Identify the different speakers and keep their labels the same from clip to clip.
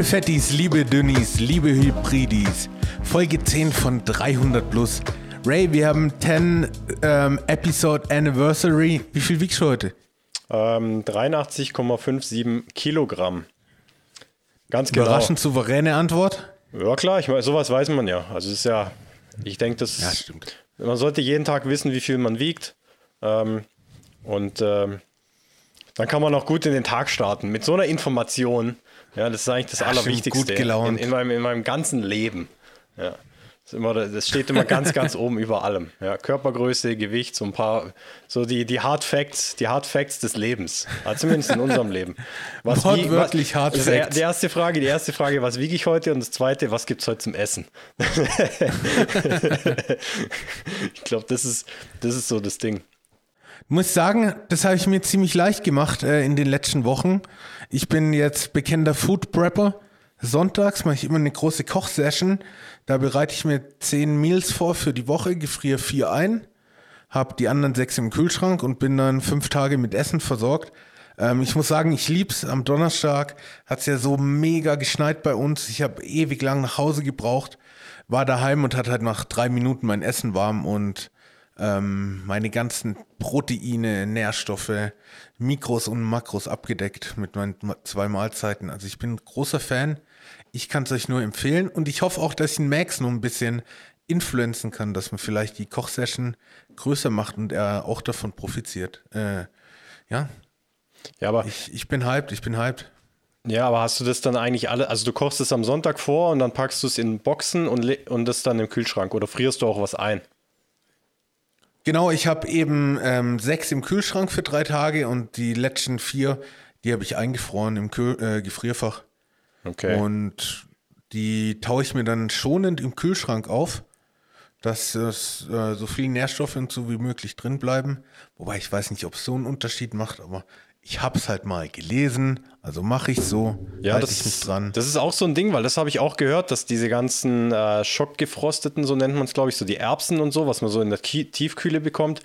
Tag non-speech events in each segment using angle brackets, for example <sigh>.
Speaker 1: Liebe Fettis, liebe Dünnis, liebe Hybridis, Folge 10 von 300 plus. Ray, wir haben 10 ähm, Episode Anniversary. Wie viel wiegst du heute?
Speaker 2: Ähm, 83,57 Kilogramm. Ganz genau.
Speaker 1: Überraschend souveräne Antwort.
Speaker 2: Ja klar, ich meine, sowas weiß man ja. Also es ist ja, ich denke, das
Speaker 1: Ja, stimmt.
Speaker 2: man sollte jeden Tag wissen, wie viel man wiegt. Ähm, und ähm, dann kann man auch gut in den Tag starten. Mit so einer Information, ja, das ist eigentlich das
Speaker 1: Ja,
Speaker 2: Allerwichtigste
Speaker 1: gut gelaunt.
Speaker 2: in, in, meinem, in meinem ganzen Leben. Ja. Das, immer, das steht immer ganz, <laughs> ganz oben über allem. Ja, Körpergröße, Gewicht, so ein paar, so die, die Hard Facts, die Hard Facts des Lebens. Also zumindest in unserem Leben. Was,
Speaker 1: Wortwörtlich Hard
Speaker 2: das ist
Speaker 1: Facts.
Speaker 2: Die erste Frage, die erste Frage, was wiege ich heute? Und das zweite, was gibt es heute zum Essen? <laughs> ich glaube, das ist, das ist so das Ding.
Speaker 1: Muss sagen, das habe ich mir ziemlich leicht gemacht äh, in den letzten Wochen. Ich bin jetzt bekennender Food Prepper. Sonntags mache ich immer eine große Kochsession. Da bereite ich mir zehn Meals vor für die Woche, gefriere vier ein, habe die anderen sechs im Kühlschrank und bin dann fünf Tage mit Essen versorgt. Ähm, ich muss sagen, ich lieb's. Am Donnerstag hat's ja so mega geschneit bei uns. Ich habe ewig lang nach Hause gebraucht, war daheim und hatte halt nach drei Minuten mein Essen warm und ähm, meine ganzen Proteine, Nährstoffe, Mikros und Makros abgedeckt mit meinen zwei Mahlzeiten. Also ich bin ein großer Fan. Ich kann es euch nur empfehlen und ich hoffe auch, dass ich den Max noch ein bisschen influenzen kann, dass man vielleicht die Kochsession größer macht und er auch davon profitiert. Äh, ja,
Speaker 2: Ja, aber,
Speaker 1: ich, ich bin hyped, ich bin hyped.
Speaker 2: ja, aber hast du das dann eigentlich alle, also du kochst es am Sonntag vor und dann packst du es in Boxen und, und das dann im Kühlschrank oder frierst du auch was ein?
Speaker 1: Genau, ich habe eben ähm, sechs im Kühlschrank für drei Tage und die letzten vier, die habe ich eingefroren im Kühl äh, Gefrierfach.
Speaker 2: Okay.
Speaker 1: Und die taue ich mir dann schonend im Kühlschrank auf, dass es, äh, so viel Nährstoffe und so wie möglich drin bleiben. Wobei ich weiß nicht, ob es so einen Unterschied macht, aber ich habe es halt mal gelesen, also mache ich so,
Speaker 2: Ja,
Speaker 1: halte
Speaker 2: das,
Speaker 1: ich mich dran.
Speaker 2: das ist auch so ein Ding, weil das habe ich auch gehört, dass diese ganzen äh, schockgefrosteten, so nennt man es, glaube ich, so die Erbsen und so, was man so in der Ki Tiefkühle bekommt,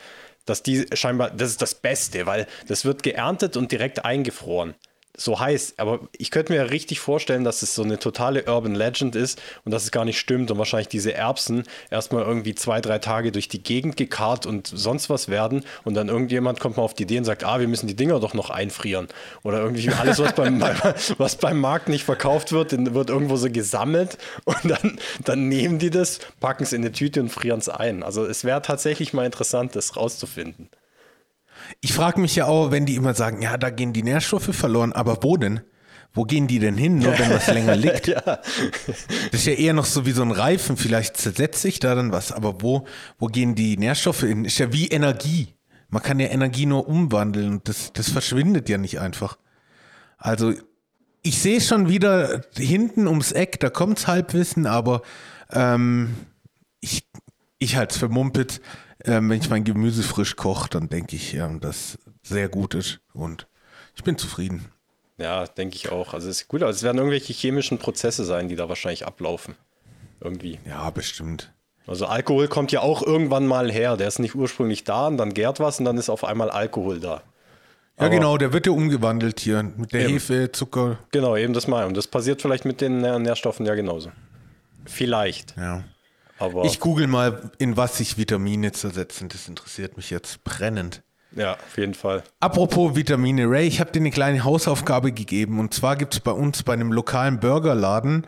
Speaker 2: dass die scheinbar, das ist das Beste, weil das wird geerntet und direkt eingefroren. So heißt, aber ich könnte mir richtig vorstellen, dass es so eine totale Urban Legend ist und dass es gar nicht stimmt und wahrscheinlich diese Erbsen erstmal irgendwie zwei, drei Tage durch die Gegend gekarrt und sonst was werden und dann irgendjemand kommt mal auf die Idee und sagt, ah, wir müssen die Dinger doch noch einfrieren. Oder irgendwie alles, was beim, <laughs> was beim Markt nicht verkauft wird, wird irgendwo so gesammelt und dann, dann nehmen die das, packen es in eine Tüte und frieren es ein. Also es wäre tatsächlich mal interessant, das rauszufinden.
Speaker 1: Ich frage mich ja auch, wenn die immer sagen, ja, da gehen die Nährstoffe verloren, aber wo denn? Wo gehen die denn hin, nur wenn was länger <laughs> liegt?
Speaker 2: Ja.
Speaker 1: Das ist ja eher noch so wie so ein Reifen, vielleicht zersetzt sich da dann was, aber wo, wo gehen die Nährstoffe hin? Ist ja wie Energie. Man kann ja Energie nur umwandeln und das, das verschwindet ja nicht einfach. Also, ich sehe schon wieder hinten ums Eck, da kommt's Halbwissen, aber ähm, ich, ich halte es für Mumpitz. Ähm, wenn ich mein Gemüse frisch koche, dann denke ich, ja, das sehr gut ist und ich bin zufrieden.
Speaker 2: Ja, denke ich auch. Also es ist gut, aber es werden irgendwelche chemischen Prozesse sein, die da wahrscheinlich ablaufen. Irgendwie.
Speaker 1: Ja, bestimmt.
Speaker 2: Also Alkohol kommt ja auch irgendwann mal her. Der ist nicht ursprünglich da und dann gärt was und dann ist auf einmal Alkohol da.
Speaker 1: Ja,
Speaker 2: Aber-
Speaker 1: genau, der wird ja umgewandelt hier mit der
Speaker 2: Eben.
Speaker 1: Hefe, Zucker.
Speaker 2: Genau, eben das mal. Und das passiert vielleicht mit den Nähr- Nährstoffen ja genauso. Vielleicht.
Speaker 1: Ja.
Speaker 2: Aber
Speaker 1: Ich google mal, in was sich Vitamine zersetzen. Das interessiert mich jetzt brennend.
Speaker 2: ja, auf jeden Fall.
Speaker 1: Apropos Vitamine, Ray, ich habe dir eine kleine Hausaufgabe gegeben. Und zwar gibt es bei uns bei einem lokalen Burgerladen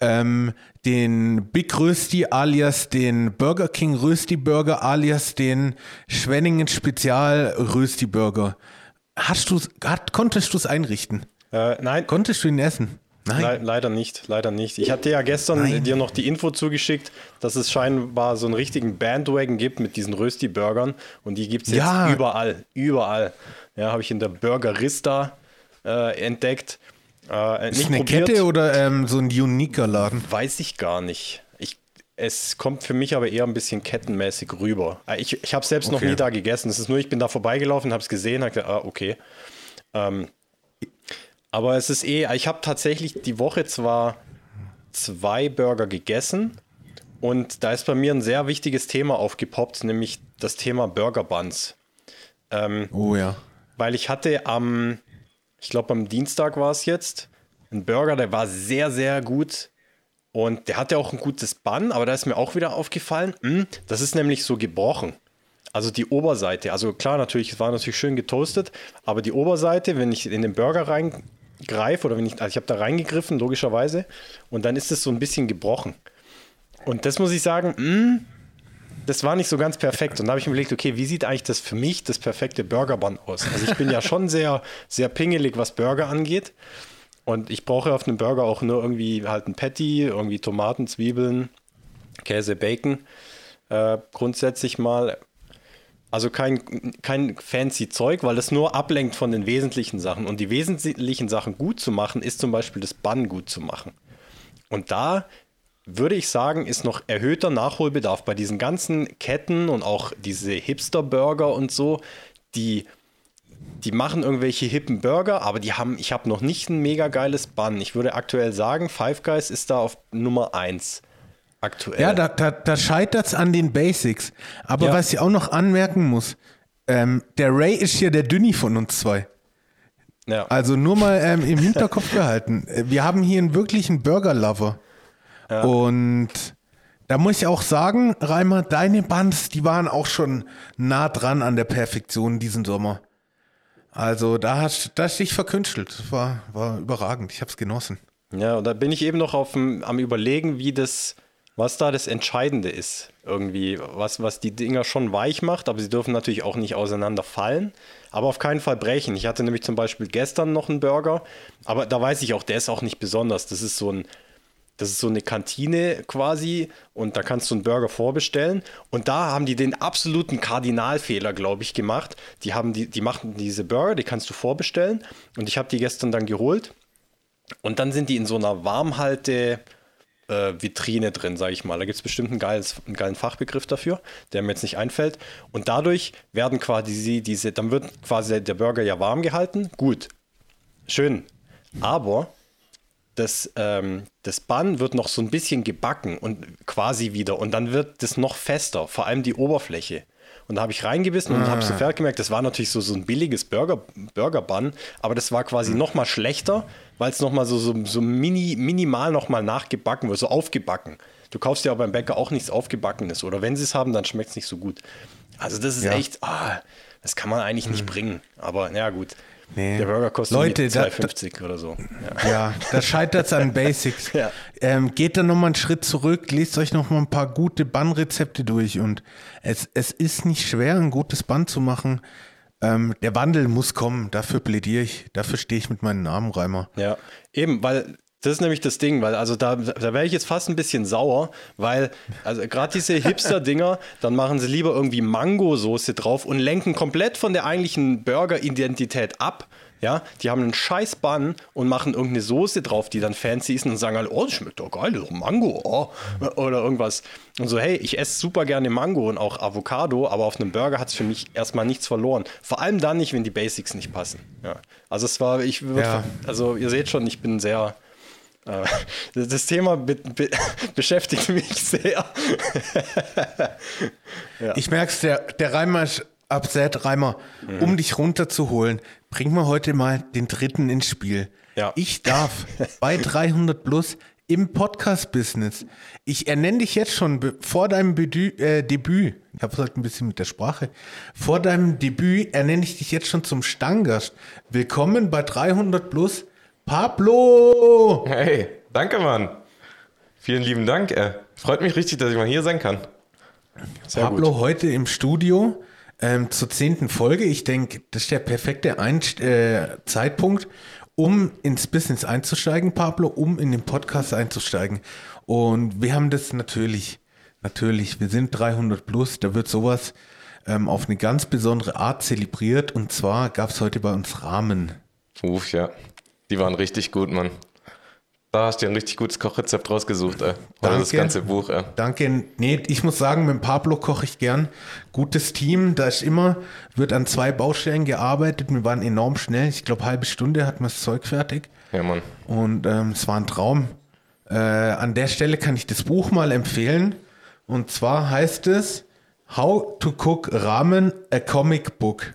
Speaker 1: ähm, den Big Rösti alias den Burger King Rösti Burger alias den Schwenningen Spezial Rösti Burger. Hast du's, hat, konntest du es einrichten?
Speaker 2: Äh, nein,
Speaker 1: Konntest du ihn essen? Nein.
Speaker 2: Le leider nicht, leider nicht. Ich hatte ja gestern
Speaker 1: Nein.
Speaker 2: dir noch die Info zugeschickt, dass es scheinbar so einen richtigen Bandwagon gibt mit diesen Rösti-Burgern und die gibt es jetzt
Speaker 1: Ja.
Speaker 2: überall, überall. Ja, habe ich in der Burgerista äh, entdeckt. Äh,
Speaker 1: Ist
Speaker 2: nicht
Speaker 1: eine
Speaker 2: probiert,
Speaker 1: Kette oder ähm, so ein uniker Laden?
Speaker 2: weiß ich gar nicht. Ich, es kommt für mich aber eher ein bisschen kettenmäßig rüber. Äh, Ich, ich habe selbst noch
Speaker 1: Okay.
Speaker 2: nie da gegessen. Es ist nur, ich bin da vorbeigelaufen, habe es gesehen, habe gesagt, ah, okay. Ähm, aber es ist eh, ich habe tatsächlich die Woche zwar zwei Burger gegessen und da ist bei mir ein sehr wichtiges Thema aufgepoppt, nämlich das Thema Burger Buns. Ähm,
Speaker 1: Oh ja.
Speaker 2: weil ich hatte am, ich glaube am Dienstag war es jetzt, ein Burger, der war sehr, sehr gut. Und der hatte auch ein gutes Bun, aber da ist mir auch wieder aufgefallen, mh, das ist nämlich so gebrochen. Also die Oberseite. Also klar, natürlich, es war natürlich schön getoastet, aber die Oberseite, wenn ich in den Burger reingreife oder wenn ich, also ich habe da reingegriffen, logischerweise, und dann ist es so ein bisschen gebrochen. Und das muss ich sagen, mh, das war nicht so ganz perfekt. Und da habe ich mir überlegt, okay, wie sieht eigentlich das für mich das perfekte Burgerbun aus? Also ich bin ja schon sehr, sehr pingelig, was Burger angeht. Und ich brauche auf einem Burger auch nur irgendwie halt ein Patty, irgendwie Tomaten, Zwiebeln, Käse, Bacon. Äh, grundsätzlich mal. Also kein, kein fancy Zeug, weil das nur ablenkt von den wesentlichen Sachen. Und die wesentlichen Sachen gut zu machen, ist zum Beispiel das Bun gut zu machen. Und da würde ich sagen, ist noch erhöhter Nachholbedarf bei diesen ganzen Ketten und auch diese Hipster-Burger und so, die, die machen irgendwelche hippen Burger, aber die haben, ich habe noch nicht ein mega geiles Bun. Ich würde aktuell sagen, Five Guys ist da auf Nummer 1 aktuell.
Speaker 1: Ja, da, da, da scheitert es an den Basics. Aber
Speaker 2: Ja.
Speaker 1: was ich auch noch anmerken muss, ähm, der Ray ist hier der Dünni von uns zwei.
Speaker 2: ja.
Speaker 1: Also nur mal ähm, im Hinterkopf behalten. Äh, Wir haben hier einen wirklichen Burger-Lover. Und da muss ich auch sagen, Reimer, deine Buns, die waren auch schon nah dran an der Perfektion diesen Sommer. Also da hast da hast du dich verkünstelt. Das war, war überragend. Ich habe es genossen.
Speaker 2: Ja, und da bin ich eben noch auf dem, am überlegen, wie das, was da das Entscheidende ist. Irgendwie, was, was die Dinger schon weich macht, aber sie dürfen natürlich auch nicht auseinanderfallen, aber auf keinen Fall brechen. Ich hatte nämlich zum Beispiel gestern noch einen Burger, aber da weiß ich auch, der ist auch nicht besonders. Das ist so ein, das ist so eine Kantine quasi und da kannst du einen Burger vorbestellen. Und da haben die den absoluten Kardinalfehler, glaube ich, gemacht. Die haben die, die machen diese Burger, die kannst du vorbestellen. Und ich habe die gestern dann geholt. Und dann sind die in so einer Warmhalte. Äh, Vitrine drin, sage ich mal. Da gibt es bestimmt einen, geiles, einen geilen Fachbegriff dafür, der mir jetzt nicht einfällt. Und dadurch werden quasi diese, dann wird quasi der Burger ja warm gehalten. Gut, schön. Aber das, ähm, das Bun wird noch so ein bisschen gebacken und quasi wieder. Und dann wird das noch fester, vor allem die Oberfläche. Und da habe ich reingebissen und habe sofort gemerkt, das war natürlich so, so ein billiges Burger, Burger-Bun, aber das war quasi noch mal schlechter, weil es noch mal so, so, so mini, minimal noch mal nachgebacken wird, so aufgebacken. Du kaufst ja auch beim Bäcker auch nichts Aufgebackenes. Oder wenn sie es haben, dann schmeckt es nicht so gut. Also das ist
Speaker 1: Ja.
Speaker 2: echt, ah, das kann man eigentlich nicht bringen. Aber ja gut,
Speaker 1: Nee.
Speaker 2: der Burger kostet
Speaker 1: Leute, da-
Speaker 2: 2,50 oder so. Ja.
Speaker 1: Ja, da scheitert es an <laughs> Basics.
Speaker 2: Ja.
Speaker 1: ähm, geht dann nochmal einen Schritt zurück, lest euch nochmal ein paar gute Bannrezepte durch und es, es ist nicht schwer, ein gutes Bann zu machen. Ähm, der Wandel muss kommen, dafür plädiere ich, dafür stehe ich mit meinem Namen, Reimer.
Speaker 2: Ja, eben, weil das ist nämlich das Ding, weil also da, da wäre ich jetzt fast ein bisschen sauer, weil also gerade diese Hipster-Dinger, <laughs> dann machen sie lieber irgendwie Mango-Soße drauf und lenken komplett von der eigentlichen Burger-Identität ab. Ja, die haben einen scheiß Bun und machen irgendeine Soße drauf, die dann fancy ist und sagen alle, oh, das schmeckt doch geil, doch Mango, oh. oder irgendwas. Und so, hey, ich esse super gerne Mango und auch Avocado, aber auf einem Burger hat es für mich erstmal nichts verloren. Vor allem dann nicht, wenn die Basics nicht passen. Ja. Also es war, ich würd,
Speaker 1: Ja.
Speaker 2: also ihr seht schon, ich bin sehr, äh, <laughs> das Thema be be <laughs> beschäftigt mich sehr. <laughs>
Speaker 1: Ich merk's, der, der Reimer ist upset. Reimer,
Speaker 2: Mhm.
Speaker 1: um dich runterzuholen, bring mal heute mal den dritten ins Spiel.
Speaker 2: Ja.
Speaker 1: Ich darf <laughs> bei 300 plus im Podcast-Business, ich ernenne dich jetzt schon vor deinem Bedü äh, Debüt, ich habe halt ein bisschen mit der Sprache, vor deinem Debüt ernenne ich dich jetzt schon zum Stammgast. Willkommen bei 300 plus, Pablo!
Speaker 3: Hey, danke, Mann. Vielen lieben Dank. Äh, freut mich richtig, dass ich mal hier sein kann.
Speaker 2: Sehr
Speaker 1: Pablo
Speaker 2: gut.
Speaker 1: heute im Studio ähm, zur zehnten Folge. Ich denke, das ist der perfekte Einst äh, Zeitpunkt, um ins Business einzusteigen, Pablo, um in den Podcast einzusteigen. Und wir haben das natürlich, natürlich, wir sind 300 plus, da wird sowas ähm, auf eine ganz besondere Art zelebriert. Und zwar gab es heute bei uns Rahmen.
Speaker 3: Uff, ja. Die waren richtig gut, Mann. Da hast du dir ein richtig gutes Kochrezept rausgesucht, äh. Oder das
Speaker 1: Danke.
Speaker 3: ganze Buch, äh.
Speaker 1: Danke. Nee, ich muss sagen, mit Pablo koche ich gern. Gutes Team, da ist immer, wird an zwei Baustellen gearbeitet. Wir waren enorm schnell. Ich glaube, halbe Stunde hatten wir das Zeug fertig.
Speaker 3: Ja, Mann.
Speaker 1: Und ähm, es war ein Traum. Äh, an der Stelle kann ich das Buch mal empfehlen. Und zwar heißt es How to Cook Ramen, a Comic Book.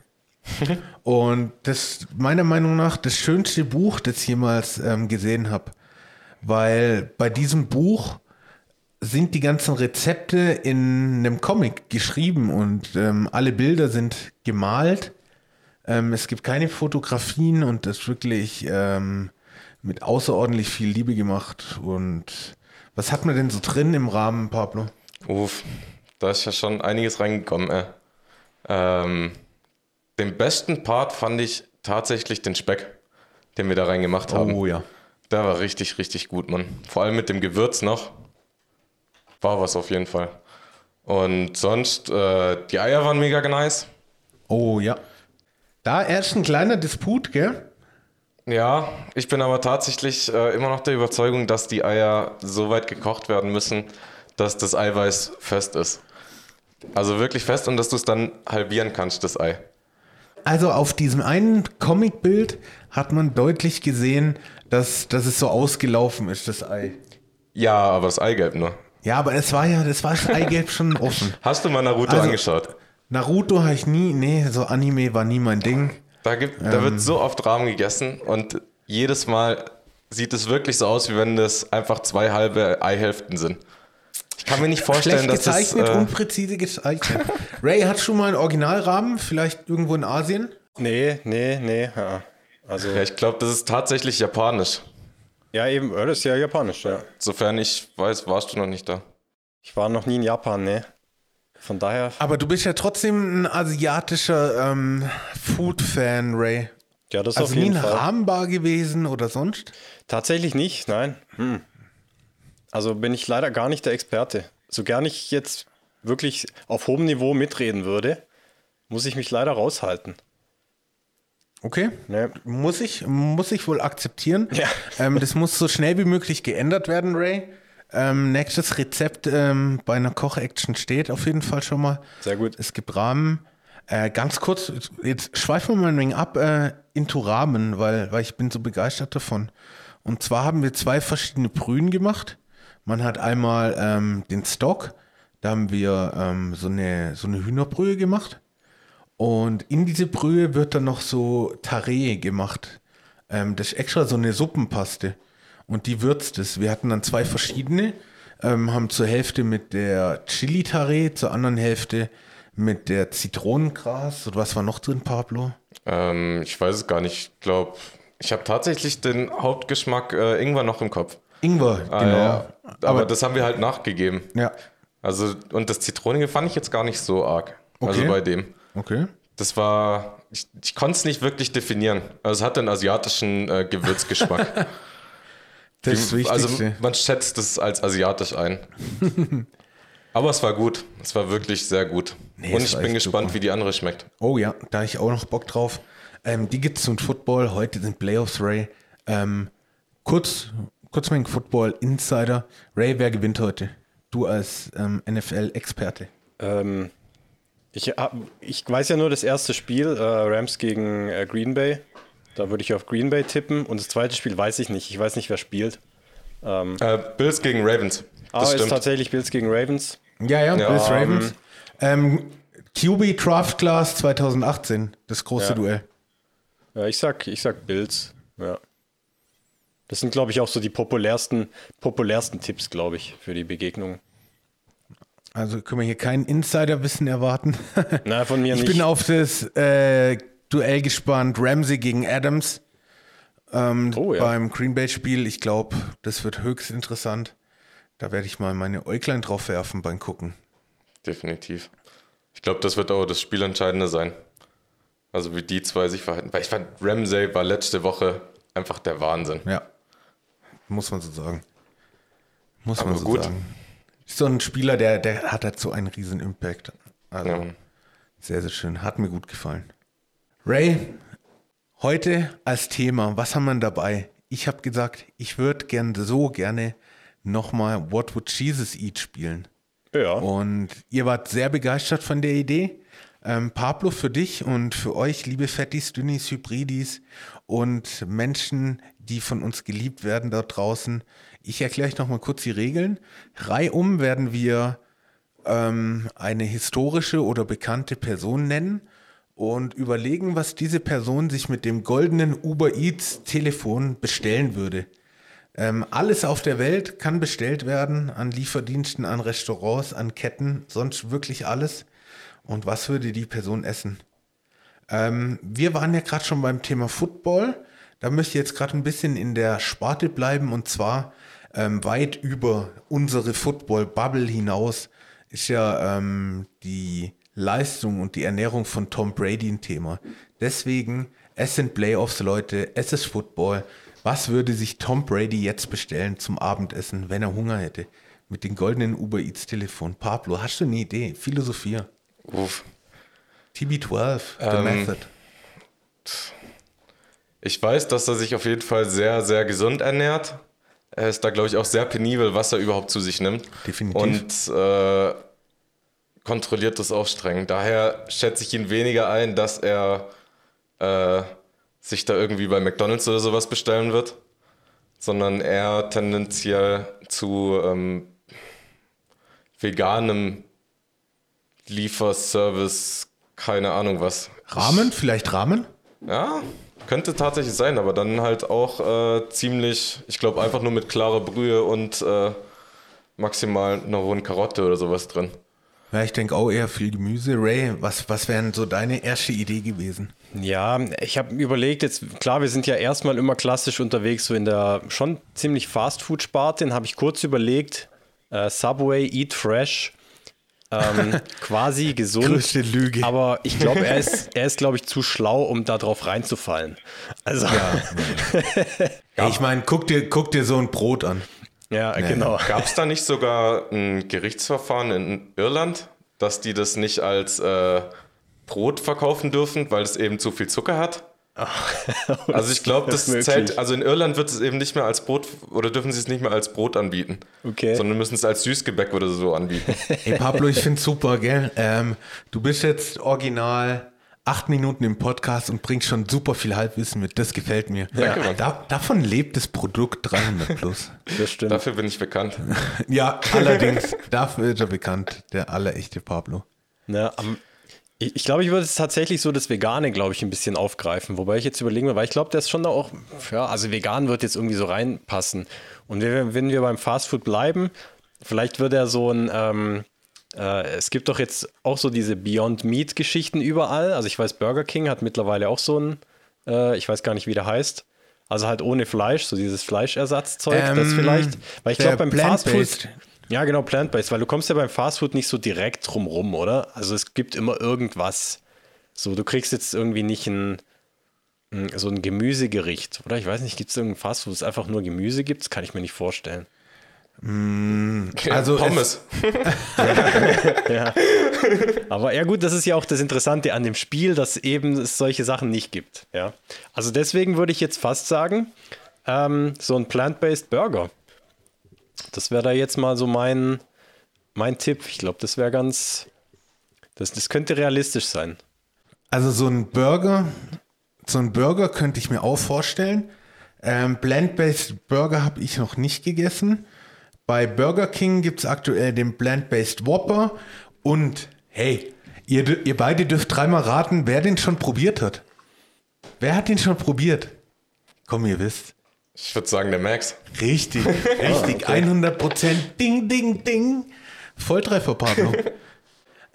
Speaker 1: <laughs> Und das meiner Meinung nach das schönste Buch, das ich jemals ähm, gesehen habe. Weil bei diesem Buch sind die ganzen Rezepte in einem Comic geschrieben und ähm, alle Bilder sind gemalt. Ähm, es gibt keine Fotografien und das ist wirklich ähm, mit außerordentlich viel Liebe gemacht. Und was hat man denn so drin im Rahmen, Pablo?
Speaker 3: Uff, da ist ja schon einiges reingekommen. Äh. Ähm, den besten Part fand ich tatsächlich den Speck, den wir da reingemacht haben.
Speaker 1: Oh ja.
Speaker 3: Der war richtig, richtig gut, Mann. Vor allem mit dem Gewürz noch. War was auf jeden Fall. Und sonst, äh, die Eier waren mega nice.
Speaker 1: Oh ja. Da erst ein kleiner Disput, gell?
Speaker 3: Ja, ich bin aber tatsächlich äh, immer noch der Überzeugung, dass die Eier so weit gekocht werden müssen, dass das Eiweiß fest ist. Also wirklich fest und dass du es dann halbieren kannst, das Ei.
Speaker 1: Also auf diesem einen Comicbild hat man deutlich gesehen, dass, dass es so ausgelaufen ist, das Ei.
Speaker 3: Ja, aber das Eigelb nur.
Speaker 1: Ja, aber es war ja, das war das Eigelb schon offen. <laughs>
Speaker 3: Hast du mal Naruto
Speaker 1: Also-
Speaker 3: angeschaut?
Speaker 1: Naruto habe ich nie, nee, so Anime war nie mein Ding.
Speaker 3: Da, gibt, da
Speaker 1: Ähm.
Speaker 3: wird so oft Rahmen gegessen und jedes Mal sieht es wirklich so aus, wie wenn das einfach zwei halbe Eihälften sind. Ich kann mir nicht vorstellen,
Speaker 1: Schlecht
Speaker 3: dass das.
Speaker 1: gezeichnet,
Speaker 3: Äh,
Speaker 1: unpräzise gezeichnet. Ray hat schon mal einen Originalrahmen, vielleicht irgendwo in Asien.
Speaker 2: Nee, nee, nee. Ja. Also,
Speaker 3: ja, ich glaube, das ist tatsächlich japanisch.
Speaker 2: ja, eben, das ist ja japanisch, ja.
Speaker 3: Sofern ich weiß, warst du noch nicht da.
Speaker 2: Ich war noch nie in Japan, ne. Von daher,
Speaker 1: Aber du bist ja trotzdem ein asiatischer ähm, Food-Fan, Ray.
Speaker 2: ja, das
Speaker 1: Also
Speaker 2: auf
Speaker 1: nie
Speaker 2: jeden
Speaker 1: ein
Speaker 2: Fall.
Speaker 1: Rahmenbar gewesen oder sonst?
Speaker 2: Tatsächlich nicht, nein. Hm. Also bin ich leider gar nicht der Experte. So gern ich jetzt wirklich auf hohem Niveau mitreden würde, muss ich mich leider raushalten.
Speaker 1: Okay.
Speaker 2: Ne?
Speaker 1: Muss ich, muss ich wohl akzeptieren.
Speaker 2: Ja.
Speaker 1: Ähm, das muss so schnell wie möglich geändert werden, Ray. Ähm, nächstes Rezept ähm, bei einer Koch-Action steht auf jeden Fall schon mal.
Speaker 2: Sehr gut.
Speaker 1: Es gibt Rahmen. Äh, ganz kurz, jetzt schweifen wir mal ein wenig ab äh, into Rahmen, weil, weil ich bin so begeistert davon. Und zwar haben wir zwei verschiedene Brühen gemacht. Man hat einmal ähm, den Stock, da haben wir ähm, so, eine, so eine Hühnerbrühe gemacht. Und in diese Brühe wird dann noch so Taree gemacht. Ähm, das ist extra so eine Suppenpaste. Und die würzt es. Wir hatten dann zwei verschiedene. Ähm, haben zur Hälfte mit der Chili-Taree, zur anderen Hälfte mit der Zitronengras. Und was war noch drin, Pablo?
Speaker 3: Ähm, ich weiß es gar nicht. Ich glaube, ich habe tatsächlich den Hauptgeschmack äh, Ingwer noch im Kopf.
Speaker 1: Ingwer,
Speaker 3: Ah,
Speaker 1: genau.
Speaker 3: ja. Aber, das haben wir halt nachgegeben.
Speaker 1: Ja.
Speaker 3: Also, und das Zitronige fand ich jetzt gar nicht so arg. Also
Speaker 1: Okay.
Speaker 3: bei dem.
Speaker 1: Okay.
Speaker 3: Das war, ich, ich konnte es nicht wirklich definieren. Also es hat einen asiatischen äh, Gewürzgeschmack. <laughs>
Speaker 1: Das ist
Speaker 3: Wie- also man schätzt es als asiatisch ein. <laughs> Aber es war gut. Es war wirklich sehr gut.
Speaker 1: Nee,
Speaker 3: Und ich bin gespannt,
Speaker 1: super.
Speaker 3: wie die andere schmeckt.
Speaker 1: Oh ja, da hab ich auch noch Bock drauf. Ähm, die gibt's zum Football. Heute sind Playoffs, Ray. Ähm, kurz, kurz mein Football Insider. Ray, wer gewinnt heute? Du als ähm, NFL-Experte.
Speaker 2: Ähm, ich, hab, ich weiß ja nur das erste Spiel, äh, Rams gegen äh, Green Bay. Da würde ich auf Green Bay tippen. Und das zweite Spiel weiß ich nicht. Ich weiß nicht, wer spielt.
Speaker 3: Äh, Bills gegen Ravens.
Speaker 2: Aber
Speaker 3: Das
Speaker 2: ist
Speaker 3: stimmt.
Speaker 2: tatsächlich Bills gegen Ravens.
Speaker 1: Ja, ja,
Speaker 3: Ja,
Speaker 1: Bills Ravens. Ähm, QB Draft Class 2018, das große
Speaker 2: Ja.
Speaker 1: Duell.
Speaker 2: Ja, ich sag, ich sag Bills. Ja. Das sind, glaube ich, auch so die populärsten, populärsten Tipps, glaube ich, für die Begegnung.
Speaker 1: Also können wir hier kein Insiderwissen erwarten. <laughs>
Speaker 2: Na, von mir
Speaker 1: ich
Speaker 2: nicht.
Speaker 1: bin auf das äh, Duell gespannt. Ramsey gegen Adams ähm,
Speaker 2: Oh, ja.
Speaker 1: beim Green Bay Spiel. Ich glaube, das wird höchst interessant. Da werde ich mal meine Äuglein drauf werfen beim Gucken.
Speaker 3: Definitiv. Ich glaube, das wird auch das Spielentscheidende sein. Also wie die zwei sich verhalten. Weil ich fand, Ramsey war letzte Woche einfach der Wahnsinn.
Speaker 1: Ja, muss man so sagen. Muss
Speaker 3: Aber
Speaker 1: man so
Speaker 3: gut.
Speaker 1: sagen. So ein Spieler, der, der hat halt so einen riesen Impact. Also
Speaker 3: Ja.
Speaker 1: sehr, sehr schön. Hat mir gut gefallen. Ray, heute als Thema, was haben wir dabei? Ich habe gesagt, ich würde gerne so gerne nochmal What Would Jesus Eat spielen.
Speaker 2: ja.
Speaker 1: Und ihr wart sehr begeistert von der Idee. Ähm, Pablo, für dich und für euch, liebe Fettis, Dünnis, Hybridis und Menschen, die von uns geliebt werden da draußen. Ich erkläre euch nochmal kurz die Regeln. Reihum werden wir ähm, eine historische oder bekannte Person nennen und überlegen, was diese Person sich mit dem goldenen Uber Eats Telefon bestellen würde. Ähm, alles auf der Welt kann bestellt werden, an Lieferdiensten, an Restaurants, an Ketten, sonst wirklich alles. Und was würde die Person essen? Ähm, wir waren ja gerade schon beim Thema Football. Da möchte ich jetzt gerade ein bisschen in der Sparte bleiben und zwar ähm, weit über unsere Football-Bubble hinaus ist ja ähm, die Leistung und die Ernährung von Tom Brady ein Thema. Deswegen, es sind Playoffs, Leute, es ist Football. Was würde sich Tom Brady jetzt bestellen zum Abendessen, wenn er Hunger hätte? Mit dem goldenen Uber Eats Telefon. Pablo, hast du eine Idee? Philosophie.
Speaker 3: Uff.
Speaker 1: TB12, The
Speaker 3: Ähm,
Speaker 1: Method.
Speaker 3: Ich weiß, dass er sich auf jeden Fall sehr, sehr gesund ernährt. Er ist da, glaube ich, auch sehr penibel, was er überhaupt zu sich nimmt.
Speaker 1: Definitiv.
Speaker 3: Und äh, kontrolliert das auch streng. Daher schätze ich ihn weniger ein, dass er äh, sich da irgendwie bei McDonalds oder sowas bestellen wird, sondern eher tendenziell zu ähm, veganem Lieferservice, keine Ahnung was.
Speaker 1: Rahmen? Vielleicht Rahmen?
Speaker 3: Ja, könnte tatsächlich sein, aber dann halt auch äh, ziemlich, ich glaube, einfach nur mit klarer Brühe und äh, maximal einer rohen Karotte oder sowas drin.
Speaker 1: Ja, ich denke auch eher viel Gemüse. Ray, was, was wären so deine erste Idee gewesen?
Speaker 2: Ja, ich habe überlegt, jetzt klar, wir sind ja erstmal immer klassisch unterwegs, so in der schon ziemlich Fast-Food-Sparte. Dann habe ich kurz überlegt, äh, Subway, Eat Fresh, ähm, <laughs> quasi gesund.
Speaker 1: Größte Lüge.
Speaker 2: Aber ich glaube, er ist, <laughs> er ist glaube ich, zu schlau, um da drauf reinzufallen. Also, ja, <laughs>
Speaker 1: Ey, ich meine, guck dir, guck dir so ein Brot an.
Speaker 2: genau.
Speaker 3: Gab es da nicht sogar ein Gerichtsverfahren in Irland, dass die das nicht als äh, Brot verkaufen dürfen, weil es eben zu viel Zucker hat? <laughs> Also ich glaube, das,
Speaker 2: das ist
Speaker 3: zählt, also in Irland wird es eben nicht mehr als Brot oder dürfen sie es nicht mehr als Brot anbieten,
Speaker 2: Okay.
Speaker 3: sondern müssen es als Süßgebäck oder so anbieten. <laughs>
Speaker 1: Ey, Pablo, ich find's super, gell? Ähm, du bist jetzt original acht Minuten im Podcast und bringst schon super viel Halbwissen mit. Das gefällt mir.
Speaker 3: Danke, Mann.
Speaker 1: Da, davon lebt das Produkt 300 plus. <laughs>
Speaker 2: Das stimmt.
Speaker 3: Dafür bin ich bekannt.
Speaker 1: ja, allerdings, dafür ist er bekannt, der allerechte Pablo.
Speaker 2: Ja, am, ich, ich glaube, ich würde es tatsächlich so das Vegane, glaube ich, ein bisschen aufgreifen. Wobei ich jetzt überlegen will, weil ich glaube, das ist schon da auch, ja, also vegan wird jetzt irgendwie so reinpassen. Und wenn, wenn wir beim Fastfood bleiben, vielleicht wird er so ein, ähm, äh, es gibt doch jetzt auch so diese Beyond Meat Geschichten überall. Also ich weiß, Burger King hat mittlerweile auch so ein, äh, ich weiß gar nicht, wie der heißt. Also halt ohne Fleisch, so dieses Fleischersatzzeug, das
Speaker 1: Ähm,
Speaker 2: vielleicht, weil ich glaube beim. Fastfood, ja, genau, plant-based, weil du kommst ja beim Fastfood nicht so direkt drum rum, oder? Also es gibt immer irgendwas. So, du kriegst jetzt irgendwie nicht ein, ein so ein Gemüsegericht, oder? Ich weiß nicht, gibt es irgendein Fastfood, wo es einfach nur Gemüse gibt? Das kann ich mir nicht vorstellen.
Speaker 1: Also es-
Speaker 3: Pommes. <laughs>
Speaker 2: Aber ja gut, das ist ja auch das Interessante an dem Spiel, dass eben es solche Sachen nicht gibt. Ja? Also deswegen würde ich jetzt fast sagen, ähm, so ein plant-based Burger. Das wäre da jetzt mal so mein, mein Tipp. Ich glaube, das wäre ganz, das, das könnte realistisch sein.
Speaker 1: Also so ein Burger, so ein Burger könnte ich mir auch vorstellen. Ähm, Plant-Based Burger habe ich noch nicht gegessen. Bei Burger King gibt es aktuell den Plant-Based Whopper. Und hey, ihr, ihr beide dürft dreimal raten, wer den schon probiert hat. Wer hat den schon probiert? Komm, ihr wisst.
Speaker 3: Ich würde sagen, der Max.
Speaker 1: Richtig, <laughs> richtig, 100 Prozent. Ding, ding, ding. Volltreffer, Pablo.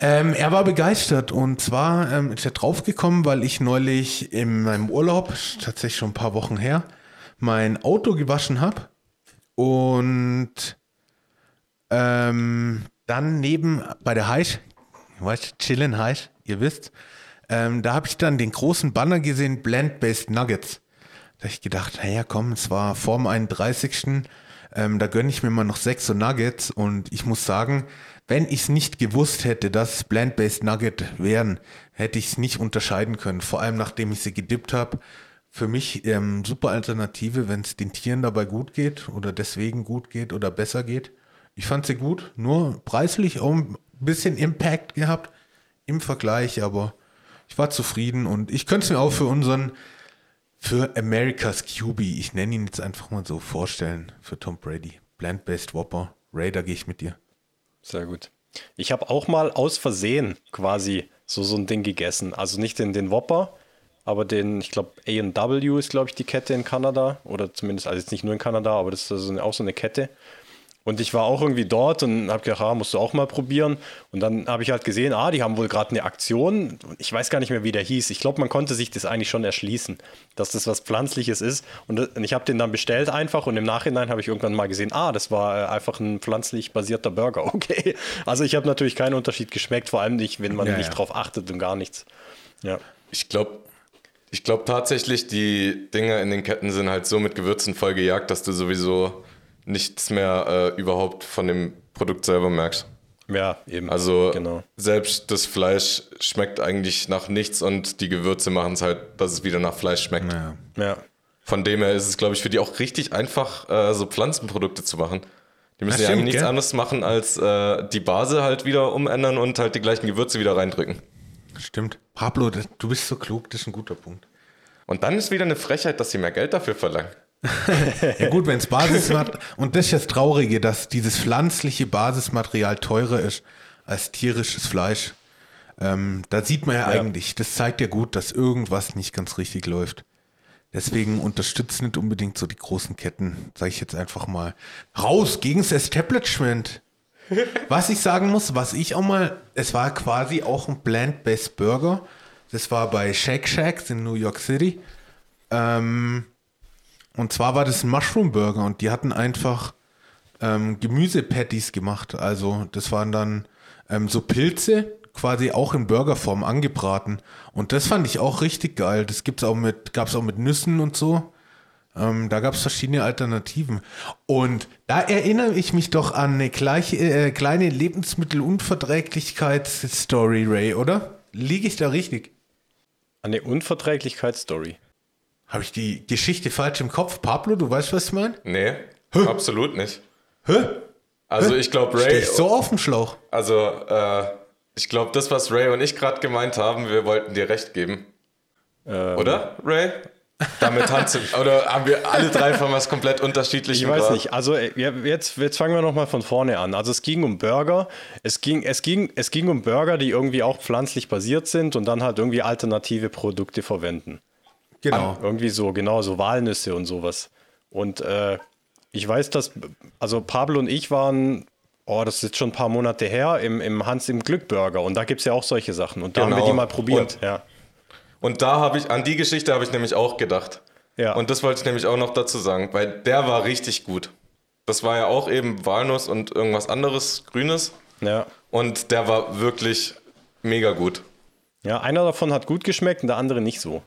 Speaker 1: ähm, er war begeistert und zwar ähm, ist er draufgekommen, weil ich neulich in meinem Urlaub, tatsächlich schon ein paar Wochen her, mein Auto gewaschen habe und ähm, dann neben bei der Heisch, weißt chillen Heisch, ihr wisst, ähm, da habe ich dann den großen Banner gesehen, Blend-Based Nuggets. Da ich gedacht, naja, komm, es war vor dem 31. Ähm, da gönne ich mir mal noch sechs so Nuggets und ich muss sagen, wenn ich es nicht gewusst hätte, dass es Plant-Based Nugget wären, hätte ich es nicht unterscheiden können. Vor allem nachdem ich sie gedippt habe. Für mich ähm, super Alternative, wenn es den Tieren dabei gut geht oder deswegen gut geht oder besser geht. Ich fand sie gut, nur preislich auch ein bisschen Impact gehabt im Vergleich, aber ich war zufrieden und ich könnte es mir auch für unseren für America's QB, ich nenne ihn jetzt einfach mal so, vorstellen für Tom Brady. Plant-Based Whopper. Ray, da gehe ich mit dir.
Speaker 2: Sehr gut. Ich habe auch mal aus Versehen quasi so, so ein Ding gegessen. Also nicht den, den Whopper, aber den, ich glaube, A&W ist, glaube ich, die Kette in Kanada. Oder zumindest, also jetzt nicht nur in Kanada, aber das ist also auch so eine Kette. Und ich war auch irgendwie dort und habe gedacht, ah, musst du auch mal probieren. Und dann habe ich halt gesehen, ah, die haben wohl gerade eine Aktion. Ich weiß gar nicht mehr, wie der hieß. Ich glaube, man konnte sich das eigentlich schon erschließen, dass das was Pflanzliches ist. Und ich habe den dann bestellt einfach und im Nachhinein habe ich irgendwann mal gesehen, ah, das war äh, einfach ein pflanzlich basierter Burger. <laughs> Okay. Also ich habe natürlich keinen Unterschied geschmeckt, vor allem nicht, wenn man ja, nicht ja. drauf achtet und gar nichts. Ja.
Speaker 3: Ich glaube, ich glaube tatsächlich, die Dinge in den Ketten sind halt so mit Gewürzen voll gejagt, dass du sowieso nichts mehr äh, überhaupt von dem Produkt selber merkst.
Speaker 2: Ja, eben.
Speaker 3: Also genau. selbst das Fleisch schmeckt eigentlich nach nichts und die Gewürze machen es halt, dass es wieder nach Fleisch schmeckt.
Speaker 2: Ja. ja.
Speaker 3: Von dem her ist es, glaube ich, für die auch richtig einfach, äh, so Pflanzenprodukte zu machen. Die müssen ja eigentlich nichts gell? anderes machen, als äh, die Base halt wieder umändern und halt die gleichen Gewürze wieder reindrücken.
Speaker 1: Stimmt. Pablo, du bist so klug, das ist ein guter Punkt.
Speaker 3: Und dann ist wieder eine Frechheit, dass sie mehr Geld dafür verlangen. <laughs>
Speaker 1: ja gut, wenn es Basismaterial und das ist das Traurige, dass dieses pflanzliche Basismaterial teurer ist als tierisches Fleisch. Ähm, da sieht man ja, ja, eigentlich, das zeigt ja gut, dass irgendwas nicht ganz richtig läuft. Deswegen unterstützen nicht unbedingt so die großen Ketten, sage ich jetzt einfach mal. Raus gegen das Establishment. was ich sagen muss, was ich auch mal, es war quasi auch ein Plant-Based Burger. Das war bei Shake Shacks in New York City. Ähm, und zwar war das ein Mushroom Burger und die hatten einfach ähm, Gemüsepatties gemacht. Also das waren dann ähm, so Pilze, quasi auch in Burgerform angebraten. Und das fand ich auch richtig geil. Das gibt's auch mit, gab's auch mit Nüssen und so. Ähm, da gab es verschiedene Alternativen. Und da erinnere ich mich doch an eine gleiche, äh, kleine Lebensmittelunverträglichkeitsstory, Ray, oder? Liege ich da richtig?
Speaker 2: Eine Unverträglichkeitsstory.
Speaker 1: Habe ich die Geschichte falsch im Kopf? Pablo, du weißt, was ich meine?
Speaker 3: Nee, Hä? absolut nicht.
Speaker 1: Hä?
Speaker 3: Also Hä? ich glaube, Ray.
Speaker 1: Steh so auf dem Schlauch.
Speaker 3: Also, äh, ich glaube, das, was Ray und ich gerade gemeint haben, wir wollten dir recht geben. Ähm. Oder, Ray? Damit tanzen. <laughs> Oder haben wir alle drei von was komplett unterschiedlichem?
Speaker 2: Ich weiß nicht. Also äh, jetzt, jetzt fangen wir nochmal von vorne an. Also es ging um Burger. Es ging, es, ging, es ging um Burger, die irgendwie auch pflanzlich basiert sind und dann halt irgendwie alternative Produkte verwenden.
Speaker 1: Genau.
Speaker 2: An, irgendwie so, genau, so Walnüsse und sowas. Und äh, ich weiß, dass, also Pablo und ich waren, oh, das ist jetzt schon ein paar Monate her, im, im Hans im Glückburger. Und da gibt es ja auch solche Sachen. Und da genau. haben wir die genau. mal probiert,
Speaker 3: und,
Speaker 2: ja.
Speaker 3: Und da habe ich, an die Geschichte habe ich nämlich auch gedacht. Ja. Und das wollte ich nämlich auch noch dazu sagen, weil der war richtig gut. Das war ja auch eben Walnuss und irgendwas anderes, Grünes.
Speaker 2: Ja.
Speaker 3: Und der war wirklich mega gut.
Speaker 2: Ja, einer davon hat gut geschmeckt und der andere nicht so.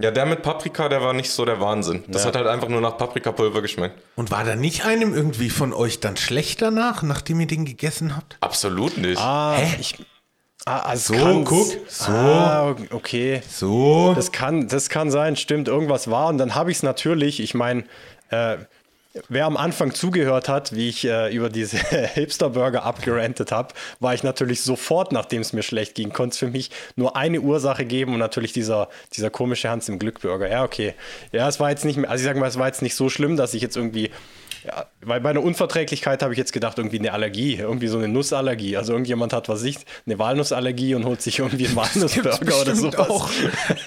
Speaker 3: Ja, der mit Paprika, der war nicht so der Wahnsinn. Das ja. hat halt einfach nur nach Paprikapulver geschmeckt.
Speaker 1: Und war da nicht einem irgendwie von euch dann schlecht danach, nachdem ihr den gegessen habt?
Speaker 3: Absolut nicht.
Speaker 2: Ah, Hä? Ich, ah, also
Speaker 1: so, guck.
Speaker 2: So. Ah, okay.
Speaker 1: So.
Speaker 2: Das kann, das kann sein, stimmt, irgendwas war. Und dann habe ich es natürlich, ich meine, äh, Wer am Anfang zugehört hat, wie ich äh, über diese <laughs> Hipster-Burger abgerantet habe, war ich natürlich sofort, nachdem es mir schlecht ging, konnte es für mich nur eine Ursache geben und natürlich dieser, dieser komische Hans im Glück-Burger. Ja, okay. Ja, es war jetzt nicht mehr, also ich sage mal, es war jetzt nicht so schlimm, dass ich jetzt irgendwie, ja, weil bei einer Unverträglichkeit habe ich jetzt gedacht, irgendwie eine Allergie, irgendwie so eine Nussallergie. Also irgendjemand hat, was ich, eine Walnussallergie und holt sich irgendwie einen <laughs> Walnussburger oder sowas. Auch.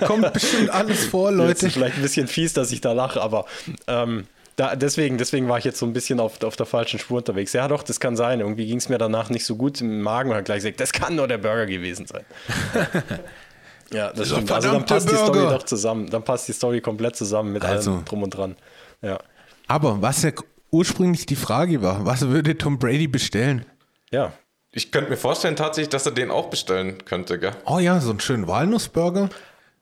Speaker 1: Kommt bestimmt alles vor, Leute. <laughs> Jetzt
Speaker 2: ist vielleicht ein bisschen fies, dass ich da lache, aber ähm, da, deswegen, deswegen war ich jetzt so ein bisschen auf, auf der falschen Spur unterwegs. Ja, doch, das kann sein. Irgendwie ging es mir danach nicht so gut im Magen und hat gleich gesagt, das kann nur der Burger gewesen sein. <laughs> ja, das stimmt. Also dann passt Burger. die Story doch zusammen. Dann passt die Story komplett zusammen mit also. allem drum und dran. Ja.
Speaker 1: Aber was ja ursprünglich die Frage war, was würde Tom Brady bestellen?
Speaker 2: Ja.
Speaker 3: Ich könnte mir vorstellen tatsächlich, dass er den auch bestellen könnte, gell?
Speaker 1: Oh ja, so einen schönen Walnussburger.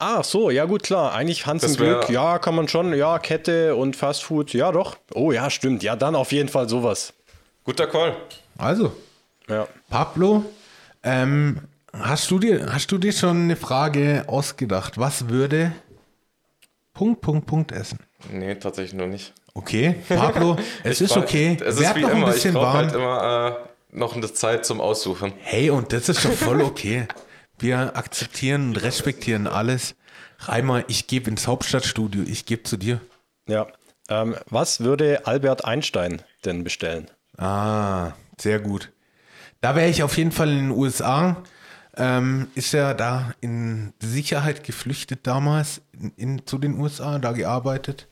Speaker 2: Ah, so, ja gut, klar. Eigentlich Hans im Glück, ja, kann man schon. Ja, Kette und Fastfood, ja doch. Oh ja, stimmt. Ja, dann auf jeden Fall sowas.
Speaker 3: Guter Call.
Speaker 1: Also,
Speaker 2: ja.
Speaker 1: Pablo, ähm, hast, du dir, hast du dir schon eine Frage ausgedacht? Was würde Punkt, Punkt, Punkt essen?
Speaker 3: Nee, tatsächlich noch nicht.
Speaker 1: Okay, Pablo, <laughs> es ist okay.
Speaker 3: Es ist wie noch immer. Ein bisschen ich brauche halt immer äh, noch eine Zeit zum Aussuchen.
Speaker 1: Hey, und das ist doch voll okay. Wir akzeptieren und respektieren alles. Reimer, ich gebe ins Hauptstadtstudio, ich gebe zu dir.
Speaker 2: Ja. Ähm, was würde Albert Einstein denn bestellen?
Speaker 1: Ah, sehr gut. Da wäre ich auf jeden Fall in den USA. Äh, ähm, ist ja da in Sicherheit geflüchtet damals in, in, zu den USA, da gearbeitet.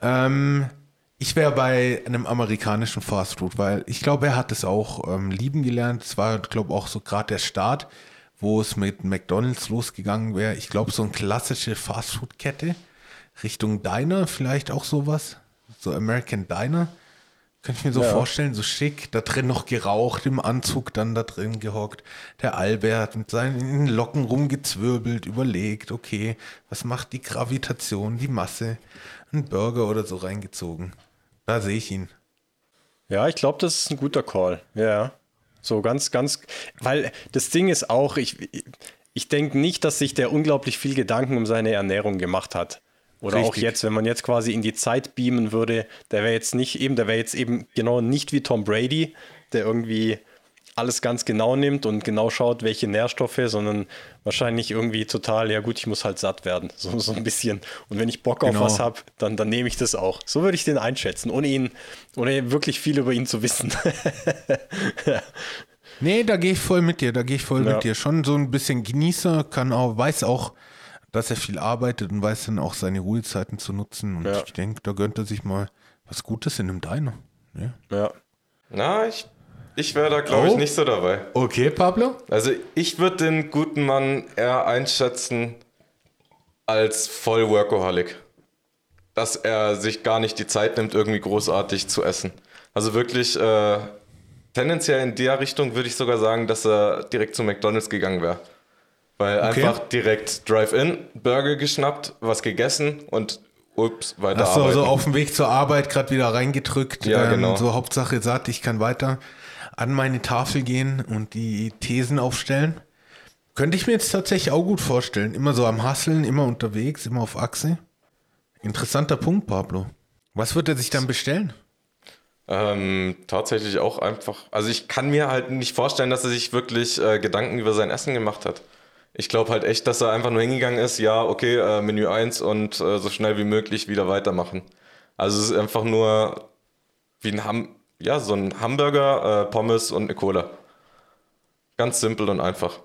Speaker 1: Ähm, ich wäre bei einem amerikanischen Fastfood, weil ich glaube, er hat es auch ähm, lieben gelernt. Es war, glaube ich, auch so gerade der Start, wo es mit McDonalds losgegangen wäre. Ich glaube, so eine klassische Fastfood-Kette Richtung Diner, vielleicht auch sowas. So American Diner. Könnte ich mir so
Speaker 2: Ja.
Speaker 1: vorstellen, so schick, da drin noch geraucht, im Anzug dann da drin gehockt. Der Albert mit seinen Locken rumgezwirbelt, überlegt, okay, was macht die Gravitation, die Masse? Ein Burger oder so reingezogen. Da sehe ich ihn.
Speaker 2: Ja, ich glaube, das ist ein guter Call. Ja. So ganz, ganz, weil das Ding ist auch, ich, ich denke nicht, dass sich der unglaublich viel Gedanken um seine Ernährung gemacht hat. Oder auch
Speaker 1: Richtig.
Speaker 2: jetzt, wenn man jetzt quasi in die Zeit beamen würde, der wäre jetzt nicht eben, der wäre jetzt eben genau nicht wie Tom Brady, der irgendwie alles ganz genau nimmt und genau schaut, welche Nährstoffe, sondern wahrscheinlich irgendwie total, ja gut, ich muss halt satt werden, <laughs> so, so ein bisschen. Und wenn ich Bock auf
Speaker 1: Genau.
Speaker 2: was habe, dann, dann nehme ich das auch. So würde ich den einschätzen, ohne ihn, ohne wirklich viel über ihn zu wissen. <laughs>
Speaker 1: Nee, da gehe ich voll mit dir, da gehe ich voll
Speaker 2: Ja.
Speaker 1: mit dir. Schon so ein bisschen Genießer, kann auch, weiß auch, dass er viel arbeitet und weiß dann auch seine Ruhezeiten zu nutzen. Und
Speaker 2: Ja.
Speaker 1: ich denke, da gönnt er sich mal was Gutes in einem Diner. Ja.
Speaker 2: ja.
Speaker 3: Na, ich, ich wäre da, glaube ich,
Speaker 1: Oh.
Speaker 3: nicht so dabei.
Speaker 1: Okay, Pablo?
Speaker 3: Also ich würde den guten Mann eher einschätzen als voll Workaholic. Dass er sich gar nicht die Zeit nimmt, irgendwie großartig zu essen. Also wirklich äh, tendenziell in der Richtung würde ich sogar sagen, dass er direkt zu McDonalds gegangen wäre. Weil
Speaker 1: Okay.
Speaker 3: einfach direkt Drive-In, Burger geschnappt, was gegessen und ups, weiter
Speaker 1: Hast du also auf dem Weg zur Arbeit gerade wieder reingedrückt. ähm,
Speaker 3: Ja, genau.
Speaker 1: So Hauptsache satt, ich kann weiter an meine Tafel gehen und die Thesen aufstellen. Könnte ich mir jetzt tatsächlich auch gut vorstellen. Immer so am Hasseln, immer unterwegs, immer auf Achse. Interessanter Punkt, Pablo. Was wird er sich dann bestellen?
Speaker 3: Ähm, tatsächlich auch einfach. Also ich kann mir halt nicht vorstellen, dass er sich wirklich äh, Gedanken über sein Essen gemacht hat. Ich glaube halt echt, dass er einfach nur hingegangen ist, ja, okay, äh, Menü 1 und äh, so schnell wie möglich wieder weitermachen. Also es ist einfach nur wie ein Ham ja, so ein Hamburger, äh, Pommes und eine Cola. Ganz simpel und einfach.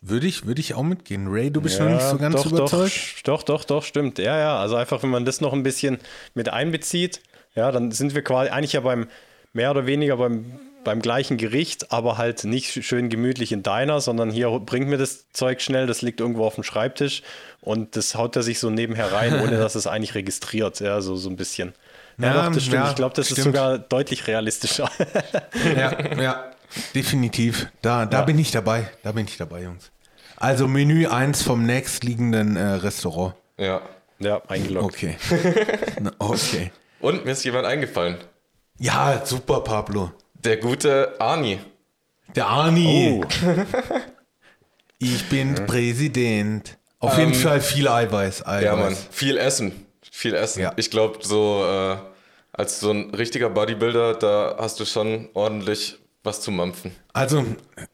Speaker 1: Würde ich, würde ich auch mitgehen. Ray, du bist noch nicht so ganz
Speaker 2: doch,
Speaker 1: überzeugt?
Speaker 2: Doch, doch, doch, doch, stimmt. Ja, ja. Also einfach, wenn man das noch ein bisschen mit einbezieht, ja, dann sind wir quasi eigentlich ja beim mehr oder weniger beim, beim gleichen Gericht, aber halt nicht schön gemütlich in Diner, sondern hier bringt mir das Zeug schnell, das liegt irgendwo auf dem Schreibtisch und das haut er sich so nebenher rein, <laughs> ohne dass es eigentlich registriert, ja, so, so ein bisschen. Ja,
Speaker 1: Ja,
Speaker 2: doch, das stimmt.
Speaker 1: ja,
Speaker 2: ich glaube, das ist
Speaker 1: stimmt.
Speaker 2: sogar deutlich realistischer. <laughs>
Speaker 1: Ja, ja, definitiv. Da, da
Speaker 2: Ja.
Speaker 1: bin ich dabei. Da bin ich dabei, Jungs. Also Menü 1 vom nächstliegenden äh, Restaurant.
Speaker 3: Ja.
Speaker 2: ja, eingeloggt.
Speaker 1: Okay. <laughs> Na, okay.
Speaker 3: Und mir ist jemand eingefallen.
Speaker 1: Ja, super, Pablo.
Speaker 3: Der gute Arni.
Speaker 1: Der Arni.
Speaker 2: Oh,
Speaker 1: Ich bin Präsident. Auf jeden Fall viel Eiweiß. Eiweiß.
Speaker 3: Ja, Mann. Viel Essen. Viel Essen.
Speaker 1: Ja.
Speaker 3: Ich glaube, so äh, als so ein richtiger Bodybuilder, da hast du schon ordentlich was zu mampfen.
Speaker 1: Also,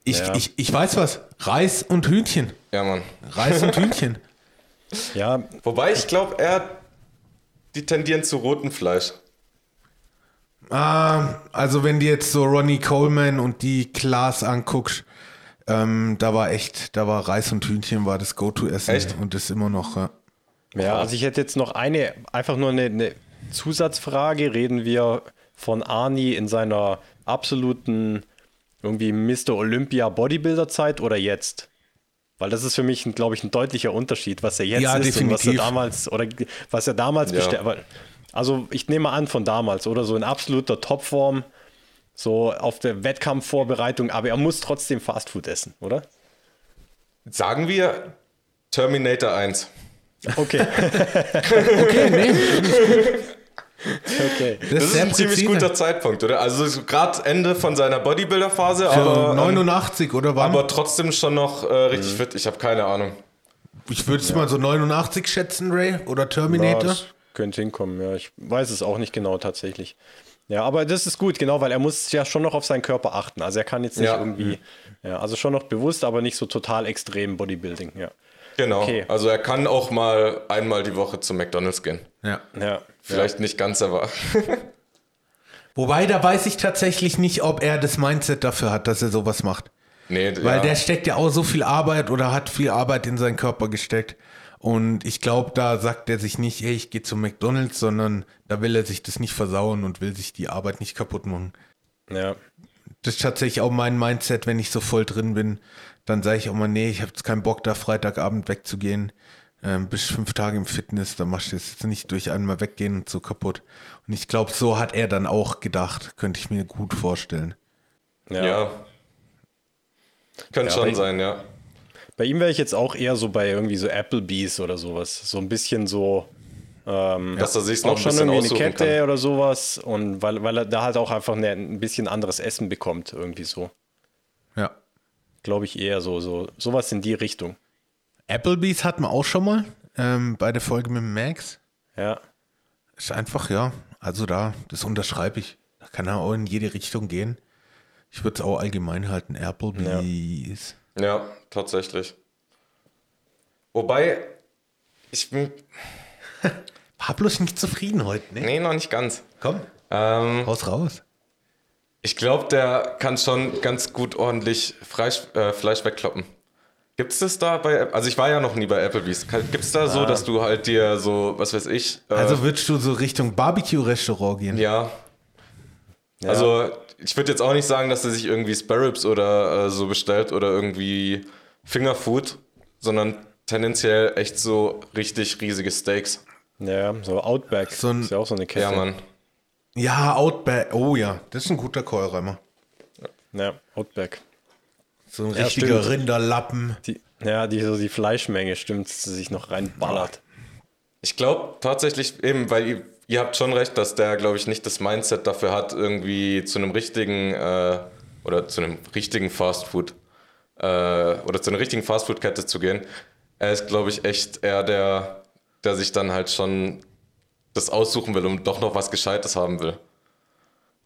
Speaker 1: ich,
Speaker 2: Ja.
Speaker 1: ich, ich weiß was. Reis und Hühnchen.
Speaker 3: Ja, Mann.
Speaker 1: Reis und Hühnchen. <laughs>
Speaker 2: ja,
Speaker 3: Wobei ich glaube, er die tendieren zu rotem Fleisch.
Speaker 1: Ah, also wenn du jetzt so Ronnie Coleman und die Klaas anguckst, ähm, da war echt, da war Reis und Hühnchen war das Go-To-Essen
Speaker 3: Echt?
Speaker 1: und das immer noch. Ja.
Speaker 2: Ja, also ich hätte jetzt noch eine, einfach nur eine, eine Zusatzfrage. Reden wir von Arni in seiner absoluten irgendwie Mr. Olympia Bodybuilder-Zeit oder jetzt? Weil das ist für mich, glaube ich, ein deutlicher Unterschied, was er jetzt
Speaker 1: Ja,
Speaker 2: ist und was er
Speaker 1: definitiv.
Speaker 2: damals oder was er damals
Speaker 3: Ja.
Speaker 2: bestellt. Also ich nehme an von damals oder so in absoluter Topform, so auf der Wettkampfvorbereitung, aber er muss trotzdem Fastfood essen, oder?
Speaker 3: Sagen wir Terminator 1.
Speaker 2: Okay, <laughs>
Speaker 1: Okay, nee,
Speaker 2: okay.
Speaker 1: das,
Speaker 3: Das ist ein ziemlich
Speaker 1: präzise.
Speaker 3: guter Zeitpunkt, oder? Also gerade Ende von seiner Bodybuilder-Phase,
Speaker 1: Für
Speaker 3: aber, ähm,
Speaker 1: 89 oder wann?
Speaker 3: aber trotzdem schon noch äh, richtig fit. Ich habe keine Ahnung.
Speaker 1: ich würde es mal so 89 schätzen, Ray, oder
Speaker 2: Ja,
Speaker 1: Terminator.
Speaker 2: das könnte hinkommen, ja. Ich weiß es auch nicht genau tatsächlich. Ja, aber das ist gut, genau, weil er muss ja schon noch auf seinen Körper achten. Also er kann jetzt nicht
Speaker 3: Ja.
Speaker 2: irgendwie, ja, also schon noch bewusst, aber nicht so total extrem Bodybuilding, ja.
Speaker 3: Genau.
Speaker 2: Okay.
Speaker 3: Also er kann auch mal einmal die Woche zu McDonalds gehen.
Speaker 1: Ja.
Speaker 2: Ja,
Speaker 3: Vielleicht nicht ganz, aber <laughs>
Speaker 1: Wobei, da weiß ich tatsächlich nicht, ob er das Mindset dafür hat, dass er sowas macht.
Speaker 3: Nee,
Speaker 1: Weil
Speaker 3: ja.
Speaker 1: der steckt ja auch so viel Arbeit oder hat viel Arbeit in seinen Körper gesteckt. Und ich glaube, da sagt er sich nicht, hey, ich gehe zu McDonalds, sondern da will er sich das nicht versauen und will sich die Arbeit nicht kaputt machen.
Speaker 2: Ja.
Speaker 1: Das ist tatsächlich auch mein Mindset, wenn ich so voll drin bin. Dann sage ich auch mal, nee, ich habe jetzt keinen Bock, da Freitagabend wegzugehen. Ähm, bis fünf Tage im Fitness, da machst du jetzt nicht durch einmal weggehen und so kaputt. Und ich glaube, so hat er dann auch gedacht, könnte ich mir gut vorstellen.
Speaker 2: Ja.
Speaker 3: ja. Könnte
Speaker 2: Ja,
Speaker 3: schon sein, ja.
Speaker 2: Bei ihm wäre ich jetzt auch eher so bei irgendwie so Applebee's oder sowas. So ein bisschen so. Ähm,
Speaker 3: Dass er sich noch
Speaker 2: auch
Speaker 3: ein
Speaker 2: schon
Speaker 3: bisschen
Speaker 2: irgendwie eine Kette
Speaker 3: kann.
Speaker 2: oder sowas. Und weil, weil er da halt auch einfach eine, ein bisschen anderes Essen bekommt, irgendwie so.
Speaker 1: Ja.
Speaker 2: Glaube ich eher so, so, sowas in die Richtung.
Speaker 1: Applebee's hatten wir auch schon mal ähm, bei der Folge mit Max.
Speaker 2: Ja.
Speaker 1: Ist einfach, ja, also da, das unterschreibe ich. Da kann er auch in jede Richtung gehen. Ich würde es auch allgemein halten, Applebee's.
Speaker 3: Ja, tatsächlich. Wobei, ich bin. <laughs>
Speaker 1: Pablo ist nicht zufrieden heute, ne?
Speaker 3: Nee, noch nicht ganz.
Speaker 1: Komm,
Speaker 3: Ähm,
Speaker 1: raus, raus.
Speaker 3: Ich glaube, der kann schon ganz gut ordentlich Fleisch, äh, Fleisch wegkloppen. Gibt es das da bei. Also, ich war ja noch nie bei Applebee's. Gibt es da so, dass du halt dir so, was weiß ich. Äh,
Speaker 1: Also würdest du so Richtung Barbecue-Restaurant gehen?
Speaker 3: Ja. Also, ich würde jetzt auch nicht sagen, dass er sich irgendwie Sparrows oder äh, so bestellt oder irgendwie Fingerfood, sondern tendenziell echt so richtig riesige Steaks.
Speaker 2: Ja, so Outback.
Speaker 1: So ein-
Speaker 2: ist ja auch so eine Kette.
Speaker 3: Ja, Mann.
Speaker 1: Ja, Outback. Oh ja, das ist ein guter Keulreimer.
Speaker 2: Ja, Outback.
Speaker 1: So ein
Speaker 2: Ja,
Speaker 1: richtiger
Speaker 2: stimmt.
Speaker 1: Rinderlappen.
Speaker 2: Die, ja, die, so die Fleischmenge stimmt, dass sie sich noch reinballert.
Speaker 3: Ich glaube tatsächlich eben, weil ihr, ihr habt schon recht, dass der, glaube ich, nicht das Mindset dafür hat, irgendwie zu einem richtigen äh, oder zu einem richtigen Fastfood äh, oder zu einer richtigen Fastfood-Kette zu gehen. Er ist, glaube ich, echt eher der, der sich dann halt schon das aussuchen will und doch noch was Gescheites haben will.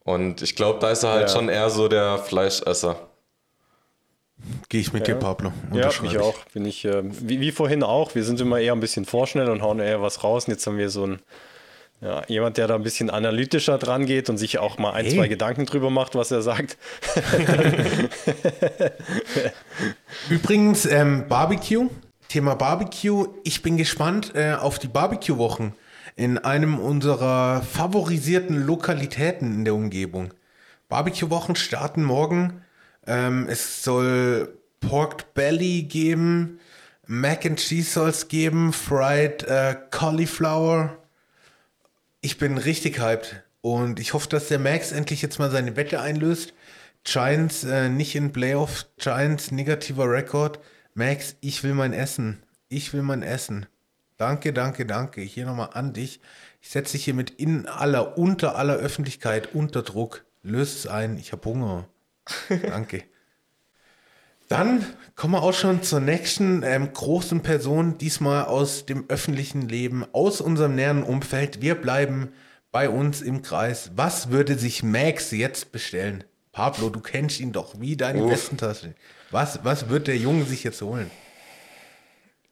Speaker 3: Und ich glaube, da ist er halt
Speaker 2: Ja.
Speaker 3: schon eher so der Fleischesser.
Speaker 1: Gehe ich mit dir, Pablo.
Speaker 2: Ja, ich auch. Bin ich, äh, wie, wie vorhin auch. Wir sind immer eher ein bisschen vorschnell und hauen eher was raus. Und jetzt haben wir so einen, ja, jemand, der da ein bisschen analytischer dran geht und sich auch mal ein,
Speaker 1: Hey.
Speaker 2: zwei Gedanken drüber macht, was er sagt. <laughs>
Speaker 1: Übrigens, ähm, Barbecue, Thema Barbecue. Ich bin gespannt äh, auf die Barbecue-Wochen in einem unserer favorisierten Lokalitäten in der Umgebung. Barbecue-Wochen starten morgen. Ähm, es soll Pork Belly geben, Mac and Cheese soll es geben, Fried äh, Cauliflower. Ich bin richtig hyped und ich hoffe, dass der Max endlich jetzt mal seine Wette einlöst. Giants äh, nicht in Playoff, Giants negativer Rekord. Max, ich will mein Essen. Ich will mein Essen. Danke, danke, danke. Hier nochmal an dich. Ich setze dich hiermit in aller, unter aller Öffentlichkeit unter Druck. Löst es ein. Ich habe Hunger. Danke. <laughs> Dann kommen wir auch schon zur nächsten ähm, großen Person, diesmal aus dem öffentlichen Leben, aus unserem näheren Umfeld. Wir bleiben bei uns im Kreis. Was würde sich Max jetzt bestellen? Pablo, du kennst ihn doch wie deine
Speaker 3: Uff.
Speaker 1: Westentasche. Was, was wird der Junge sich jetzt holen?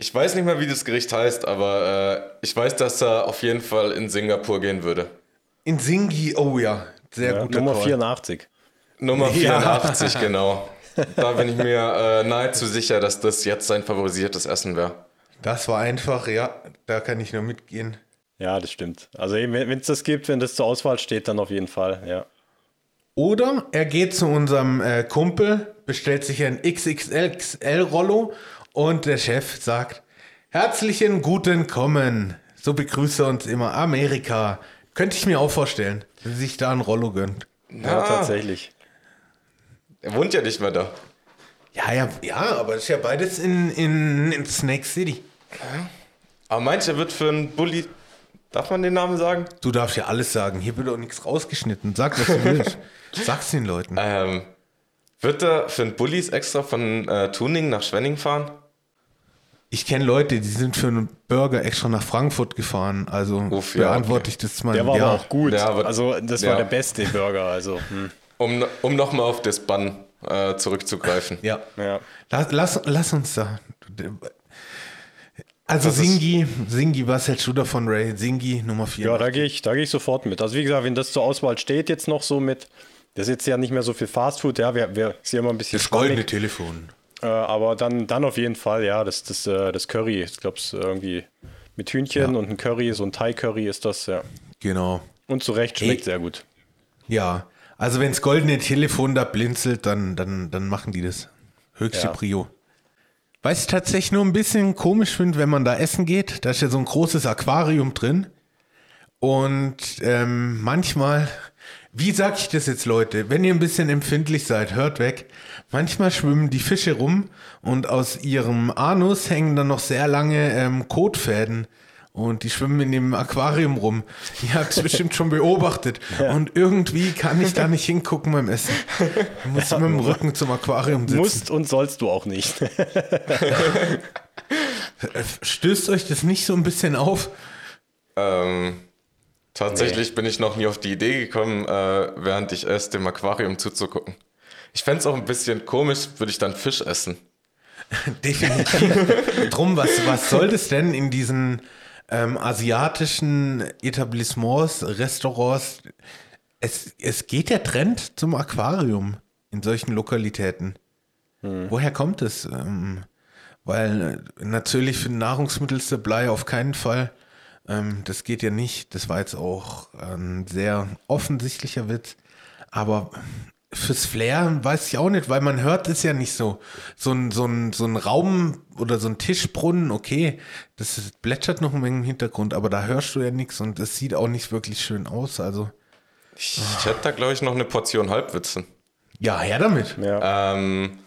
Speaker 3: Ich weiß nicht mehr, wie das Gericht heißt, aber äh, ich weiß, dass er auf jeden Fall in Singapur gehen würde.
Speaker 1: In Singi, oh ja, sehr
Speaker 2: Ja,
Speaker 1: guter
Speaker 2: Nummer
Speaker 1: Call.
Speaker 2: 84.
Speaker 3: Nummer
Speaker 1: Ja.
Speaker 3: 84, genau. <laughs> Da bin ich mir äh, nahezu sicher, dass das jetzt sein favorisiertes Essen wäre.
Speaker 1: Das war einfach, ja, da kann ich nur mitgehen.
Speaker 2: Ja, das stimmt. Also wenn es das gibt, wenn das zur Auswahl steht, dann auf jeden Fall, ja.
Speaker 1: Oder er geht zu unserem äh, Kumpel, bestellt sich ein XXL-Rollo und der Chef sagt, herzlichen guten Kommen. So begrüßt er uns immer. Amerika. Könnte ich mir auch vorstellen, dass er sich da ein Rollo gönnt.
Speaker 2: Ja,
Speaker 3: Ah.
Speaker 2: tatsächlich.
Speaker 3: Er wohnt ja nicht mehr da.
Speaker 1: Ja, ja, ja, aber das ist ja beides in, in, in Snake City.
Speaker 3: Aber mancher wird für einen Bulli. Darf man den Namen sagen?
Speaker 1: Du darfst ja alles sagen. Hier wird auch nichts rausgeschnitten. Sag, was du willst. <laughs> Sag's den Leuten.
Speaker 3: Ähm, wird er für einen Bullis extra von äh, Tuning nach Schwenning fahren?
Speaker 1: Ich kenne Leute, die sind für einen Burger extra nach Frankfurt gefahren. Also
Speaker 3: Uff, ja,
Speaker 1: beantworte
Speaker 3: okay.
Speaker 1: ich das mal.
Speaker 2: Der war
Speaker 1: ja.
Speaker 2: aber auch gut.
Speaker 3: Ja, aber-
Speaker 2: also das
Speaker 3: ja.
Speaker 2: war der beste Burger. Also hm.
Speaker 3: Um, um nochmal auf das Bann äh, zurückzugreifen.
Speaker 1: Ja.
Speaker 2: ja.
Speaker 1: Lass, lass, lass uns da. Also
Speaker 3: Das ist-
Speaker 1: Singi, Singi, was hältst du davon, Ray? Singi Nummer 4.
Speaker 2: Ja, da gehe ich, da gehe ich sofort mit. Also wie gesagt, wenn das zur Auswahl steht jetzt noch so mit Das ist jetzt ja nicht mehr so viel Fastfood, ja, wir, wir sind immer ein bisschen
Speaker 1: Das goldene Telefon.
Speaker 2: Äh, aber dann, dann auf jeden Fall, ja, das, das, äh, das Curry, ich glaube, es irgendwie mit Hühnchen und ein Curry, so ein Thai-Curry ist das, ja.
Speaker 1: Genau.
Speaker 2: Und zu Recht schmeckt
Speaker 1: Ey.
Speaker 2: sehr gut.
Speaker 1: Ja, also wenn das goldene Telefon da blinzelt, dann, dann, dann machen die das. Höchste
Speaker 2: Ja.
Speaker 1: Prio. Was ich tatsächlich nur ein bisschen komisch finde, wenn man da essen geht, da ist ja so ein großes Aquarium drin. Und ähm, manchmal, wie sag ich das jetzt, Leute? Wenn ihr ein bisschen empfindlich seid, hört weg. Manchmal schwimmen die Fische rum und aus ihrem Anus hängen dann noch sehr lange ähm, Kotfäden. Und die schwimmen in dem Aquarium rum. Ihr habt es bestimmt schon beobachtet. <laughs> Und irgendwie kann ich da nicht hingucken beim Essen. Ich muss mit dem Rücken zum Aquarium sitzen.
Speaker 2: Musst und sollst du auch nicht. <laughs>
Speaker 1: Stößt euch das nicht so ein bisschen auf?
Speaker 3: Ähm, tatsächlich bin ich noch nie auf die Idee gekommen, äh, während ich esse, dem Aquarium zuzugucken. Ich fände es auch ein bisschen komisch, würde ich dann Fisch essen. <laughs>
Speaker 1: Definitiv. Drum, was, was soll das denn in diesen ähm, asiatischen Etablissements, Restaurants? Es, es geht der Trend zum Aquarium in solchen Lokalitäten. Woher kommt es? Ähm, weil äh, natürlich für Nahrungsmittelsupply auf keinen Fall. Ähm, das geht ja nicht. Das war jetzt auch ein sehr offensichtlicher Witz. Aber fürs Flair weiß ich auch nicht, weil man hört es ja nicht so. So ein, so ein, so ein Raum oder so ein Tischbrunnen, okay, das ist, plätschert noch ein wenig im Hintergrund, aber da hörst du ja nichts und es sieht auch nicht wirklich schön aus. Also,
Speaker 3: Ich, ich hätte da, glaube ich, noch eine Portion Halbwitzen.
Speaker 1: ja, her damit.
Speaker 2: ja.
Speaker 3: Ähm,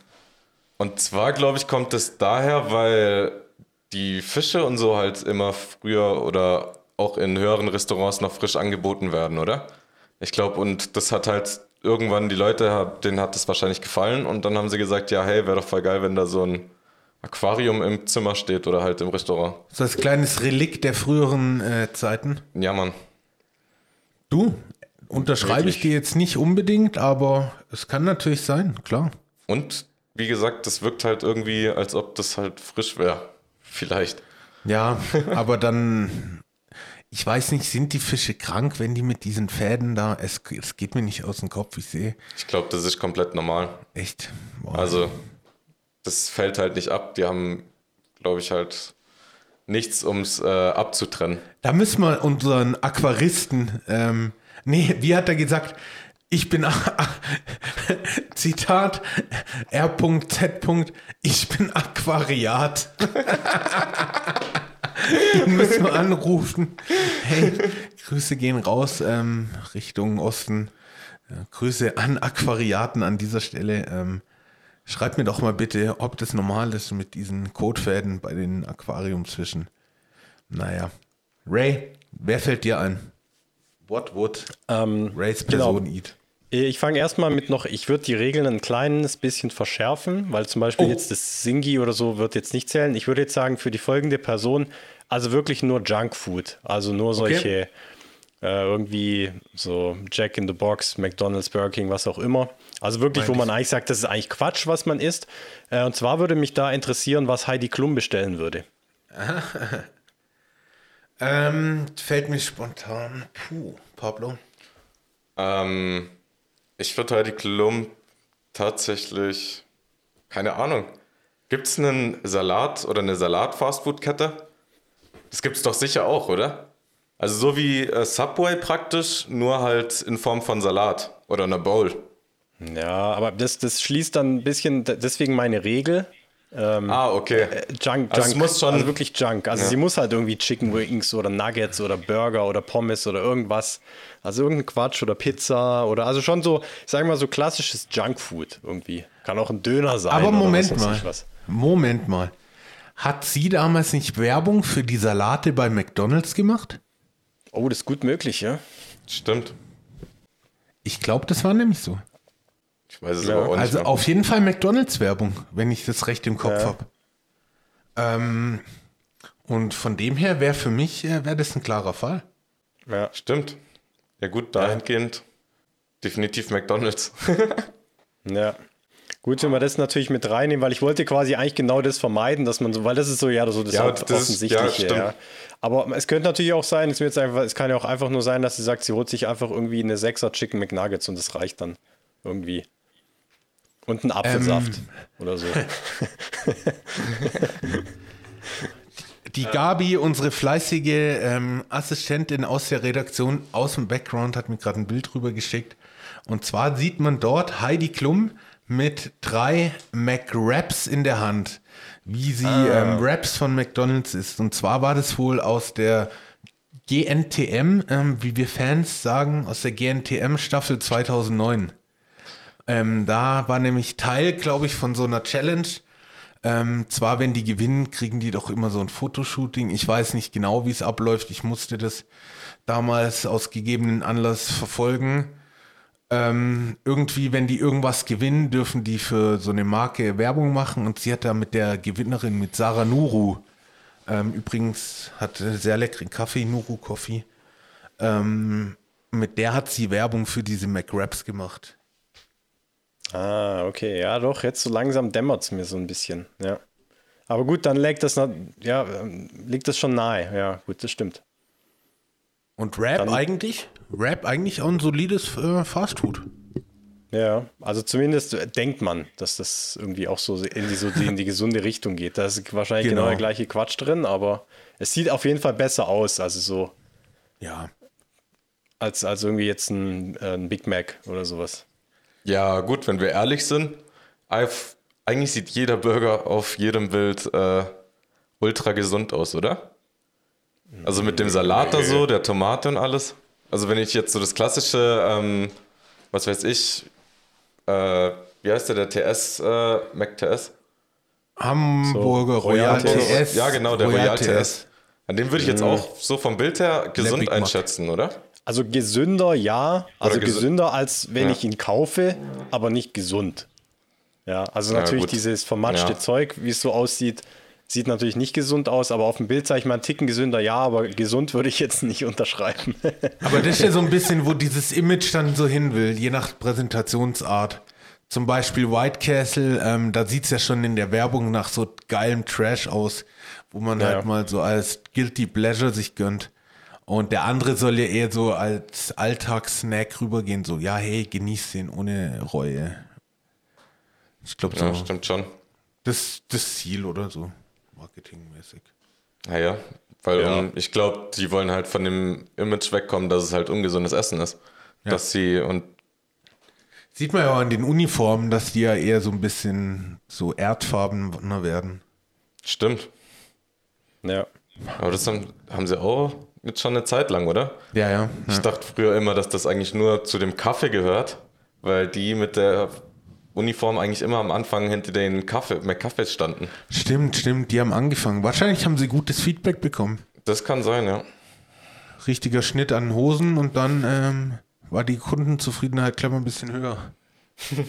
Speaker 3: und zwar, glaube ich, kommt es daher, weil die Fische und so halt immer früher oder auch in höheren Restaurants noch frisch angeboten werden, oder? Ich glaube, und das hat halt irgendwann die Leute, denen hat das wahrscheinlich gefallen und dann haben sie gesagt, ja, hey, wäre doch voll geil, wenn da so ein Aquarium im Zimmer steht oder halt im Restaurant.
Speaker 1: So als kleines Relikt der früheren äh, Zeiten.
Speaker 3: Ja, Mann.
Speaker 1: Du, unterschreibe ich dir jetzt nicht unbedingt, aber es kann natürlich sein, klar.
Speaker 3: Und wie gesagt, das wirkt halt irgendwie, als ob das halt frisch wäre. Vielleicht.
Speaker 1: Ja, aber dann, ich weiß nicht, sind die Fische krank, wenn die mit diesen Fäden da, es, es geht mir nicht aus dem Kopf, ich sehe,
Speaker 3: Ich glaube, das ist komplett normal.
Speaker 1: echt, boah.
Speaker 3: Also, das fällt halt nicht ab. Die haben, glaube ich, halt nichts, um es äh, abzutrennen.
Speaker 1: Da müssen wir unseren Aquaristen, ähm, nee, wie hat er gesagt? Ich bin, Zitat, R.Z. Ich bin Aquariat. Den müssen wir anrufen. Hey, Grüße gehen raus ähm, Richtung Osten. Ja, Grüße an Aquariaten an dieser Stelle. Ähm, schreibt mir doch mal bitte, ob das normal ist mit diesen Kotfäden bei den Aquariumsfischen. Naja. Ray, wer fällt dir ein? What would
Speaker 2: Ähm,
Speaker 1: Rays
Speaker 2: genau.
Speaker 1: Person eat?
Speaker 2: Ich fange erstmal mit noch, ich würde die Regeln ein kleines bisschen verschärfen, weil zum Beispiel
Speaker 1: Oh.
Speaker 2: jetzt das Singi oder so wird jetzt nicht zählen. Ich würde jetzt sagen, für die folgende Person, also wirklich nur Junkfood, also nur solche äh, irgendwie so Jack in the Box, McDonald's, Burger King, was auch immer. Also wirklich, wo man eigentlich sagt, das ist eigentlich Quatsch, was man isst. Äh, und zwar würde mich da interessieren, was Heidi Klum bestellen würde. <laughs>
Speaker 1: Ähm, fällt mir spontan. Puh, Pablo.
Speaker 3: Ähm, ich würde Heidi Klum tatsächlich, keine Ahnung. Gibt es einen Salat oder eine Salat-Fastfood-Kette? Das gibt es doch sicher auch, oder? Also so wie äh, Subway praktisch, nur halt in Form von Salat oder einer Bowl.
Speaker 2: Ja, aber das, das schließt dann ein bisschen, deswegen meine Regel.
Speaker 3: Ah, okay.
Speaker 2: Junk,
Speaker 3: Also es
Speaker 2: Junk,
Speaker 3: muss schon-
Speaker 2: also wirklich Junk. Also
Speaker 3: Ja.
Speaker 2: sie muss halt irgendwie Chicken Wings oder Nuggets oder Burger oder Pommes oder irgendwas. Also irgendein Quatsch oder Pizza oder also schon so, ich sag mal so klassisches Junkfood irgendwie. Kann auch ein Döner sein.
Speaker 1: Aber
Speaker 2: oder
Speaker 1: Moment
Speaker 2: was weiß
Speaker 1: mal. Moment mal. Hat sie damals nicht Werbung für die Salate bei McDonalds gemacht?
Speaker 2: Oh, das ist gut möglich, ja.
Speaker 3: Stimmt.
Speaker 1: Ich glaube, das war nämlich so.
Speaker 3: Ich weiß es
Speaker 2: Ja.
Speaker 3: aber auch nicht
Speaker 1: Also
Speaker 3: mehr.
Speaker 1: auf jeden Fall McDonalds-Werbung, wenn ich das recht im Kopf
Speaker 2: Ja.
Speaker 1: habe. Ähm, und von dem her wäre für mich äh, wäre das ein klarer Fall.
Speaker 2: ja.
Speaker 3: Stimmt. Ja gut, dahingehend definitiv McDonald's. <laughs>
Speaker 2: Ja. Gut, wenn wir das natürlich mit reinnehmen, weil ich wollte quasi eigentlich genau das vermeiden, dass man so, weil das ist so ja so das
Speaker 3: Ja, das ist-
Speaker 2: offensichtliche.
Speaker 3: ja,
Speaker 2: Ja. Aber es könnte natürlich auch sein, es, wird jetzt einfach, es kann ja auch einfach nur sein, dass sie sagt, sie holt sich einfach irgendwie eine Sechser Chicken McNuggets und das reicht dann. irgendwie. Und ein Apfelsaft oder so. <laughs>
Speaker 1: Die Gabi, unsere fleißige ähm, Assistentin aus der Redaktion, aus dem Background, hat mir gerade ein Bild rüber geschickt. Und zwar sieht man dort Heidi Klum mit drei McWraps in der Hand, wie sie ähm, Wraps von McDonald's ist. Und zwar war das wohl aus der GNTM, ähm, wie wir Fans sagen, aus der GNTM Staffel 2009. Ähm, da war nämlich Teil, glaube ich, von so einer Challenge. Ähm, zwar, wenn die gewinnen, kriegen die doch immer so ein Fotoshooting. Ich weiß nicht genau, wie es abläuft. Ich musste das damals aus gegebenen Anlass verfolgen. Ähm, irgendwie, wenn die irgendwas gewinnen, dürfen die für so eine Marke Werbung machen. Und sie hat da mit der Gewinnerin, mit Sarah Nuru, ähm, übrigens hat sehr leckeren Kaffee, Nuru Coffee, ähm, mit der hat sie Werbung für diese McWraps gemacht.
Speaker 2: Ah, okay. Ja, doch, jetzt so langsam dämmert es mir so ein bisschen. Ja. Aber gut, dann liegt das, ja, ähm, liegt das schon nahe. Ja, gut, das stimmt.
Speaker 1: Und Rap
Speaker 2: Dann-
Speaker 1: eigentlich? Rap eigentlich auch ein solides äh, Fastfood.
Speaker 2: Ja, also zumindest äh, denkt man, dass das irgendwie auch so in die, so in die <laughs> gesunde Richtung geht. Da ist wahrscheinlich genau.
Speaker 1: Genau.
Speaker 2: der gleiche Quatsch drin, aber es sieht auf jeden Fall besser aus, also so
Speaker 1: Ja.
Speaker 2: als, als irgendwie jetzt ein, äh, ein Big Mac oder sowas.
Speaker 3: Ja, gut, wenn wir ehrlich sind, eigentlich sieht jeder Burger auf jedem Bild äh, ultra gesund aus, oder? Also mit dem Salat da so, der Tomate und alles. Also wenn ich jetzt so das klassische, ähm, was weiß ich, äh, wie heißt der, der TS, äh, McTS?
Speaker 1: Hamburger
Speaker 2: So,
Speaker 1: Royal
Speaker 2: Royal
Speaker 1: TS.
Speaker 3: Ja, genau, der Royal, TS. An dem würde ich jetzt
Speaker 2: Mhm.
Speaker 3: auch so vom Bild her gesund
Speaker 1: Mac.
Speaker 3: einschätzen, oder?
Speaker 2: Also gesünder, ja. Also
Speaker 3: gesü-
Speaker 2: gesünder, als wenn
Speaker 3: Ja.
Speaker 2: ich ihn kaufe, aber nicht gesund. Ja, also
Speaker 3: Ja,
Speaker 2: natürlich
Speaker 3: gut.
Speaker 2: dieses vermatschte
Speaker 3: Ja.
Speaker 2: Zeug, wie es so aussieht, sieht natürlich nicht gesund aus, aber auf dem Bild sage ich mal einen Ticken gesünder, ja, aber gesund würde ich jetzt nicht <laughs> unterschreiben.
Speaker 1: Aber das ist ja so ein bisschen, wo dieses Image dann so hin will, je nach Präsentationsart. Zum Beispiel White Castle, ähm, da sieht es ja schon in der Werbung nach so geilem Trash aus, wo man
Speaker 2: Ja.
Speaker 1: halt mal so als Guilty Pleasure sich gönnt. Und der andere soll ja eher so als Alltagssnack rübergehen, so, ja, hey, genieß den ohne Reue. Ich glaube, so,
Speaker 3: Ja, stimmt schon.
Speaker 1: das das Ziel oder so, marketingmäßig.
Speaker 3: Naja, weil
Speaker 2: Ja.
Speaker 3: um, ich glaube, die wollen halt von dem Image wegkommen, dass es halt ungesundes Essen ist. Dass sie und
Speaker 1: Sieht man ja auch an den Uniformen, dass die ja eher so ein bisschen so erdfarbener werden.
Speaker 3: stimmt.
Speaker 2: ja.
Speaker 3: Aber das haben, haben sie auch jetzt schon eine Zeit lang, oder?
Speaker 1: Ja, ja.
Speaker 3: Ich dachte früher immer, dass das eigentlich nur zu dem Kaffee gehört, weil die mit der Uniform eigentlich immer am Anfang hinter den Kaffee, McCaffeys standen.
Speaker 1: Stimmt, stimmt, die haben angefangen. Wahrscheinlich haben sie gutes Feedback bekommen.
Speaker 3: Das kann sein, ja.
Speaker 1: Richtiger Schnitt an Hosen und dann ähm, war die Kundenzufriedenheit mal ein bisschen höher. <laughs>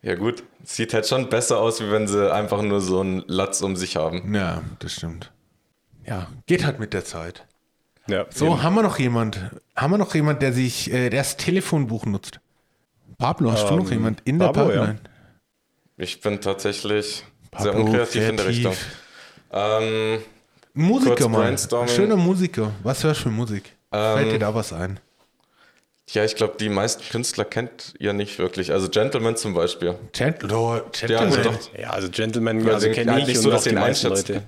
Speaker 3: Ja gut, sieht halt schon besser aus, wie wenn sie einfach nur so einen Latz um sich haben.
Speaker 1: Ja, das stimmt. Ja, geht halt mit der Zeit.
Speaker 2: ja.
Speaker 1: So, haben wir noch jemand? Haben wir noch jemand, der sich, äh, der das Telefonbuch nutzt? Pablo, hast du noch
Speaker 2: Ähm,
Speaker 1: jemand in der
Speaker 2: Pablo, ja.
Speaker 1: Pipeline?
Speaker 3: Ich bin tatsächlich sehr
Speaker 1: Pablo,
Speaker 3: unkreativ in der
Speaker 1: kreativ.
Speaker 3: Richtung. Ähm,
Speaker 1: Musiker
Speaker 3: brainstorming.
Speaker 1: Schöner Musiker. Was hörst du für Musik?
Speaker 3: Ähm,
Speaker 1: Fällt dir da was ein?
Speaker 3: ja, ich glaube, die meisten Künstler kennt ihr nicht wirklich. Also Gentleman zum Beispiel.
Speaker 1: Gentle, oh,
Speaker 3: Ja,
Speaker 1: Gentleman.
Speaker 3: doch.
Speaker 2: Ja, also Gentleman,
Speaker 3: Ja,
Speaker 2: also
Speaker 3: den-
Speaker 2: kenne
Speaker 3: ja,
Speaker 2: ich
Speaker 3: nicht so, dass
Speaker 2: die meisten. Leute.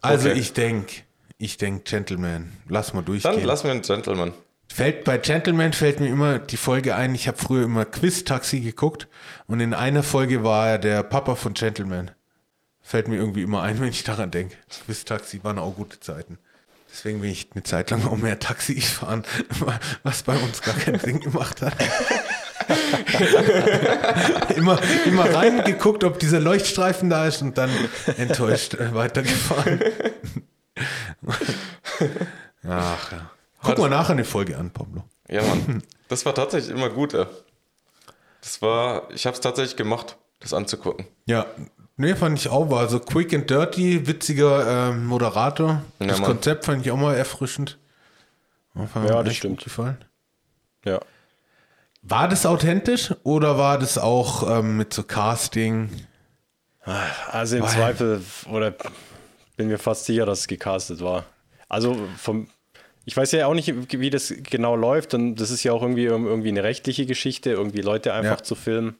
Speaker 1: Also
Speaker 3: Okay.
Speaker 1: ich denke, ich denke Gentleman. Lass mal durchgehen.
Speaker 3: Dann lassen wir einen Gentleman.
Speaker 1: Fällt, bei Gentleman fällt mir immer die Folge ein, ich habe früher immer Quiz-Taxi geguckt und in einer Folge war er der Papa von Gentleman. Fällt mir irgendwie immer ein, wenn ich daran denke. Quiz-Taxi waren auch gute Zeiten. Deswegen bin ich eine Zeit lang auch mehr Taxi gefahren, <laughs> was bei uns gar keinen Sinn gemacht hat. <laughs> <laughs> immer, immer reingeguckt, ob dieser Leuchtstreifen da ist und dann enttäuscht äh, weitergefahren. <laughs> Ach ja. Guck mal nachher eine Folge an, Pablo.
Speaker 3: Ja, Mann. Das war tatsächlich immer gut. ey. Das war, ich habe es tatsächlich gemacht, das anzugucken.
Speaker 1: Ja, nee, fand ich auch. War so quick and dirty, witziger ähm, Moderator.
Speaker 3: Ja,
Speaker 1: das
Speaker 3: Mann.
Speaker 1: Konzept fand ich auch mal erfrischend.
Speaker 2: Ja, das stimmt.
Speaker 1: Gut gefallen.
Speaker 2: Ja.
Speaker 1: War das authentisch oder war das auch ähm, mit so Casting?
Speaker 2: Also im
Speaker 1: Weil-
Speaker 2: Zweifel, oder bin mir fast sicher, dass es gecastet war. Also vom, Ich weiß ja auch nicht, wie das genau läuft. Und das ist ja auch irgendwie, irgendwie eine rechtliche Geschichte, irgendwie Leute einfach
Speaker 1: Ja.
Speaker 2: zu filmen.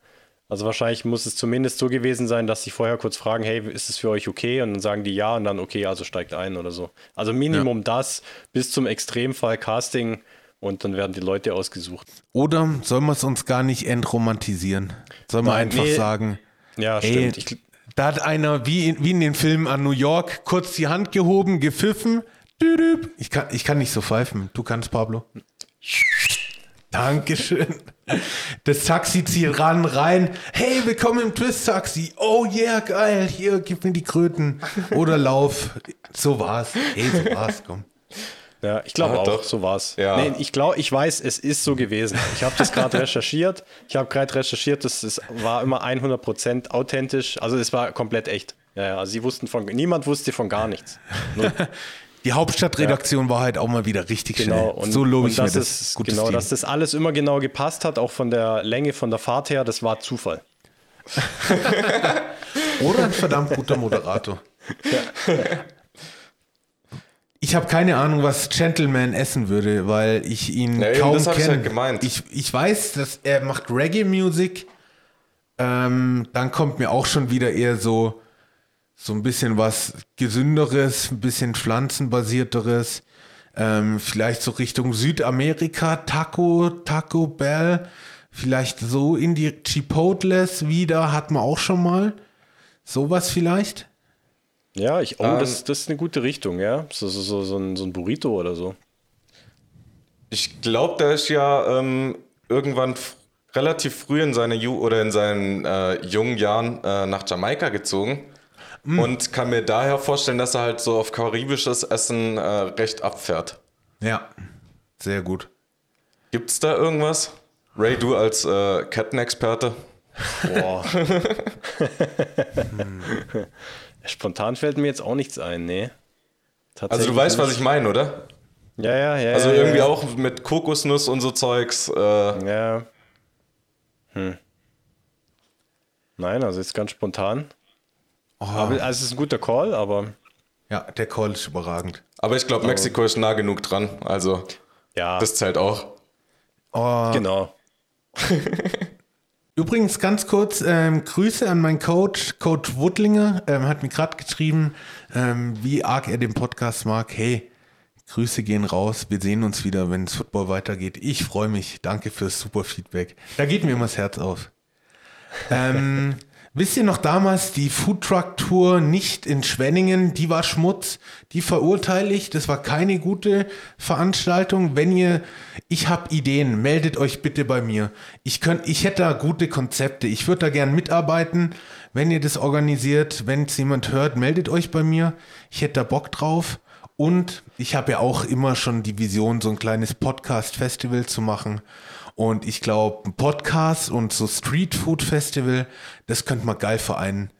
Speaker 2: Also wahrscheinlich muss es zumindest so gewesen sein, dass sie vorher kurz fragen, hey, ist es für euch okay? Und dann sagen die ja und dann okay, also steigt ein oder so. Also Minimum das bis zum Extremfall Casting und dann werden die Leute ausgesucht.
Speaker 1: Oder soll man es uns gar nicht entromantisieren? Soll man einfach
Speaker 2: nee.
Speaker 1: sagen,
Speaker 2: Ja,
Speaker 1: ey,
Speaker 2: stimmt. Ich,
Speaker 1: da hat einer wie in, wie in den Filmen an New York kurz die Hand gehoben, gepfiffen. Ich kann, ich kann nicht so pfeifen. Du kannst, Pablo. Dankeschön. Das Taxi zieht ran, rein. Hey, willkommen im Twist-Taxi. Oh yeah, geil. Hier, gib mir die Kröten. Oder lauf. So war's. Ey, so war's, komm.
Speaker 2: Ja, ich glaube
Speaker 3: Ah,
Speaker 2: auch,
Speaker 3: doch.
Speaker 2: so war's.
Speaker 3: Ja.
Speaker 2: Nee, ich glaube, ich weiß, es ist so gewesen. Ich habe das gerade <laughs> recherchiert. Ich habe gerade recherchiert, das ist, war immer 100% authentisch. Also es war komplett echt. Ja, ja, also sie wussten von, niemand wusste von gar nichts. Nur, <laughs>
Speaker 1: Die Hauptstadtredaktion war halt auch mal wieder richtig
Speaker 2: genau.
Speaker 1: schnell.
Speaker 2: Und,
Speaker 1: so lobe ich mir das.
Speaker 2: es,
Speaker 1: Gutes
Speaker 2: genau,
Speaker 1: Team.
Speaker 2: dass das alles immer genau gepasst hat, auch von der Länge, von der Fahrt her, das war Zufall. <laughs>
Speaker 1: Oder ein verdammt guter Moderator. Ich habe keine Ahnung, was Gentleman essen würde, weil ich ihn
Speaker 3: Ja,
Speaker 1: kaum
Speaker 3: hab ich
Speaker 1: kenne.
Speaker 3: halt gemeint.
Speaker 1: Ich, ich weiß, dass er macht Reggae-Music. Ähm, dann kommt mir auch schon wieder eher so, so ein bisschen was Gesünderes, ein bisschen pflanzenbasierteres. Ähm, vielleicht so Richtung Südamerika, Taco, Taco Bell. Vielleicht so in die Chipotles wieder, hat man auch schon mal. Sowas vielleicht?
Speaker 2: Ja, ich, oh,
Speaker 3: Ähm,
Speaker 2: das, das ist eine gute Richtung, ja. So, so, so, so, ein, so ein Burrito oder so.
Speaker 3: Ich glaube, der ist ja ähm, irgendwann relativ früh in seine Ju oder in seinen äh, jungen Jahren äh, nach Jamaika gezogen und kann mir daher vorstellen, dass er halt so auf karibisches Essen äh, recht abfährt.
Speaker 1: Ja, sehr gut.
Speaker 3: Gibt's da irgendwas? Ray, du als äh, Kettenexperte?
Speaker 2: Boah. <laughs> <laughs> Spontan fällt mir jetzt auch nichts ein, nee.
Speaker 3: Also du weißt, was ich meine, oder?
Speaker 2: Ja, ja, ja.
Speaker 3: Also
Speaker 2: ja,
Speaker 3: irgendwie
Speaker 2: ja.
Speaker 3: auch mit Kokosnuss und so Zeugs. Äh,
Speaker 2: Ja. Hm. Nein, also jetzt ganz spontan. Aber, also es ist ein guter Call, aber
Speaker 1: Ja, der Call ist überragend.
Speaker 3: aber ich glaube, Mexiko ist nah genug dran. Also
Speaker 2: ja,
Speaker 3: das zählt auch.
Speaker 1: Oh,
Speaker 2: genau. <laughs> <laughs>
Speaker 1: Übrigens ganz kurz, ähm, Grüße an meinen Coach, Coach Wuttlinger, ähm, hat mir gerade geschrieben, ähm, wie arg er den Podcast mag. Hey, Grüße gehen raus, wir sehen uns wieder, wenn es Football weitergeht. Ich freue mich, danke fürs super Feedback. Da geht mir immer das Herz auf. Ähm, wisst ihr noch damals die Foodtruck Tour nicht in Schwenningen? Die war Schmutz, die verurteile ich. Das war keine gute Veranstaltung. Wenn ihr, ich habe Ideen, meldet euch bitte bei mir. Ich könnt, ich hätte da gute Konzepte. Ich würde da gern mitarbeiten. Wenn ihr das organisiert, wenn es jemand hört, meldet euch bei mir. Ich hätte da Bock drauf. Und ich habe ja auch immer schon die Vision, so ein kleines Podcast-Festival zu machen. Und ich glaube, ein Podcast und so Street Food Festival, das könnte man geil vereinen.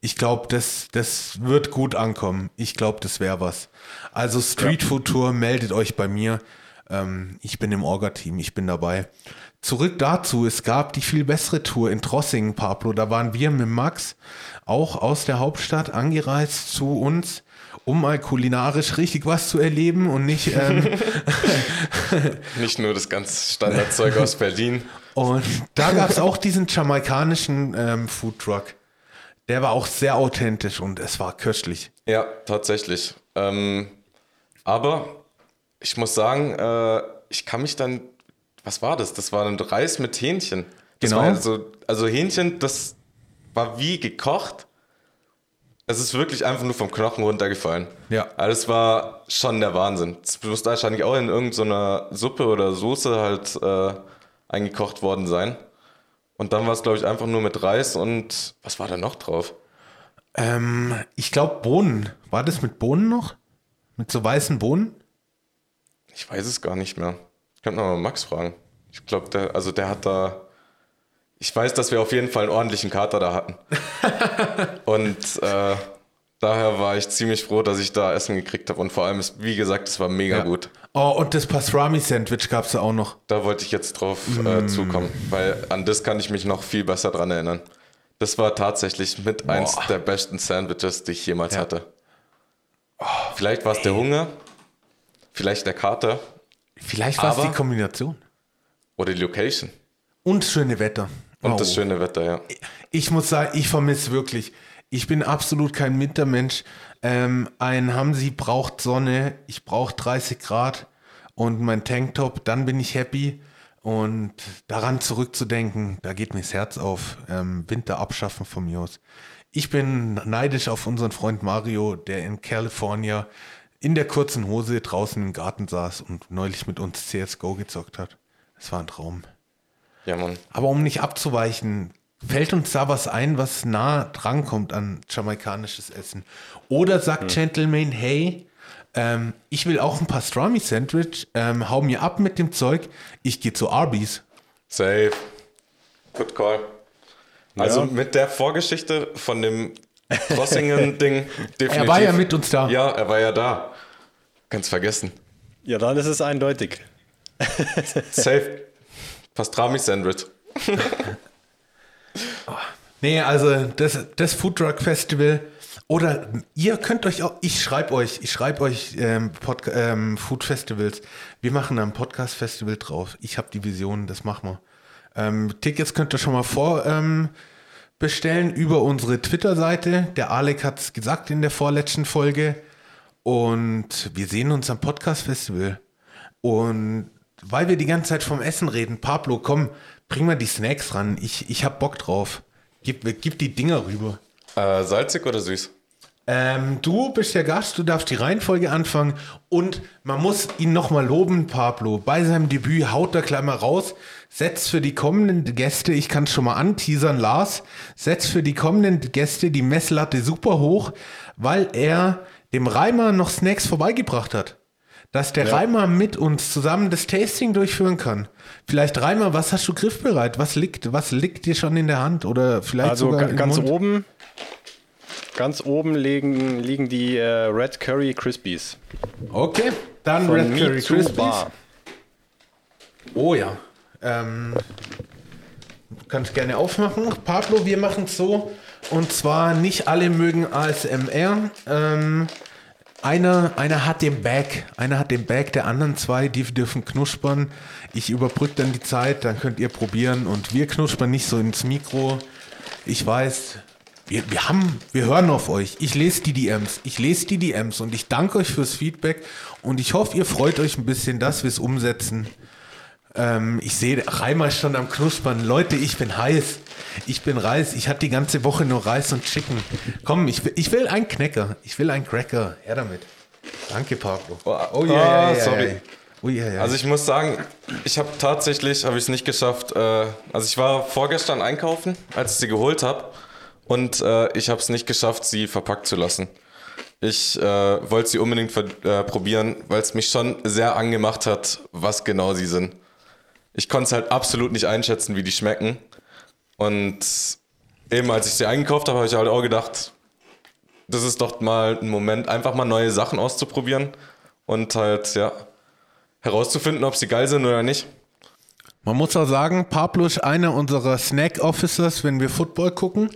Speaker 1: Ich glaube, das, das wird gut ankommen. Ich glaube, das wäre was. Also Street Food Tour, meldet euch bei mir. Ähm, ich bin im Orga-Team, ich bin dabei. Zurück dazu, es gab die viel bessere Tour in Trossingen, Pablo. Da waren wir mit Max auch aus der Hauptstadt angereist zu uns, um mal kulinarisch richtig was zu erleben und nicht ähm, <laughs>
Speaker 3: Nicht nur das ganze Standardzeug aus Berlin.
Speaker 1: Und da gab es auch diesen jamaikanischen ähm, Foodtruck. Der war auch sehr authentisch und es war köstlich.
Speaker 3: Ja, tatsächlich. Ähm, aber ich muss sagen, äh, ich kann mich dann. Was war das? Das war ein Reis mit Hähnchen. Das
Speaker 1: Genau.
Speaker 3: Also, also Hähnchen, das war wie gekocht. Es ist wirklich einfach nur vom Knochen runtergefallen.
Speaker 1: Ja.
Speaker 3: Aber es war schon der Wahnsinn. Es muss wahrscheinlich auch in irgendeiner Suppe oder Soße halt äh, eingekocht worden sein. Und dann war es, glaube ich, einfach nur mit Reis und was war da noch drauf?
Speaker 1: Ähm, ich glaube Bohnen. War das mit Bohnen noch? Mit so weißen Bohnen?
Speaker 3: Ich weiß es gar nicht mehr. Ich könnte mal Max fragen. Ich glaube, der, also der hat da. Ich weiß, dass wir auf jeden Fall einen ordentlichen Kater da hatten. <laughs> und äh, daher war ich ziemlich froh, dass ich da Essen gekriegt habe. Und vor allem, ist, wie gesagt, es war mega
Speaker 1: Ja.
Speaker 3: gut.
Speaker 1: Oh, und das Pastrami-Sandwich gab es auch noch.
Speaker 3: Da wollte ich jetzt drauf äh, zukommen, weil an das kann ich mich noch viel besser dran erinnern. Das war tatsächlich mit eins der besten Sandwiches, die ich jemals hatte. Vielleicht war es der Hunger, vielleicht der Kater
Speaker 1: Vielleicht war es die Kombination.
Speaker 3: oder die Location.
Speaker 1: Und schöne Wetter.
Speaker 3: Und
Speaker 1: Oh.
Speaker 3: das schöne Wetter, ja.
Speaker 1: Ich muss sagen, ich vermisse wirklich. Ich bin absolut kein Wintermensch. Ähm, ein Hamsi braucht Sonne, ich brauche 30 Grad und mein Tanktop, dann bin ich happy. Und daran zurückzudenken, da geht mir das Herz auf. Ähm, Winter abschaffen von mir aus. Ich bin neidisch auf unseren Freund Mario, der in California in der kurzen Hose draußen im Garten saß und neulich mit uns CSGO gezockt hat. Es war ein Traum.
Speaker 3: Ja, Mann.
Speaker 1: Aber um nicht abzuweichen, fällt uns da was ein, was nah drankommt an jamaikanisches Essen? Oder sagt Gentleman, hey, ähm, ich will auch ein Pastrami-Sandwich, ähm, hau mir ab mit dem Zeug, ich gehe zu Arby's.
Speaker 3: Safe. Good call. Also
Speaker 2: Ja.
Speaker 3: mit der Vorgeschichte von dem Crossingen-Ding <laughs> definitiv.
Speaker 1: Er war ja mit uns da.
Speaker 3: Ja, er war ja da. Ganz vergessen.
Speaker 2: Ja, dann ist es eindeutig.
Speaker 3: Safe. Pastrami-Sandwich. <laughs>
Speaker 1: Nee, also das, das Food Truck Festival. Oder ihr könnt euch auch, ich schreibe euch, ich schreibe euch ähm, ähm, Food Festivals. Wir machen ein Podcast Festival drauf. Ich habe die Vision, das machen wir. Ähm, Tickets könnt ihr schon mal vor ähm, über unsere Twitter-Seite. Der Alec hat es gesagt in der vorletzten Folge. Und wir sehen uns am Podcast Festival. Und weil wir die ganze Zeit vom Essen reden, Pablo, komm, bring mal die Snacks ran. Ich, ich hab Bock drauf. Gib, gib die Dinger rüber.
Speaker 3: Äh, salzig oder süß?
Speaker 1: Ähm, du bist der Gast, du darfst die Reihenfolge anfangen und man muss ihn nochmal loben, Pablo. Bei seinem Debüt haut er gleich mal raus, setzt für die kommenden Gäste, ich kann es schon mal anteasern, Lars, setzt für die kommenden Gäste die Messlatte super hoch, weil er dem Reimer noch Snacks vorbeigebracht hat. Dass der Reimer mit uns zusammen das Tasting durchführen kann. Vielleicht Reimer, was hast du griffbereit? Was liegt, was liegt dir schon in der Hand? Oder vielleicht
Speaker 2: Also
Speaker 1: sogar
Speaker 2: ga-
Speaker 1: im
Speaker 2: ganz
Speaker 1: Mund?
Speaker 2: oben, ganz oben liegen, liegen die äh, Red Curry Crispies.
Speaker 1: Okay, dann
Speaker 2: Von
Speaker 1: Red Curry
Speaker 2: Mitsu
Speaker 1: Crispies. Oh ja. Ähm, kannst gerne aufmachen. Pablo, wir machen es so. Und zwar nicht alle mögen ASMR. Ähm, einer, einer hat den Bag. Einer hat den Bag, der anderen zwei, die dürfen knuspern. Ich überbrücke dann die Zeit, dann könnt ihr probieren. Und wir knuspern nicht so ins Mikro. Ich weiß, wir, wir haben, wir hören auf euch. Ich lese die DMs. Ich lese die DMs und ich danke euch fürs Feedback. Und ich hoffe, ihr freut euch ein bisschen, dass wir es umsetzen. Ähm, ich sehe, Reimer schon am Knuspern. Leute, ich bin heiß. Ich bin Reis. Ich hatte die ganze Woche nur Reis und Chicken. Komm, ich will, ich will einen Knecker. Ich will einen Cracker. Her damit. Danke, Pablo.
Speaker 3: Oh,
Speaker 1: Oh
Speaker 3: ja,
Speaker 1: ja, ja, ja,
Speaker 3: sorry.
Speaker 1: Oh ja, ja.
Speaker 3: Also ich muss sagen, ich habe tatsächlich, habe ich es nicht geschafft. Äh, also ich war vorgestern einkaufen, als ich sie geholt habe. Und äh, ich habe es nicht geschafft, sie verpackt zu lassen. Ich äh, wollte sie unbedingt äh, probieren, weil es mich schon sehr angemacht hat, was genau sie sind. Ich konnte es halt absolut nicht einschätzen, wie die schmecken. Und eben als ich sie eingekauft habe, habe ich halt auch gedacht, das ist doch mal ein Moment, einfach mal neue Sachen auszuprobieren und halt, ja, herauszufinden, ob sie geil sind oder nicht.
Speaker 1: Man muss auch sagen, Pablo ist einer unserer Snack-Officers, wenn wir Football gucken.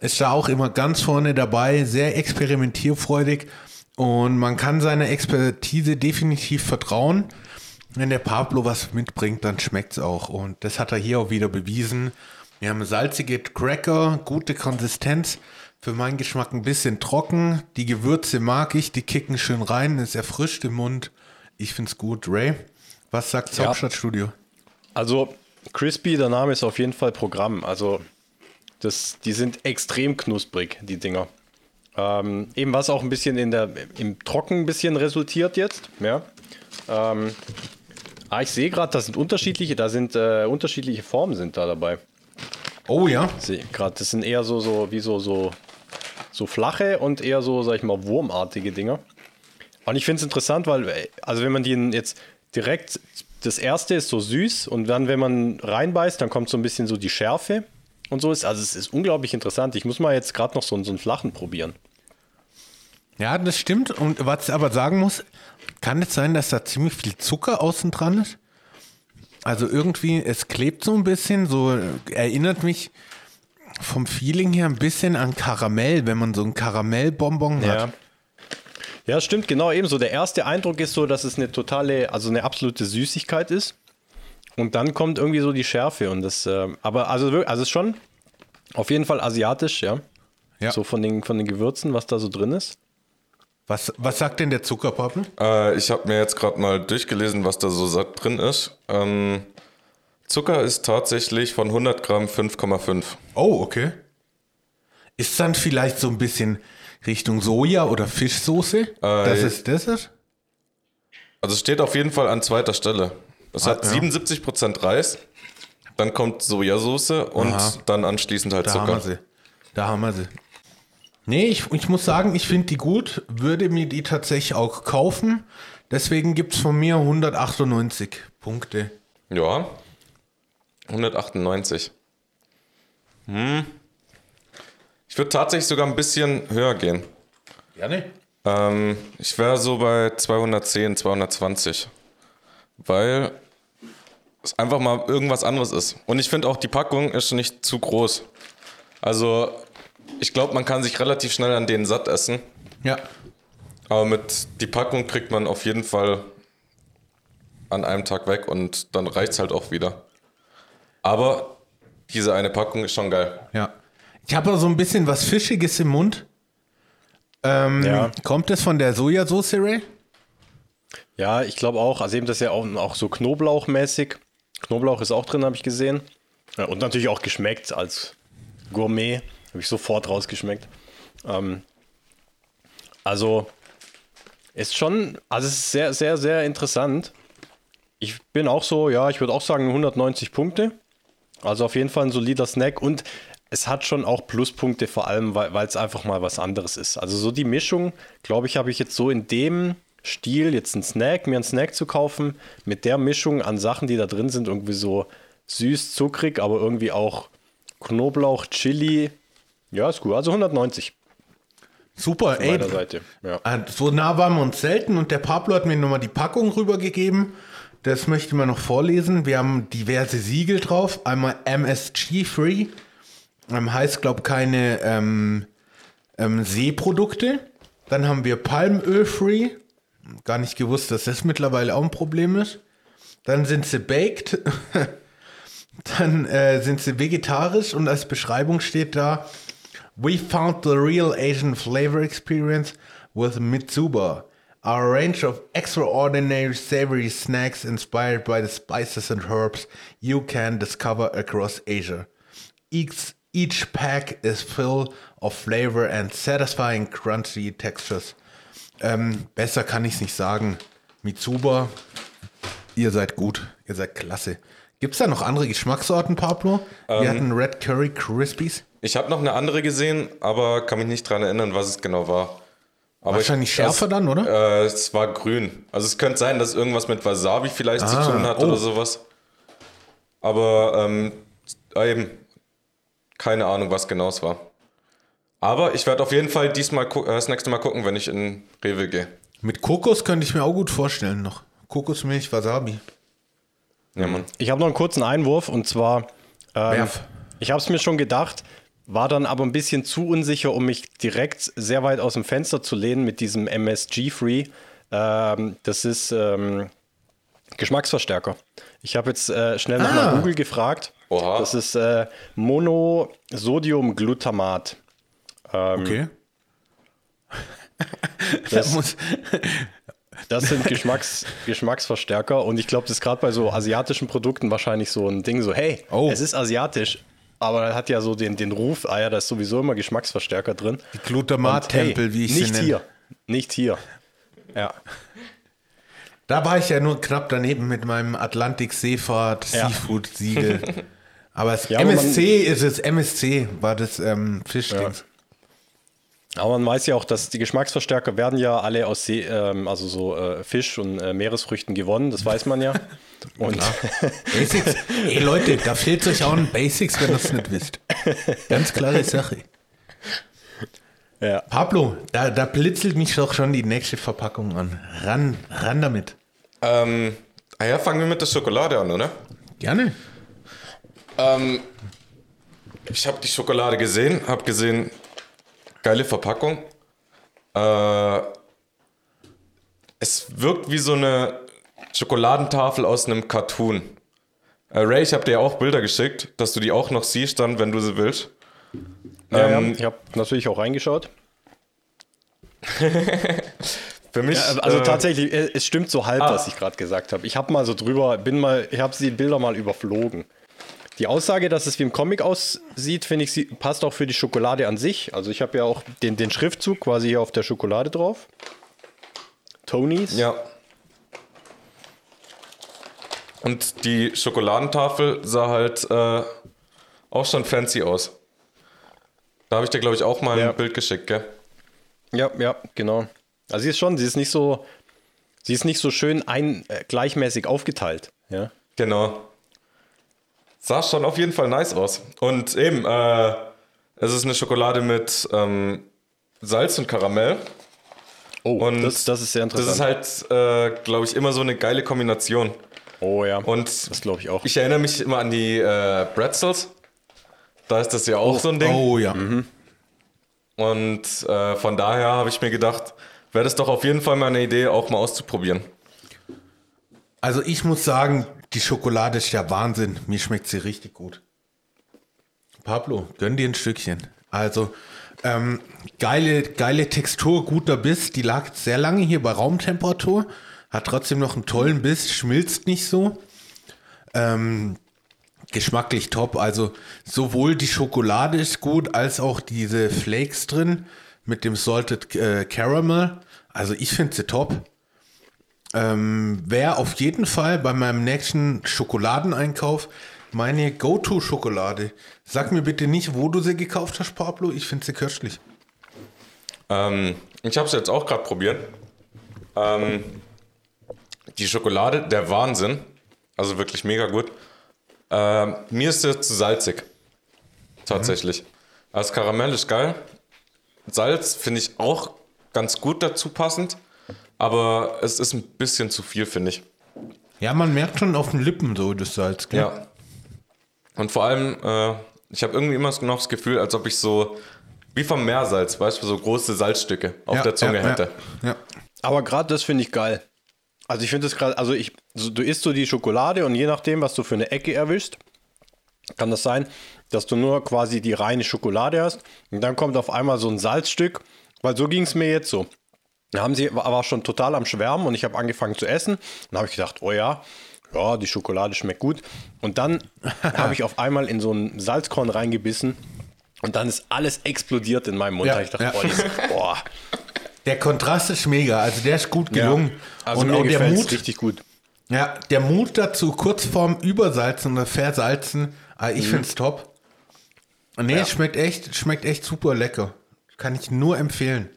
Speaker 1: Ist da auch immer ganz vorne dabei, sehr experimentierfreudig und man kann seiner Expertise definitiv vertrauen. Wenn der Pablo was mitbringt, dann schmeckt es auch und das hat er hier auch wieder bewiesen. Wir haben salzige Cracker, gute Konsistenz, für meinen Geschmack ein bisschen trocken. Die Gewürze mag ich, die kicken schön rein, ist erfrischt im Mund. Ich find's gut. Ray, was sagt
Speaker 2: Ja.
Speaker 1: Hauptstadtstudio?
Speaker 2: Also Crispy, der Name ist auf jeden Fall Programm. Also das, die sind extrem knusprig, die Dinger. Ähm, eben was auch ein bisschen in der, im Trocken ein bisschen resultiert jetzt. Ja. Ähm, ah, ich sehe gerade, das sind unterschiedliche, da sind äh, unterschiedliche Formen sind da dabei.
Speaker 1: Oh ja.
Speaker 2: Sehe gerade, das sind eher so, so wie so, so, so flache und eher so, sag ich mal, wurmartige Dinger. Und ich finde es interessant, weil, äh, also wenn man die jetzt direkt, das erste ist so süß und dann, wenn man reinbeißt, dann kommt so ein bisschen so die Schärfe und so ist. Also es ist unglaublich interessant. Ich muss mal jetzt gerade noch so, einen- so einen flachen probieren.
Speaker 1: Ja, das stimmt. Und was ich aber sagen muss, kann es sein, dass da ziemlich viel Zucker außen dran ist? Also irgendwie, es klebt so ein bisschen, so erinnert mich vom Feeling her ein bisschen an Karamell, wenn man so ein Karamellbonbon hat.
Speaker 2: Ja. Ja, stimmt, genau ebenso. Der erste Eindruck ist so, dass es eine totale, also eine absolute Süßigkeit ist. Und dann kommt irgendwie so die Schärfe und das, äh, aber also, wir- also es ist schon auf jeden Fall asiatisch, ja.
Speaker 1: Ja.
Speaker 2: So von den, von den Gewürzen, was da so drin ist.
Speaker 1: Was, was sagt denn der Zuckerpappen?
Speaker 3: Äh, ich habe mir jetzt gerade mal durchgelesen, was da so drin ist. Ähm, Zucker ist tatsächlich von 100 Gramm 5,5.
Speaker 1: Oh, okay. Ist dann vielleicht so ein bisschen Richtung Soja oder Fischsoße? das ist das ist?
Speaker 3: Also es steht auf jeden Fall an zweiter Stelle. Es hat
Speaker 1: ja.
Speaker 3: 77% Reis, dann kommt Sojasauce und
Speaker 1: Aha.
Speaker 3: dann anschließend halt
Speaker 1: Da haben wir
Speaker 3: Zucker.
Speaker 1: sie. Da haben wir sie. Nee, ich, ich muss sagen, ich finde die gut, würde mir die tatsächlich auch kaufen. Deswegen gibt es von mir 198 Punkte.
Speaker 3: Ja. 198. Hm. Ich würde tatsächlich sogar ein bisschen höher gehen.
Speaker 1: Gerne.
Speaker 3: Ähm, ich wäre so bei 210, 220. Weil es einfach mal irgendwas anderes ist. Und ich finde auch, die Packung ist nicht zu groß. Also, ich glaube, man kann sich relativ schnell an denen satt essen.
Speaker 1: Ja.
Speaker 3: Aber mit die Packung kriegt man auf jeden Fall an einem Tag weg und dann reicht es halt auch wieder. Aber diese eine Packung ist schon geil.
Speaker 1: Ja. Ich habe so ein bisschen was Fischiges im Mund. Ähm,
Speaker 2: Ja.
Speaker 1: Kommt es von der Sojasauce, Ray?
Speaker 2: Ja, ich glaube auch. Also eben das ist ja auch, auch so Knoblauchmäßig. Knoblauch ist auch drin, habe ich gesehen. Ja, und natürlich auch geschmeckt als Gourmet. Habe ich sofort rausgeschmeckt. Ähm, also ist schon, also es ist sehr, sehr, sehr interessant. Ich bin auch so, ja, ich würde auch sagen 190 Punkte. Also auf jeden Fall ein solider Snack und es hat schon auch Pluspunkte, vor allem, weil es einfach mal was anderes ist. Also so die Mischung, glaube ich, habe ich jetzt so in dem Stil, jetzt einen Snack, mir einen Snack zu kaufen, mit der Mischung an Sachen, die da drin sind, irgendwie so süß, zuckrig, aber irgendwie auch Knoblauch, Chili. Ja, ist gut. Also 190
Speaker 1: Super,
Speaker 2: von
Speaker 1: ey.
Speaker 2: Seite. Ja.
Speaker 1: Ah, So nah waren wir uns selten und der Pablo hat mir nochmal die Packung rübergegeben. Das möchte ich mal noch vorlesen. Wir haben diverse Siegel drauf. Einmal MSG-free. Ähm, heißt, glaube keine ähm, ähm, Seeprodukte. Dann haben wir Palmöl-free. Gar nicht gewusst, dass das mittlerweile auch ein Problem ist. Dann sind sie baked. <laughs> Dann äh, sind sie vegetarisch und als Beschreibung steht da: We found the real Asian flavor experience with Mitsuba, our range of extraordinary savory snacks inspired by the spices and herbs you can discover across Asia. Each, each pack is full of flavor and satisfying crunchy textures. Ähm, besser kann ich es nicht sagen. Mitsuba, ihr seid gut, ihr seid klasse. Gibt es da noch andere Geschmackssorten, Pablo? Wir hatten Red Curry Crispies.
Speaker 3: Ich habe noch eine andere gesehen, aber kann mich nicht dran erinnern, was es genau war. Aber
Speaker 1: Wahrscheinlich
Speaker 3: ich,
Speaker 1: schärfer
Speaker 3: es,
Speaker 1: dann, oder?
Speaker 3: Äh, es war grün. Also es könnte sein, dass irgendwas mit Wasabi vielleicht
Speaker 1: Ah,
Speaker 3: zu tun hat
Speaker 1: oh.
Speaker 3: oder sowas. Aber ähm, eben keine Ahnung, was genau es war. Aber ich werde auf jeden Fall diesmal äh, das nächste Mal gucken, wenn ich in Rewe gehe.
Speaker 1: Mit Kokos könnte ich mir auch gut vorstellen noch. Kokosmilch, Wasabi.
Speaker 3: Ja, Mann.
Speaker 2: Ich habe noch einen kurzen Einwurf und zwar, ähm,
Speaker 1: Werf.
Speaker 2: ich habe es mir schon gedacht, war dann aber ein bisschen zu unsicher, um mich direkt sehr weit aus dem Fenster zu lehnen mit diesem MSG-Free. Ähm, das ist ähm, Geschmacksverstärker. Ich habe jetzt äh, schnell noch
Speaker 1: Ah.
Speaker 2: Google gefragt.
Speaker 3: Oha.
Speaker 2: Das ist äh, Monosodiumglutamat. Ähm,
Speaker 1: Okay. <laughs>
Speaker 2: Das- Das sind Geschmacks, Geschmacksverstärker und ich glaube, das ist gerade bei so asiatischen Produkten wahrscheinlich so ein Ding, so hey,
Speaker 1: Oh.
Speaker 2: es ist asiatisch, aber er hat ja so den, den Ruf, ah ja, da ist sowieso immer Geschmacksverstärker drin.
Speaker 1: die Glutamat-Tempel,
Speaker 2: Hey,
Speaker 1: wie ich sie
Speaker 2: Nicht
Speaker 1: nenne.
Speaker 2: hier, nicht hier. Ja,
Speaker 1: Da war ich ja nur knapp daneben mit meinem Atlantik-Seefahrt
Speaker 2: Ja. <laughs>
Speaker 1: Aber das
Speaker 2: Ja,
Speaker 1: MSC ist es, MSC war das ähm, Fischdings.
Speaker 2: Aber man weiß ja auch, dass die Geschmacksverstärker werden ja alle aus See, ähm, also so äh, Fisch und äh, Meeresfrüchten gewonnen, das weiß man ja. <laughs> Und <laughs>
Speaker 1: Basics. Ey Leute, da fehlt euch auch ein Basics, wenn ihr es nicht wisst. Ganz klare Sache.
Speaker 2: ja.
Speaker 1: Pablo, da, da blitzelt mich doch schon die nächste Verpackung an. Ran, ran damit.
Speaker 3: Ähm, ah ja, fangen wir mit der Schokolade an, oder?
Speaker 1: Gerne.
Speaker 3: Ähm, ich habe die Schokolade gesehen, habe gesehen, geile Verpackung. Äh, es wirkt wie so eine Schokoladentafel aus einem Cartoon. Äh, Ray, ich habe dir ja auch Bilder geschickt, dass du die auch noch siehst, dann, wenn du sie willst.
Speaker 2: Ja,
Speaker 3: Ähm,
Speaker 2: ja. Ich habe natürlich auch reingeschaut. <laughs>
Speaker 3: Für mich.
Speaker 2: Ja, also
Speaker 3: äh,
Speaker 2: tatsächlich, äh, es stimmt so halb,
Speaker 3: Ah.
Speaker 2: was ich gerade gesagt habe. Ich habe mal so drüber, bin mal, ich habe die Bilder mal überflogen. Die Aussage, dass es wie im Comic aussieht, finde ich, sie passt auch für die Schokolade an sich. Also ich habe ja auch den, den Schriftzug quasi hier auf der Schokolade drauf. Tonys.
Speaker 3: Ja. Und die Schokoladentafel sah halt äh, auch schon fancy aus. Da habe ich dir, glaube ich, auch mal
Speaker 2: Ja.
Speaker 3: ein Bild geschickt, gell?
Speaker 2: Ja, ja, genau. Also sie ist schon, sie ist nicht so, sie ist nicht so schön ein, äh, gleichmäßig aufgeteilt. Ja.
Speaker 3: Genau. Sah schon auf jeden Fall nice aus. Und eben, äh, es ist eine Schokolade mit ähm, Salz und Karamell.
Speaker 2: Oh,
Speaker 3: Und
Speaker 2: das, das ist sehr
Speaker 3: Das
Speaker 2: interessant.
Speaker 3: ist halt, äh, glaube ich, immer so eine geile Kombination.
Speaker 2: oh ja.
Speaker 3: Und
Speaker 2: das glaube ich auch.
Speaker 3: ich erinnere mich immer an die äh, Bretzels. Da ist das ja auch so ein Ding.
Speaker 1: Oh ja.
Speaker 3: Und äh, von daher habe ich mir gedacht, wäre das doch auf jeden Fall mal eine Idee, auch mal auszuprobieren.
Speaker 1: Also ich muss sagen, die Schokolade ist ja Wahnsinn. Mir schmeckt sie richtig gut. Pablo, gönn dir ein Stückchen. Also ähm, geile, geile Textur, guter Biss. Die lag sehr lange hier bei Raumtemperatur. Hat trotzdem noch einen tollen Biss, schmilzt nicht so. Ähm, geschmacklich top. Also sowohl die Schokolade ist gut, als auch diese Flakes drin mit dem Salted äh, Caramel. Also ich finde sie top. Ähm, Wäre auf jeden Fall bei meinem nächsten Schokoladeneinkauf meine Go-To-Schokolade. Sag mir bitte nicht, wo du sie gekauft hast, Pablo. Ich finde sie köstlich.
Speaker 3: Ähm, ich habe es jetzt auch gerade probiert. Ähm, die Schokolade, der Wahnsinn. Also wirklich mega gut. Ähm, mir ist sie zu salzig. Tatsächlich. Das Karamell ist geil. Salz finde ich auch ganz gut dazu passend. Aber es ist ein bisschen zu viel, finde ich.
Speaker 1: Ja, man merkt schon auf den Lippen so das Salz. Gell?
Speaker 3: Ja. Und vor allem, äh, ich habe irgendwie immer noch das Gefühl, als ob ich so, wie vom Meersalz, weißt du, so große Salzstücke auf
Speaker 1: Ja,
Speaker 3: der Zunge
Speaker 1: ja,
Speaker 3: hätte.
Speaker 1: Ja. ja.
Speaker 2: Aber gerade das finde ich geil. Also ich finde das gerade, also ich, so, du isst so die Schokolade und je nachdem, was du für eine Ecke erwischst, kann das sein, dass du nur quasi die reine Schokolade hast und dann kommt auf einmal so ein Salzstück, weil so ging es mir jetzt so. Da haben sie, war schon total am Schwärmen und ich habe angefangen zu essen. Dann habe ich gedacht, oh ja, ja, die Schokolade schmeckt gut. Und dann <laughs> habe ich auf einmal in so ein Salzkorn reingebissen und dann ist alles explodiert in meinem Mund.
Speaker 1: Ja,
Speaker 2: ich dachte,
Speaker 1: ja.
Speaker 2: boah, das, <laughs> boah.
Speaker 1: Der Kontrast ist mega. Also der ist gut gelungen.
Speaker 2: Also
Speaker 1: Und
Speaker 2: mir
Speaker 1: der Mut,
Speaker 2: richtig gut.
Speaker 1: ja, der Mut dazu, kurz vorm Übersalzen oder Versalzen, ah, ich finde es top. Nee,
Speaker 2: Ja.
Speaker 1: es schmeckt echt, schmeckt echt super lecker. Kann ich nur empfehlen.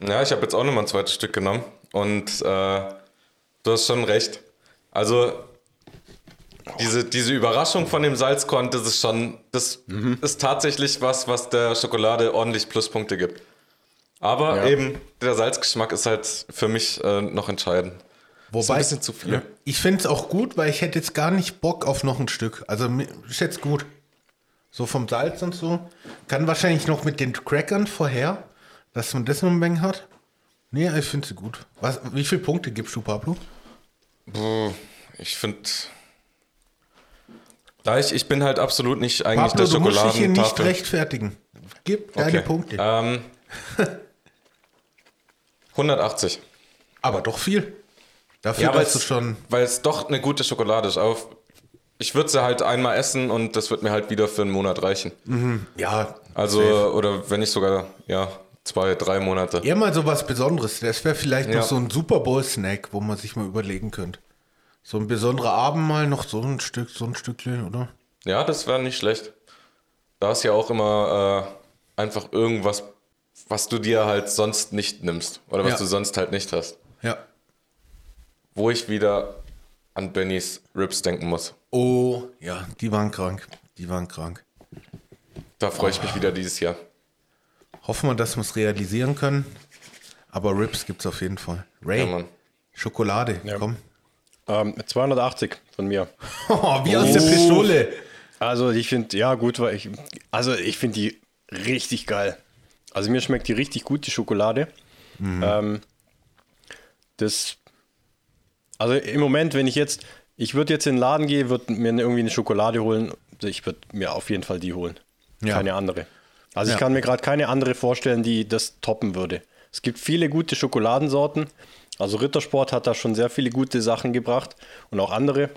Speaker 3: Ja, ich habe jetzt auch nochmal ein zweites Stück genommen und äh, du hast schon recht. Also diese, diese Überraschung von dem Salzkorn, das ist schon, das
Speaker 2: Mhm.
Speaker 3: ist tatsächlich was, was der Schokolade ordentlich Pluspunkte gibt. Aber
Speaker 2: Ja.
Speaker 3: eben, der Salzgeschmack ist halt für mich äh, noch entscheidend. ist ein bisschen zu viel.
Speaker 1: Ich finde es auch gut, weil ich hätte jetzt gar nicht Bock auf noch ein Stück. Also ist jetzt gut. So vom Salz und so. Kann wahrscheinlich noch mit den Crackern vorher, dass man das noch ein Menge hat. Nee, ich finde sie gut. Was, wie viele Punkte gibst du, Pablo?
Speaker 3: Ich finde. Da ich, ich bin halt absolut nicht eigentlich
Speaker 1: Pablo,
Speaker 3: der
Speaker 1: du musst dich hier nicht
Speaker 3: Schokoladentafel.
Speaker 1: rechtfertigen. Gib deine Punkte.
Speaker 3: Ähm, <laughs> 180.
Speaker 1: Aber doch viel. Dafür,
Speaker 3: Ja,
Speaker 1: du schon.
Speaker 3: weil es doch eine gute Schokolade ist. Auf, ich würde sie halt einmal essen und das wird mir halt wieder für einen Monat reichen.
Speaker 1: Ja,
Speaker 3: Also, oder wenn nicht sogar, ja, zwei, drei Monate.
Speaker 1: eher mal so was Besonderes. Das wäre vielleicht
Speaker 3: Ja.
Speaker 1: noch so ein Super Bowl-Snack, wo man sich mal überlegen könnte. So ein besonderer Abend mal noch so ein Stück, so ein Stückchen, oder?
Speaker 3: Ja, das wäre nicht schlecht. Da ist ja auch immer äh, einfach irgendwas, was du dir halt sonst nicht nimmst. Oder was
Speaker 1: Ja.
Speaker 3: du sonst halt nicht hast.
Speaker 1: Ja.
Speaker 3: Wo ich wieder an Bennys Ribs denken muss.
Speaker 1: Oh, ja, die waren krank. Die waren krank.
Speaker 3: Da freue ich mich wieder dieses Jahr.
Speaker 1: Hoffen wir, dass wir es realisieren können. Aber Rips gibt's auf jeden Fall. Ray,
Speaker 3: Ja, Mann.
Speaker 1: Schokolade, komm.
Speaker 2: Ähm, 280 von mir.
Speaker 1: Oh, <laughs> wie aus der Pistole.
Speaker 2: Also ich finde, ja gut, weil ich, also ich finde die richtig geil. Also mir schmeckt die richtig gut, die Schokolade. Ähm, das. Also im Moment, wenn ich jetzt, ich würde jetzt in den Laden gehen, würde mir irgendwie eine Schokolade holen. Ich würde mir auf jeden Fall die holen.
Speaker 1: Ja.
Speaker 2: Keine andere. Also
Speaker 1: Ja.
Speaker 2: ich kann mir gerade keine andere vorstellen, die das toppen würde. Es gibt viele gute Schokoladensorten. Also Rittersport hat da schon sehr viele gute Sachen gebracht und auch andere.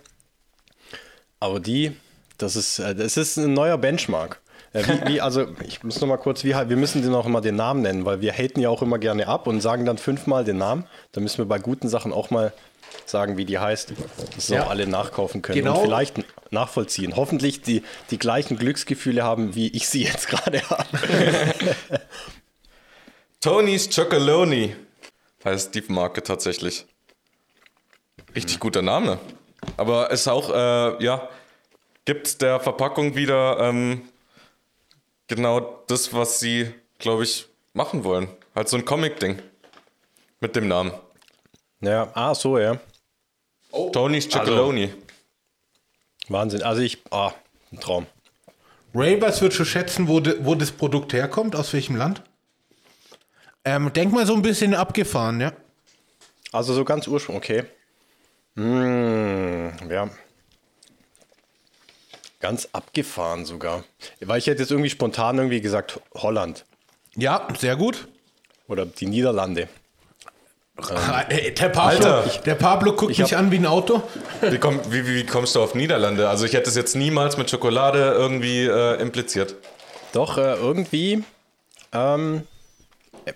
Speaker 2: Aber die, das ist, äh, das ist ein neuer Benchmark. Äh, Wie, wie, also ich muss noch mal kurz, wie, wir müssen den auch immer den Namen nennen, weil wir haten ja auch immer gerne ab und sagen dann fünfmal den Namen. Da müssen wir bei guten Sachen auch mal sagen, wie die heißt, dass
Speaker 1: Ja.
Speaker 2: auch alle nachkaufen können
Speaker 1: Genau.
Speaker 2: und vielleicht nachvollziehen. Hoffentlich die, die gleichen Glücksgefühle haben, wie ich sie jetzt gerade habe. <laughs>
Speaker 3: Tony's Chocoloni heißt die Marke tatsächlich. Richtig guter Name. Aber ist auch, äh, ja, gibt der Verpackung wieder ähm, genau das, was sie, glaube ich, machen wollen. Halt so ein Comic-Ding. Mit dem Namen.
Speaker 2: Ja, ah, so, ja.
Speaker 3: Tony's Chocoloni.
Speaker 2: Wahnsinn. Also ich, ah, ein Traum.
Speaker 1: Was würdest du schätzen, wo, de, wo das Produkt herkommt? Aus welchem Land? Ähm, denk mal so ein bisschen abgefahren, ja.
Speaker 2: Also so ganz ursprünglich, okay. Hm, ja. Ganz abgefahren sogar. Weil ich hätte jetzt irgendwie spontan irgendwie gesagt Holland
Speaker 1: Ja, sehr gut.
Speaker 2: oder die Niederlande.
Speaker 1: Äh, Der Pablo,
Speaker 3: Alter.
Speaker 1: der Pablo guckt
Speaker 2: Ich hab-
Speaker 1: mich an wie ein Auto.
Speaker 3: Wie, komm, wie, wie, kommst du auf Niederlande? Also ich hätte es jetzt niemals mit Schokolade irgendwie äh, impliziert.
Speaker 2: Doch, äh, irgendwie. Ähm,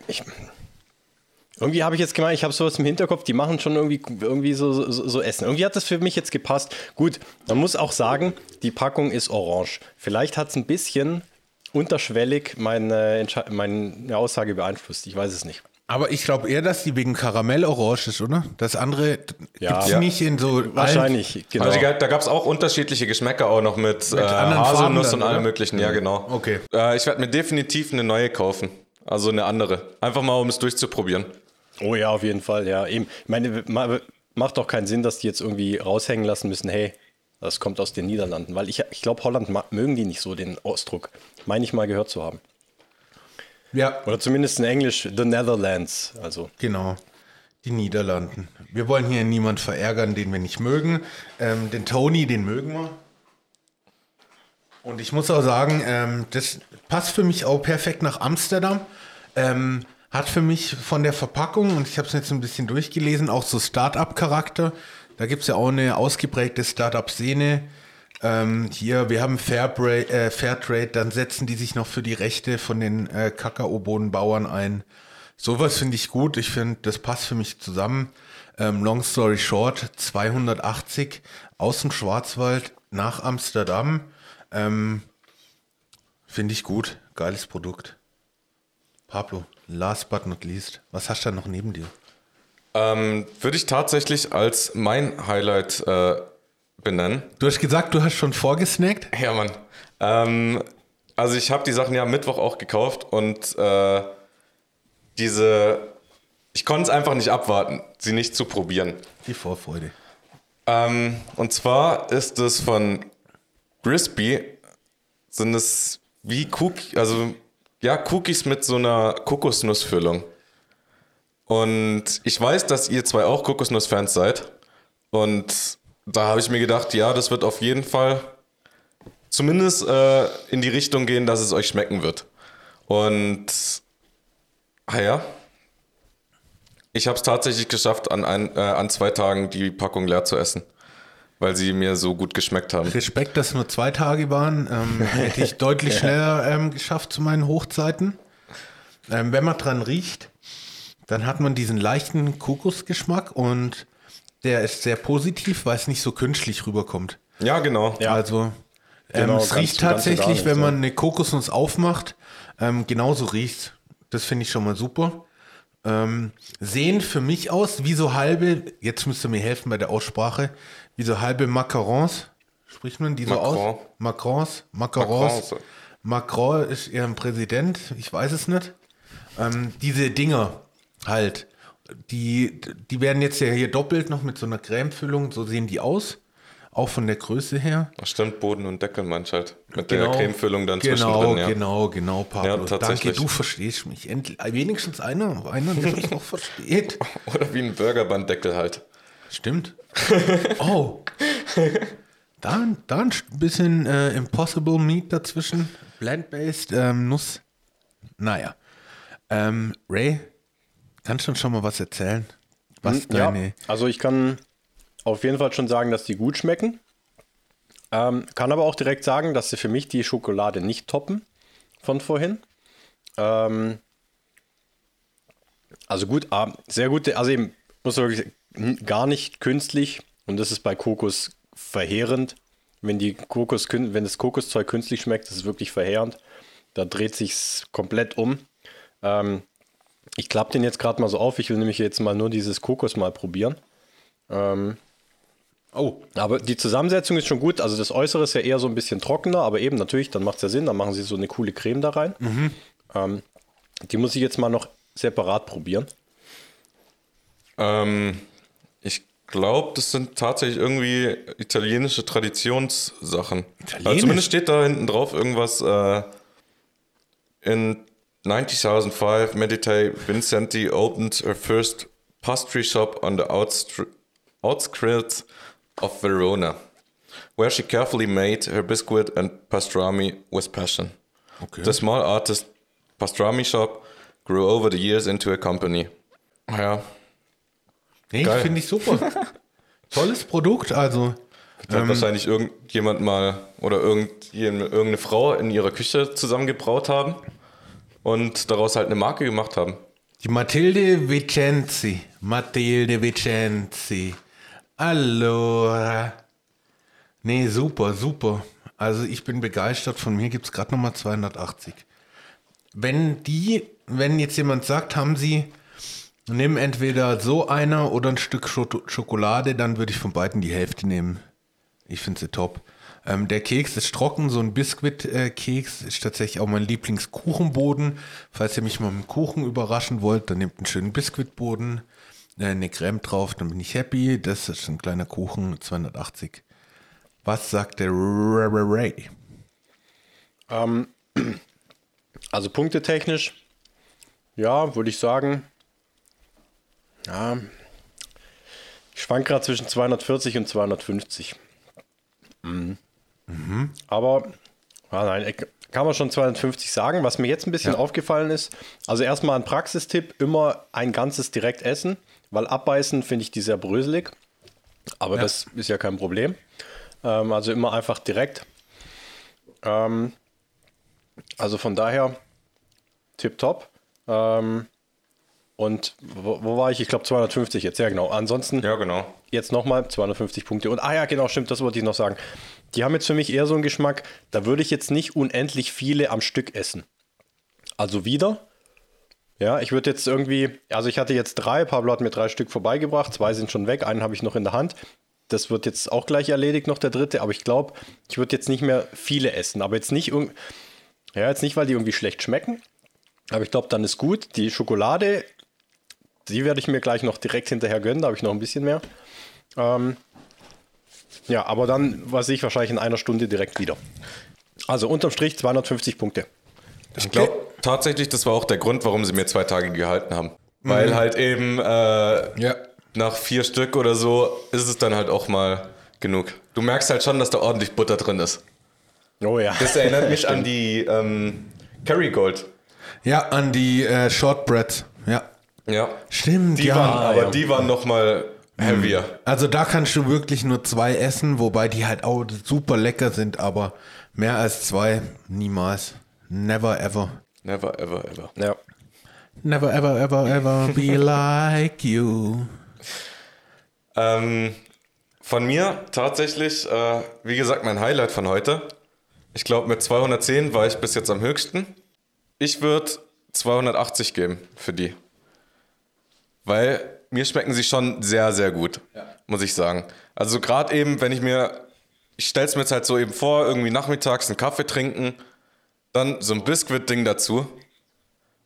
Speaker 2: ich, irgendwie habe ich jetzt gemeint, ich habe sowas im Hinterkopf, die machen schon irgendwie, irgendwie so, so, so Essen. Irgendwie hat das für mich jetzt gepasst. Gut, man muss auch sagen, die Packung ist orange. Vielleicht hat es ein bisschen unterschwellig meine, meine Aussage beeinflusst. Ich weiß es nicht.
Speaker 1: Aber ich glaube eher, dass die wegen Karamell orange ist, oder? Das andere
Speaker 2: Ja.
Speaker 1: gibt's
Speaker 2: Ja.
Speaker 1: nicht in so allen-
Speaker 2: Wahrscheinlich, genau.
Speaker 3: Also da gab es auch unterschiedliche Geschmäcker auch noch mit, äh,
Speaker 1: anderen Farben
Speaker 3: Haselnuss
Speaker 1: dann,
Speaker 3: und allem möglichen. Ja, genau.
Speaker 1: Okay.
Speaker 3: Äh, ich werde mir definitiv eine neue kaufen. Also eine andere. Einfach mal, um es durchzuprobieren.
Speaker 2: Oh ja, auf jeden Fall, ja. Eben. Ich meine, ma- macht doch keinen Sinn, dass die jetzt irgendwie raushängen lassen müssen, hey, das kommt aus den Niederlanden. Weil ich, ich glaube, Holland mögen die nicht so, den Ausdruck. Meine ich mal gehört zu haben.
Speaker 1: Ja,
Speaker 2: Oder zumindest in Englisch, The Netherlands. Also,
Speaker 1: genau. Die Niederlanden. Wir wollen hier niemand verärgern, den wir nicht mögen. Ähm, den Tony, den mögen wir. Und ich muss auch sagen, ähm, das passt für mich auch perfekt nach Amsterdam. Ähm, hat für mich von der Verpackung, und ich habe es jetzt ein bisschen durchgelesen, auch so Start-up-Charakter. Da gibt es ja auch eine ausgeprägte Start-up-Szene. Ähm, hier, wir haben Fairbra äh, Fairtrade, dann setzen die sich noch für die Rechte von den äh, Kakaobohnenbauern ein. Sowas finde ich gut. Ich finde, das passt für mich zusammen. Ähm, long story short, 280 aus dem Schwarzwald nach Amsterdam. Ähm, finde ich gut. Geiles Produkt. Pablo, last but not least, was hast du da noch neben dir?
Speaker 3: Ähm, Würde ich tatsächlich als mein Highlight äh, benennen.
Speaker 1: Du hast gesagt, du hast schon vorgesnackt.
Speaker 3: Ja, Mann. Ähm, also ich habe die Sachen ja am Mittwoch auch gekauft und äh, diese, ich konnte es einfach nicht abwarten, sie nicht zu probieren.
Speaker 1: Die Vorfreude.
Speaker 3: Ähm, und zwar ist es von Crispy, sind es wie Cookies, also ja, Cookies mit so einer Kokosnussfüllung. Und ich weiß, dass ihr zwei auch Kokosnussfans seid. Und da habe ich mir gedacht, ja, das wird auf jeden Fall zumindest äh, in die Richtung gehen, dass es euch schmecken wird. Und ah ja, ich habe es tatsächlich geschafft, an, ein, äh, an zwei Tagen die Packung leer zu essen, weil sie mir so gut geschmeckt haben.
Speaker 1: Respekt, dass nur zwei Tage waren. Ähm, <laughs> hätte ich deutlich schneller ähm, geschafft zu meinen Hochzeiten. Ähm, wenn man dran riecht, dann hat man diesen leichten Kokosgeschmack und der ist sehr positiv, weil es nicht so künstlich rüberkommt.
Speaker 3: Ja, genau.
Speaker 2: Ja.
Speaker 1: Also ähm,
Speaker 2: Genau,
Speaker 1: es
Speaker 2: ganz-
Speaker 1: riecht tatsächlich,
Speaker 2: nicht,
Speaker 1: wenn
Speaker 2: ja.
Speaker 1: man eine Kokosnuss aufmacht, ähm, genauso riecht. Das finde ich schon mal super. Ähm, sehen für mich aus wie so halbe, jetzt müsst ihr mir helfen bei der Aussprache, wie so halbe Macarons. Spricht man die so
Speaker 3: Macron.
Speaker 1: aus? Macrons? Macarons.
Speaker 3: Macrons.
Speaker 1: Macron ist eher ein Präsident, ich weiß es nicht. Ähm, diese Dinger halt, die, die werden jetzt ja hier doppelt noch mit so einer Cremefüllung, so sehen die aus. auch von der Größe her.
Speaker 3: Das stimmt, Boden und Deckel meinst halt. Mit
Speaker 1: Genau.
Speaker 3: der Cremefüllung dann
Speaker 1: Genau,
Speaker 3: zwischendrin, ja.
Speaker 1: genau, genau, Pablo.
Speaker 3: Ja,
Speaker 1: Danke, du verstehst mich. Endlich, wenigstens einer, einer, der mich noch versteht. <laughs>
Speaker 3: Oder wie ein Burgerbandeckel halt.
Speaker 1: Stimmt. Oh. Da, da ein bisschen äh, Impossible Meat dazwischen. Blend-based ähm, Nuss. Naja. Ähm, Ray, kannst du uns schon mal was erzählen? Was
Speaker 2: Hm, Ja,
Speaker 1: deine.
Speaker 2: also ich kann auf jeden Fall schon sagen, dass die gut schmecken. Ähm, kann aber auch direkt sagen, dass sie für mich die Schokolade nicht toppen von vorhin. Ähm, also gut, ah, sehr gute, also eben, muss man wirklich gar nicht künstlich und das ist bei Kokos verheerend. Wenn, die Kokos, wenn das Kokoszeug künstlich schmeckt, das ist wirklich verheerend. Da dreht sich's komplett um. Ähm, ich klappe den jetzt gerade mal so auf. Ich will nämlich jetzt mal nur dieses Kokos mal probieren. Ähm,
Speaker 1: Oh.
Speaker 2: aber die Zusammensetzung ist schon gut. Also das Äußere ist ja eher so ein bisschen trockener, aber eben natürlich, dann macht es ja Sinn. Dann machen sie so eine coole Creme da rein. Ähm, die muss ich jetzt mal noch separat probieren.
Speaker 3: Ähm, ich glaube, das sind tatsächlich irgendwie italienische Traditionssachen.
Speaker 1: Italienisch?
Speaker 3: Also zumindest steht da hinten drauf irgendwas äh, in 9005 Meditate Vincenti opened her first pastry shop on the outskirts of Verona, where she carefully made her biscuit and pastrami with passion.
Speaker 1: Okay.
Speaker 3: The small artist pastrami shop grew over the years into a company. Ja,
Speaker 1: Nee, finde ich super. <laughs> Tolles Produkt, also.
Speaker 3: Hat wahrscheinlich irgendjemand mal oder irgendeine Frau in ihrer Küche zusammengebraut haben und daraus halt eine Marke gemacht haben.
Speaker 1: Die Matilde Vicenzi. Matilde Vicenzi. Allora. Nee, super, super. Also ich bin begeistert. Von mir gibt es gerade nochmal 280. Wenn die, wenn jetzt jemand sagt, haben sie, nimm entweder so einer oder ein Stück Scho- Schokolade, dann würde ich von beiden die Hälfte nehmen. Ich finde sie top. Ähm, der Keks ist trocken, so ein Biskuit-Keks ist tatsächlich auch mein Lieblingskuchenboden. Falls ihr mich mal mit Kuchen überraschen wollt, dann nehmt einen schönen Biskuitboden, äh, eine Creme drauf, dann bin ich happy. Das ist ein kleiner Kuchen, 280. Was sagt der? Ray?
Speaker 2: Ähm, <clears throat> also punktetechnisch, ja, würde ich sagen, ja, ich schwank gerade zwischen 240 und 250. Mhm. Aber, ah nein, ich- kann man schon 250 sagen. Was mir jetzt ein bisschen aufgefallen ist, also erstmal ein Praxistipp, immer ein ganzes direkt essen, weil abbeißen finde ich die sehr bröselig. Aber das ist ja kein Problem. Ähm, also immer einfach direkt. Ähm, also von daher, tipptopp. Ähm, und wo, wo war ich? Ich glaube 250 jetzt, ja genau. Ansonsten
Speaker 3: Ja, genau.
Speaker 2: Jetzt nochmal 250 Punkte. Und ah ja, genau, stimmt, das wollte ich noch sagen. Die haben jetzt für mich eher so einen Geschmack, da würde ich jetzt nicht unendlich viele am Stück essen. Also wieder. Ja, ich würde jetzt irgendwie, also ich hatte jetzt drei, Pablo hat mir drei Stück vorbeigebracht, zwei sind schon weg, einen habe ich noch in der Hand. Das wird jetzt auch gleich erledigt, noch der dritte, aber ich glaube, ich würde jetzt nicht mehr viele essen, aber jetzt nicht ja, jetzt nicht, weil die irgendwie schlecht schmecken, aber ich glaube, dann ist gut. Die Schokolade, die werde ich mir gleich noch direkt hinterher gönnen, da habe ich noch ein bisschen mehr. Ähm, ja, aber dann was ich wahrscheinlich in einer Stunde direkt wieder. Also unterm Strich 250 Punkte.
Speaker 3: Ich glaube tatsächlich, das war auch der Grund, warum sie mir zwei Tage gehalten haben. Weil halt eben äh,
Speaker 1: Ja.
Speaker 3: nach vier Stück oder so ist es dann halt auch mal genug. Du merkst halt schon, dass da ordentlich Butter drin ist.
Speaker 2: Oh ja.
Speaker 3: Das erinnert mich <laughs> an die ähm, Kerrygold.
Speaker 1: Ja, an die äh, Shortbreads. Ja.
Speaker 3: Ja.
Speaker 1: Stimmt,
Speaker 3: Die
Speaker 1: ja.
Speaker 3: waren, aber
Speaker 2: ja.
Speaker 3: die waren noch mal heavier.
Speaker 1: Also da kannst du wirklich nur zwei essen, wobei die halt auch super lecker sind, aber mehr als zwei niemals. Never ever.
Speaker 3: Never, ever, ever.
Speaker 2: ja.
Speaker 1: Never ever ever ever <laughs> be like you.
Speaker 3: Ähm, von mir tatsächlich, äh, wie gesagt, mein Highlight von heute. Ich glaube, mit 210 war ich bis jetzt am höchsten. Ich würde 280 geben für die. Weil mir schmecken sie schon sehr, sehr gut, muss ich sagen. Also gerade eben, wenn ich mir, ich stelle es mir jetzt halt so eben vor, irgendwie nachmittags einen Kaffee trinken, dann so ein Biscuit-Ding dazu.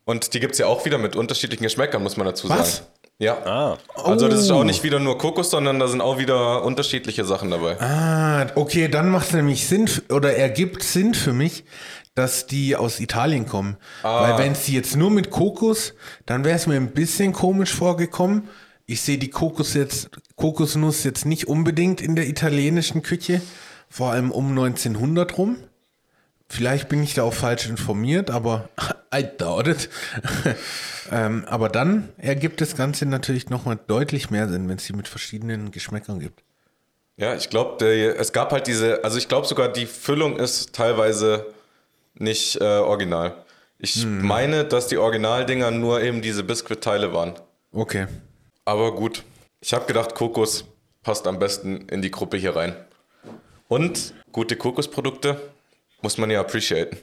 Speaker 3: Und die gibt es ja auch wieder mit unterschiedlichen Geschmäckern, muss man dazu
Speaker 1: Was?
Speaker 3: sagen. Ja.
Speaker 2: Ah.
Speaker 3: Also das ist
Speaker 1: Oh.
Speaker 3: auch nicht wieder nur Kokos, sondern da sind auch wieder unterschiedliche Sachen dabei.
Speaker 1: Ah, okay, dann macht es nämlich Sinn oder ergibt Sinn für mich, dass die aus Italien kommen. Weil wenn es die jetzt nur mit Kokos, dann wäre es mir ein bisschen komisch vorgekommen. Ich sehe die Kokos jetzt, Kokosnuss jetzt nicht unbedingt in der italienischen Küche, vor allem um 1900 rum. Vielleicht bin ich da auch falsch informiert, aber <laughs> I doubt it. <laughs> ähm, aber dann ergibt das Ganze natürlich nochmal deutlich mehr Sinn, wenn es die mit verschiedenen Geschmäckern gibt.
Speaker 3: Ja, ich glaube, es gab halt diese, also ich glaube sogar, die Füllung ist teilweise nicht äh, original. Ich meine, dass die Originaldinger nur eben diese Biskuitteile waren.
Speaker 1: Okay.
Speaker 3: Aber gut, ich habe gedacht, Kokos passt am besten in die Gruppe hier rein. Und gute Kokosprodukte muss man ja appreciaten.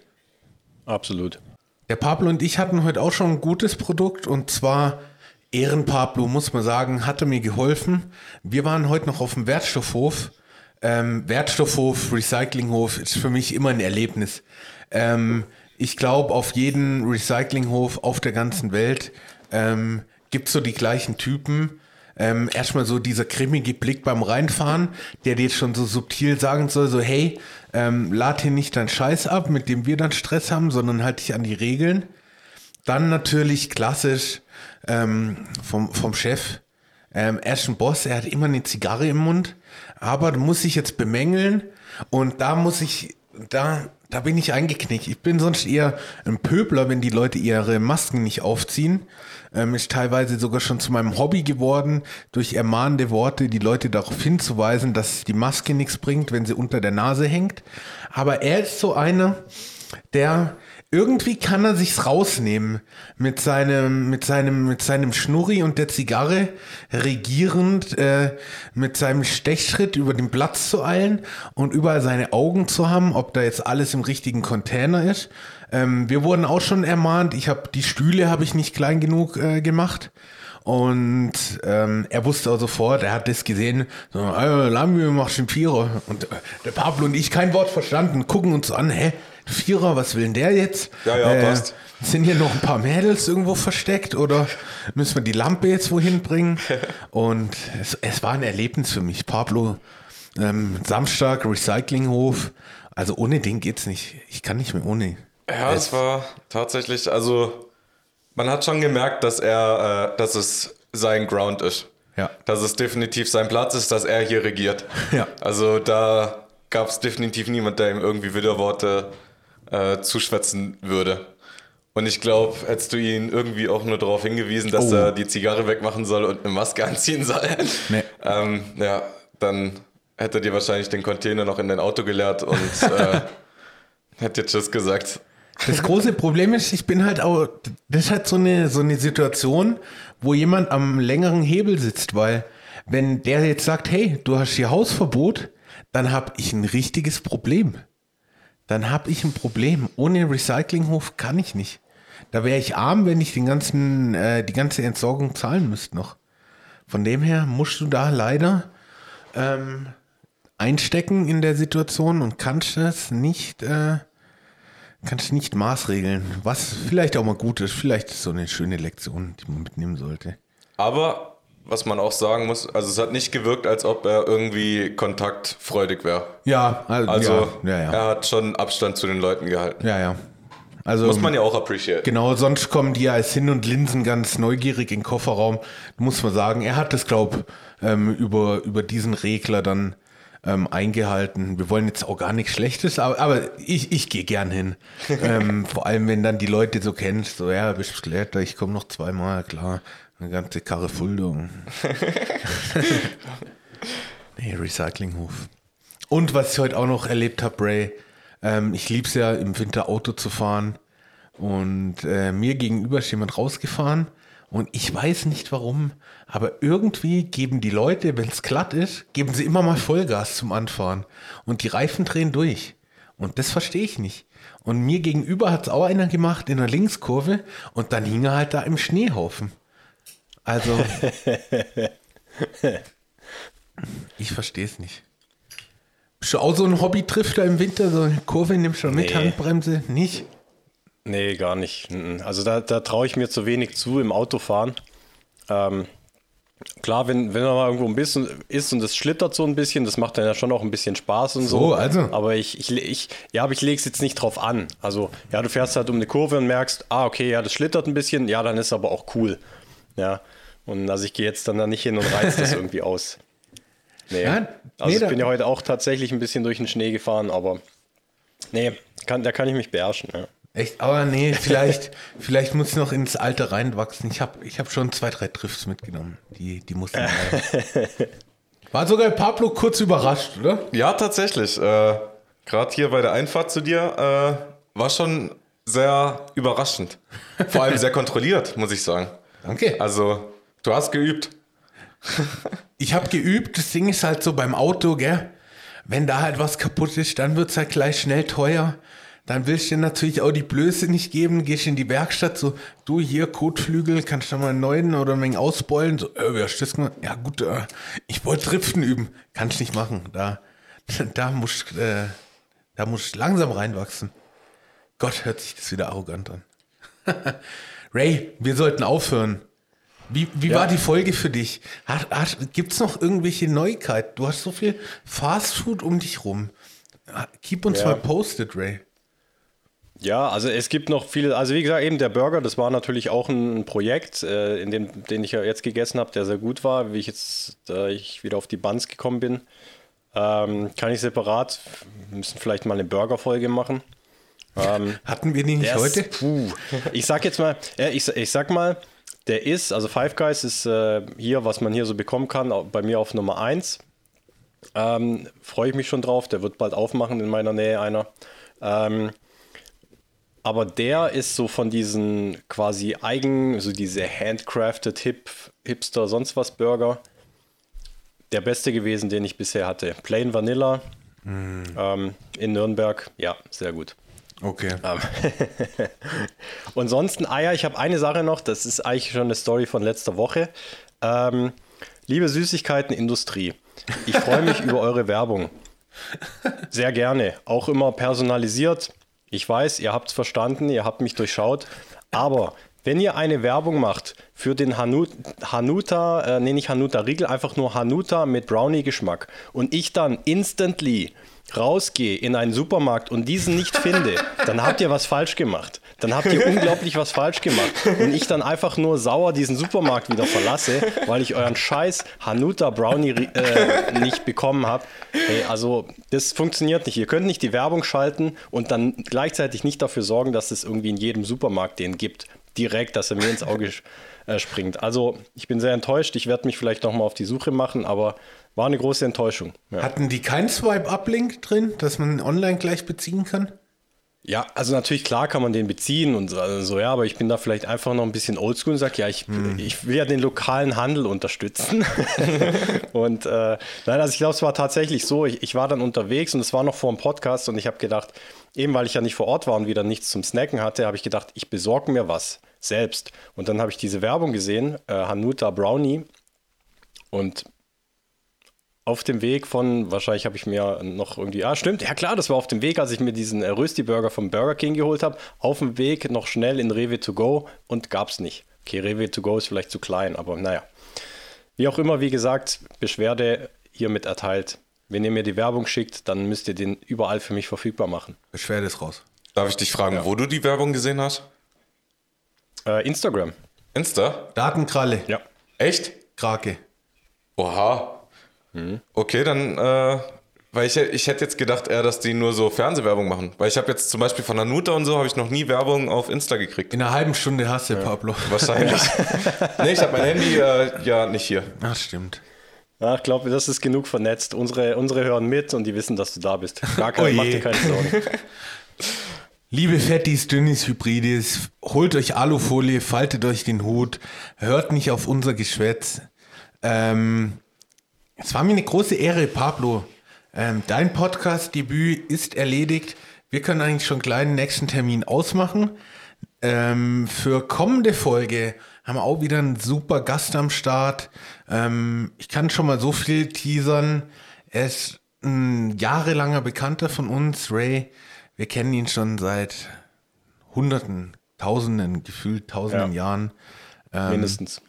Speaker 2: Absolut.
Speaker 1: Der Pablo und ich hatten heute auch schon ein gutes Produkt und zwar Ehrenpablo, muss man sagen, hatte mir geholfen. Wir waren heute noch auf dem Wertstoffhof. Ähm, Wertstoffhof, Recyclinghof ist für mich immer ein Erlebnis. Ähm, ich glaube, auf jeden Recyclinghof auf der ganzen Welt ähm, gibt es so die gleichen Typen. Ähm, erstmal so dieser grimmige Blick beim Reinfahren, der dir schon so subtil sagen soll, so hey, ähm, lad hier nicht deinen Scheiß ab, mit dem wir dann Stress haben, sondern halt dich an die Regeln. Dann natürlich klassisch ähm, vom, vom Chef. Ähm, ein Boss, er hat immer eine Zigarre im Mund, aber muss ich jetzt bemängeln und da muss ich, da, da bin ich eingeknickt. Ich bin sonst eher ein Pöbler, wenn die Leute ihre Masken nicht aufziehen. Ähm, ist teilweise sogar schon zu meinem Hobby geworden, durch ermahnende Worte die Leute darauf hinzuweisen, dass die Maske nichts bringt, wenn sie unter der Nase hängt. Aber er ist so einer, der irgendwie kann er sich's rausnehmen mit seinem mit seinem mit seinem Schnurri und der Zigarre regierend äh, mit seinem Stechschritt über den Platz zu eilen und überall seine Augen zu haben, ob da jetzt alles im richtigen Container ist. Ähm, wir wurden auch schon ermahnt. Ich habe die Stühle habe ich nicht klein genug äh, gemacht. Und ähm, er wusste auch sofort, er hat das gesehen, so, äh, Lambi machst einen Vierer. Und äh, der Pablo und ich kein Wort verstanden, gucken uns an, hä, Vierer, was will denn der jetzt?
Speaker 3: Ja, ja,
Speaker 1: äh,
Speaker 3: passt.
Speaker 1: Sind hier noch ein paar Mädels irgendwo versteckt oder müssen wir die Lampe jetzt wohin bringen? <laughs> Und es, es war ein Erlebnis für mich. Pablo, ähm, Samstag, Recyclinghof. Also ohne den geht's nicht. Ich kann nicht mehr ohne.
Speaker 3: Ja, es war tatsächlich, also man hat schon gemerkt, dass er, äh, dass es sein Ground ist.
Speaker 1: Ja.
Speaker 3: Dass es definitiv sein Platz ist, dass er hier regiert.
Speaker 1: Ja.
Speaker 3: Also da gab es definitiv niemand, der ihm irgendwie Widerworte äh, zuschwätzen würde. Und ich glaube, hättest du ihn irgendwie auch nur darauf hingewiesen, dass
Speaker 1: Oh.
Speaker 3: er die Zigarre wegmachen soll und eine Maske anziehen soll,
Speaker 1: Nee.
Speaker 3: ähm, ja, dann hätte er dir wahrscheinlich den Container noch in dein Auto geleert und äh, <laughs> hätte dir Tschüss gesagt.
Speaker 1: Das große Problem ist, ich bin halt auch, das ist halt so eine, so eine Situation, wo jemand am längeren Hebel sitzt, weil wenn der jetzt sagt, hey, du hast hier Hausverbot, dann habe ich ein richtiges Problem. Dann habe ich ein Problem. Ohne Recyclinghof kann ich nicht. Da wäre ich arm, wenn ich den ganzen, äh, die ganze Entsorgung zahlen müsste noch. Von dem her musst du da leider ähm, einstecken in der Situation und kannst das nicht, äh, kannst nicht maßregeln. Was vielleicht auch mal gut ist. Vielleicht ist so eine schöne Lektion, die man mitnehmen sollte.
Speaker 3: Aber was man auch sagen muss, also es hat nicht gewirkt, als ob er irgendwie kontaktfreudig wäre.
Speaker 1: Ja,
Speaker 3: Also
Speaker 1: ja, ja, ja.
Speaker 3: er hat schon Abstand zu den Leuten gehalten.
Speaker 1: ja, ja. Also,
Speaker 3: Muss man ja auch appreciate.
Speaker 1: Genau, sonst kommen die ja als Hin und Linsen ganz neugierig in den Kofferraum. Muss man sagen, er hat das, glaube ähm, über, über diesen Regler dann ähm, eingehalten. Wir wollen jetzt auch gar nichts Schlechtes, aber, aber ich, ich gehe gern hin. <laughs> ähm, vor allem, wenn dann die Leute so kennst, so, ja, bist du ich komme noch zweimal, klar. Eine ganze Karre Fulldung. <laughs> <laughs> nee, Recyclinghof. Und was ich heute auch noch erlebt habe, Ray, ähm, ich liebe es ja im Winter Auto zu fahren. Und äh, mir gegenüber ist jemand rausgefahren. Und ich weiß nicht warum, aber irgendwie geben die Leute, wenn es glatt ist, geben sie immer mal Vollgas zum Anfahren. Und die Reifen drehen durch. Und das verstehe ich nicht. Und mir gegenüber hat es auch einer gemacht in der Linkskurve und dann hing er halt da im Schneehaufen. Also. <laughs> ich verstehe es nicht. Bist du auch so ein Hobby-Drifter im Winter? So eine Kurve nimmst du mit
Speaker 2: Nee.
Speaker 1: Handbremse? Nicht?
Speaker 2: Nee, gar nicht. Also da, da traue ich mir zu wenig zu im Autofahren. Ähm, Klar, wenn, wenn man mal irgendwo ein bisschen ist und das schlittert so ein bisschen, das macht dann ja schon auch ein bisschen Spaß und so.
Speaker 1: So, also.
Speaker 2: Aber ich, ich, ich ja, aber ich lege es jetzt nicht drauf an. Also, ja, du fährst halt um eine Kurve und merkst, ah, okay, ja, das schlittert ein bisschen, ja, dann ist aber auch cool. Ja. Und also ich gehe jetzt dann da nicht hin und reiz das <laughs> irgendwie aus. Nee.
Speaker 1: Ja,
Speaker 2: also
Speaker 1: nee,
Speaker 2: ich bin ja heute auch tatsächlich ein bisschen durch den Schnee gefahren, aber nee, kann, da kann ich mich beherrschen. Ja.
Speaker 1: Echt? Aber nee, vielleicht, <laughs> vielleicht muss ich noch ins Alter reinwachsen. Ich habe ich hab schon zwei, drei Drifts mitgenommen. Die, die mussten. <laughs> War sogar Pablo kurz überrascht, oder?
Speaker 3: Ja, tatsächlich. Äh, Gerade hier bei der Einfahrt zu dir äh, war schon sehr überraschend. Vor allem sehr kontrolliert, muss ich sagen.
Speaker 1: Danke.
Speaker 3: Also, du hast geübt.
Speaker 1: Ich habe geübt, das Ding ist halt so beim Auto, gell? Wenn da halt was kaputt ist, dann wird's halt gleich schnell teuer. Dann willst du dir natürlich auch die Blöße nicht geben, gehst in die Werkstatt, so, du hier, Kotflügel, kannst du mal einen neuen oder einen ausbeulen? So, äh, wer das gemacht? Ja gut, äh, ich wollte Driften üben. Kannst nicht machen. Da, <laughs> da musst äh, da musst langsam reinwachsen. Gott, hört sich das wieder arrogant an. <laughs> Ray, wir sollten aufhören. Wie, wie
Speaker 2: Ja.
Speaker 1: war die Folge für dich? Hat, hat, Gibt es noch irgendwelche Neuigkeiten? Du hast so viel Fastfood um dich rum. Keep uns
Speaker 2: Ja.
Speaker 1: mal posted, Ray.
Speaker 2: Ja, also es gibt noch viele, also wie gesagt, eben der Burger, das war natürlich auch ein Projekt, äh, in dem, den ich ja jetzt gegessen habe, der sehr gut war, wie ich jetzt da ich wieder auf die Buns gekommen bin. Ähm, kann ich separat, wir müssen vielleicht mal eine Burger-Folge machen. Ähm,
Speaker 1: Hatten wir die nicht heute?
Speaker 2: Ist, puh. Ich sag jetzt mal, ich, ich sag mal, der ist, also Five Guys ist äh, hier, was man hier so bekommen kann, bei mir auf Nummer 1. Ähm, Freue ich mich schon drauf, der wird bald aufmachen in meiner Nähe einer. Ähm, aber der ist so von diesen quasi eigen, so diese handcrafted Hip, Hipster, sonst was Burger, der beste gewesen, den ich bisher hatte. Plain Vanilla ähm, in Nürnberg, ja, sehr gut.
Speaker 1: Okay.
Speaker 2: Ähm, <laughs> Und sonst ein Eier. Ich habe eine Sache noch, das ist eigentlich schon eine Story von letzter Woche. Ähm, liebe Süßigkeitenindustrie, ich freue mich <laughs> über eure Werbung. Sehr gerne. Auch immer personalisiert. Ich weiß, ihr habt es verstanden, ihr habt mich durchschaut. Aber wenn ihr eine Werbung macht für den Hanu Hanuta, äh, nee, nicht Hanuta Riegel, einfach nur Hanuta mit Brownie-Geschmack und ich dann instantly rausgehe in einen Supermarkt und diesen nicht finde, dann habt ihr was falsch gemacht. Dann habt ihr unglaublich was falsch gemacht. Und ich dann einfach nur sauer diesen Supermarkt wieder verlasse, weil ich euren scheiß Hanuta Brownie äh, nicht bekommen habe. Also das funktioniert nicht. Ihr könnt nicht die Werbung schalten und dann gleichzeitig nicht dafür sorgen, dass es irgendwie in jedem Supermarkt den gibt. Direkt, dass er mir ins Auge äh, springt. Also ich bin sehr enttäuscht. Ich werde mich vielleicht nochmal auf die Suche machen, aber war eine große Enttäuschung. Ja.
Speaker 1: Hatten die keinen Swipe-Up-Link drin, dass man online gleich beziehen kann?
Speaker 2: Ja, also natürlich klar kann man den beziehen und so, also so, ja, aber ich bin da vielleicht einfach noch ein bisschen oldschool und sage, ja, ich, ich will ja den lokalen Handel unterstützen. <laughs> und äh, nein, also ich glaube, es war tatsächlich so, ich, ich war dann unterwegs und es war noch vor dem Podcast und ich habe gedacht, eben weil ich ja nicht vor Ort war und wieder nichts zum Snacken hatte, habe ich gedacht, ich besorge mir was selbst. Und dann habe ich diese Werbung gesehen, äh, Hanuta Brownie und auf dem Weg von, wahrscheinlich habe ich mir noch irgendwie, ah stimmt, ja klar, das war auf dem Weg, als ich mir diesen äh, Rösti-Burger vom Burger King geholt habe, auf dem Weg noch schnell in Rewe to go und gab es nicht. Okay, Rewe to go ist vielleicht zu klein, aber naja. Wie auch immer, wie gesagt, Beschwerde hiermit erteilt. Wenn ihr mir die Werbung schickt, dann müsst ihr den überall für mich verfügbar machen.
Speaker 1: Beschwerde ist raus.
Speaker 3: Darf ich dich fragen, wo du die Werbung gesehen hast?
Speaker 2: Äh, Instagram.
Speaker 3: Insta?
Speaker 1: Datenkralle,
Speaker 2: Ja.
Speaker 3: Echt?
Speaker 1: Krake.
Speaker 3: Oha. Okay, dann, äh, weil ich, ich hätte jetzt gedacht eher, dass die nur so Fernsehwerbung machen. Weil ich habe jetzt zum Beispiel von Nanuta und so, habe ich noch nie Werbung auf Insta gekriegt.
Speaker 1: In einer halben Stunde hast du, Pablo.
Speaker 3: Wahrscheinlich. <laughs> nee, ich habe mein Handy äh, ja nicht hier.
Speaker 1: Ach, stimmt.
Speaker 2: Ja, ich glaube, das ist genug vernetzt. Unsere, unsere hören mit und die wissen, dass du da bist. Gar
Speaker 1: Oh
Speaker 2: keine,
Speaker 1: je.
Speaker 2: mach dir keine Sorgen. <laughs>
Speaker 1: Liebe Fettis, Dünnis, Hybridis, holt euch Alufolie, faltet euch den Hut, hört nicht auf unser Geschwätz. Ähm, es war mir eine große Ehre, Pablo. Ähm, dein Podcast-Debüt ist erledigt. Wir können eigentlich schon gleich den nächsten Termin ausmachen. Ähm, für kommende Folge haben wir auch wieder einen super Gast am Start. Ähm, ich kann schon mal so viel teasern. Er ist ein jahrelanger Bekannter von uns, Ray. Wir kennen ihn schon seit Hunderten, Tausenden, gefühlt Tausenden
Speaker 2: Ja.
Speaker 1: Jahren.
Speaker 2: Mindestens.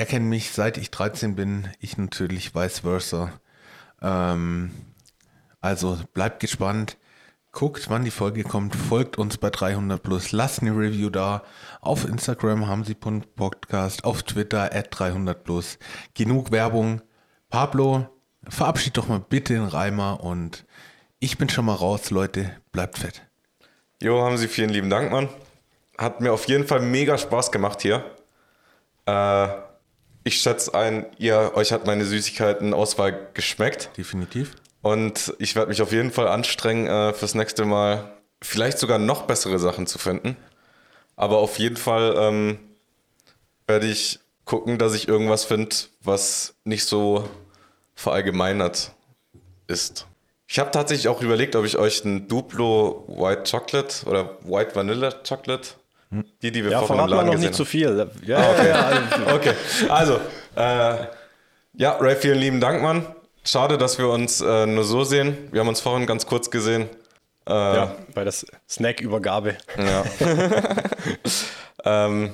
Speaker 1: Er kennt mich seit ich 13 bin, ich natürlich vice versa. Ähm, also bleibt gespannt. Guckt, wann die Folge kommt, folgt uns bei 300 plus, lasst eine Review da. Auf Instagram haben sie Podcast, auf Twitter at 300 plus. Genug Werbung. Pablo, verabschied doch mal bitte den Reimer und ich bin schon mal raus, Leute. Bleibt fett.
Speaker 3: Jo, haben Sie vielen lieben Dank, Mann. Hat mir auf jeden Fall mega Spaß gemacht hier. Äh, ich schätze ein, ihr, euch hat meine Süßigkeiten-Auswahl geschmeckt.
Speaker 1: Definitiv.
Speaker 3: Und ich werde mich auf jeden Fall anstrengen, äh, fürs nächste Mal vielleicht sogar noch bessere Sachen zu finden. Aber auf jeden Fall ähm, werde ich gucken, dass ich irgendwas finde, was nicht so verallgemeinert ist. Ich habe tatsächlich auch überlegt, ob ich euch ein Duplo White Chocolate oder White Vanilla Chocolate, die, die wir
Speaker 2: Ja,
Speaker 3: vorhin im Laden
Speaker 2: noch
Speaker 3: gesehen
Speaker 2: nicht zu
Speaker 3: haben.
Speaker 2: viel. Ja, okay. ja, also,
Speaker 3: Okay, also, äh, ja, Ray, vielen lieben Dank, Mann. Schade, dass wir uns äh, nur so sehen. Wir haben uns vorhin ganz kurz gesehen. Äh,
Speaker 2: ja, bei der Snack-Übergabe.
Speaker 3: Ja. <laughs> ähm,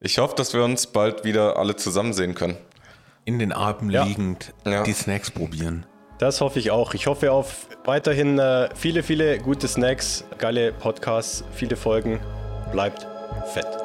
Speaker 3: ich hoffe, dass wir uns bald wieder alle zusammen sehen können.
Speaker 1: In den Armen
Speaker 2: Ja.
Speaker 1: liegend
Speaker 3: Ja.
Speaker 1: die Snacks probieren.
Speaker 2: Das hoffe ich auch. Ich hoffe auf weiterhin äh, viele, viele gute Snacks, geile Podcasts, viele Folgen. Bleibt fett.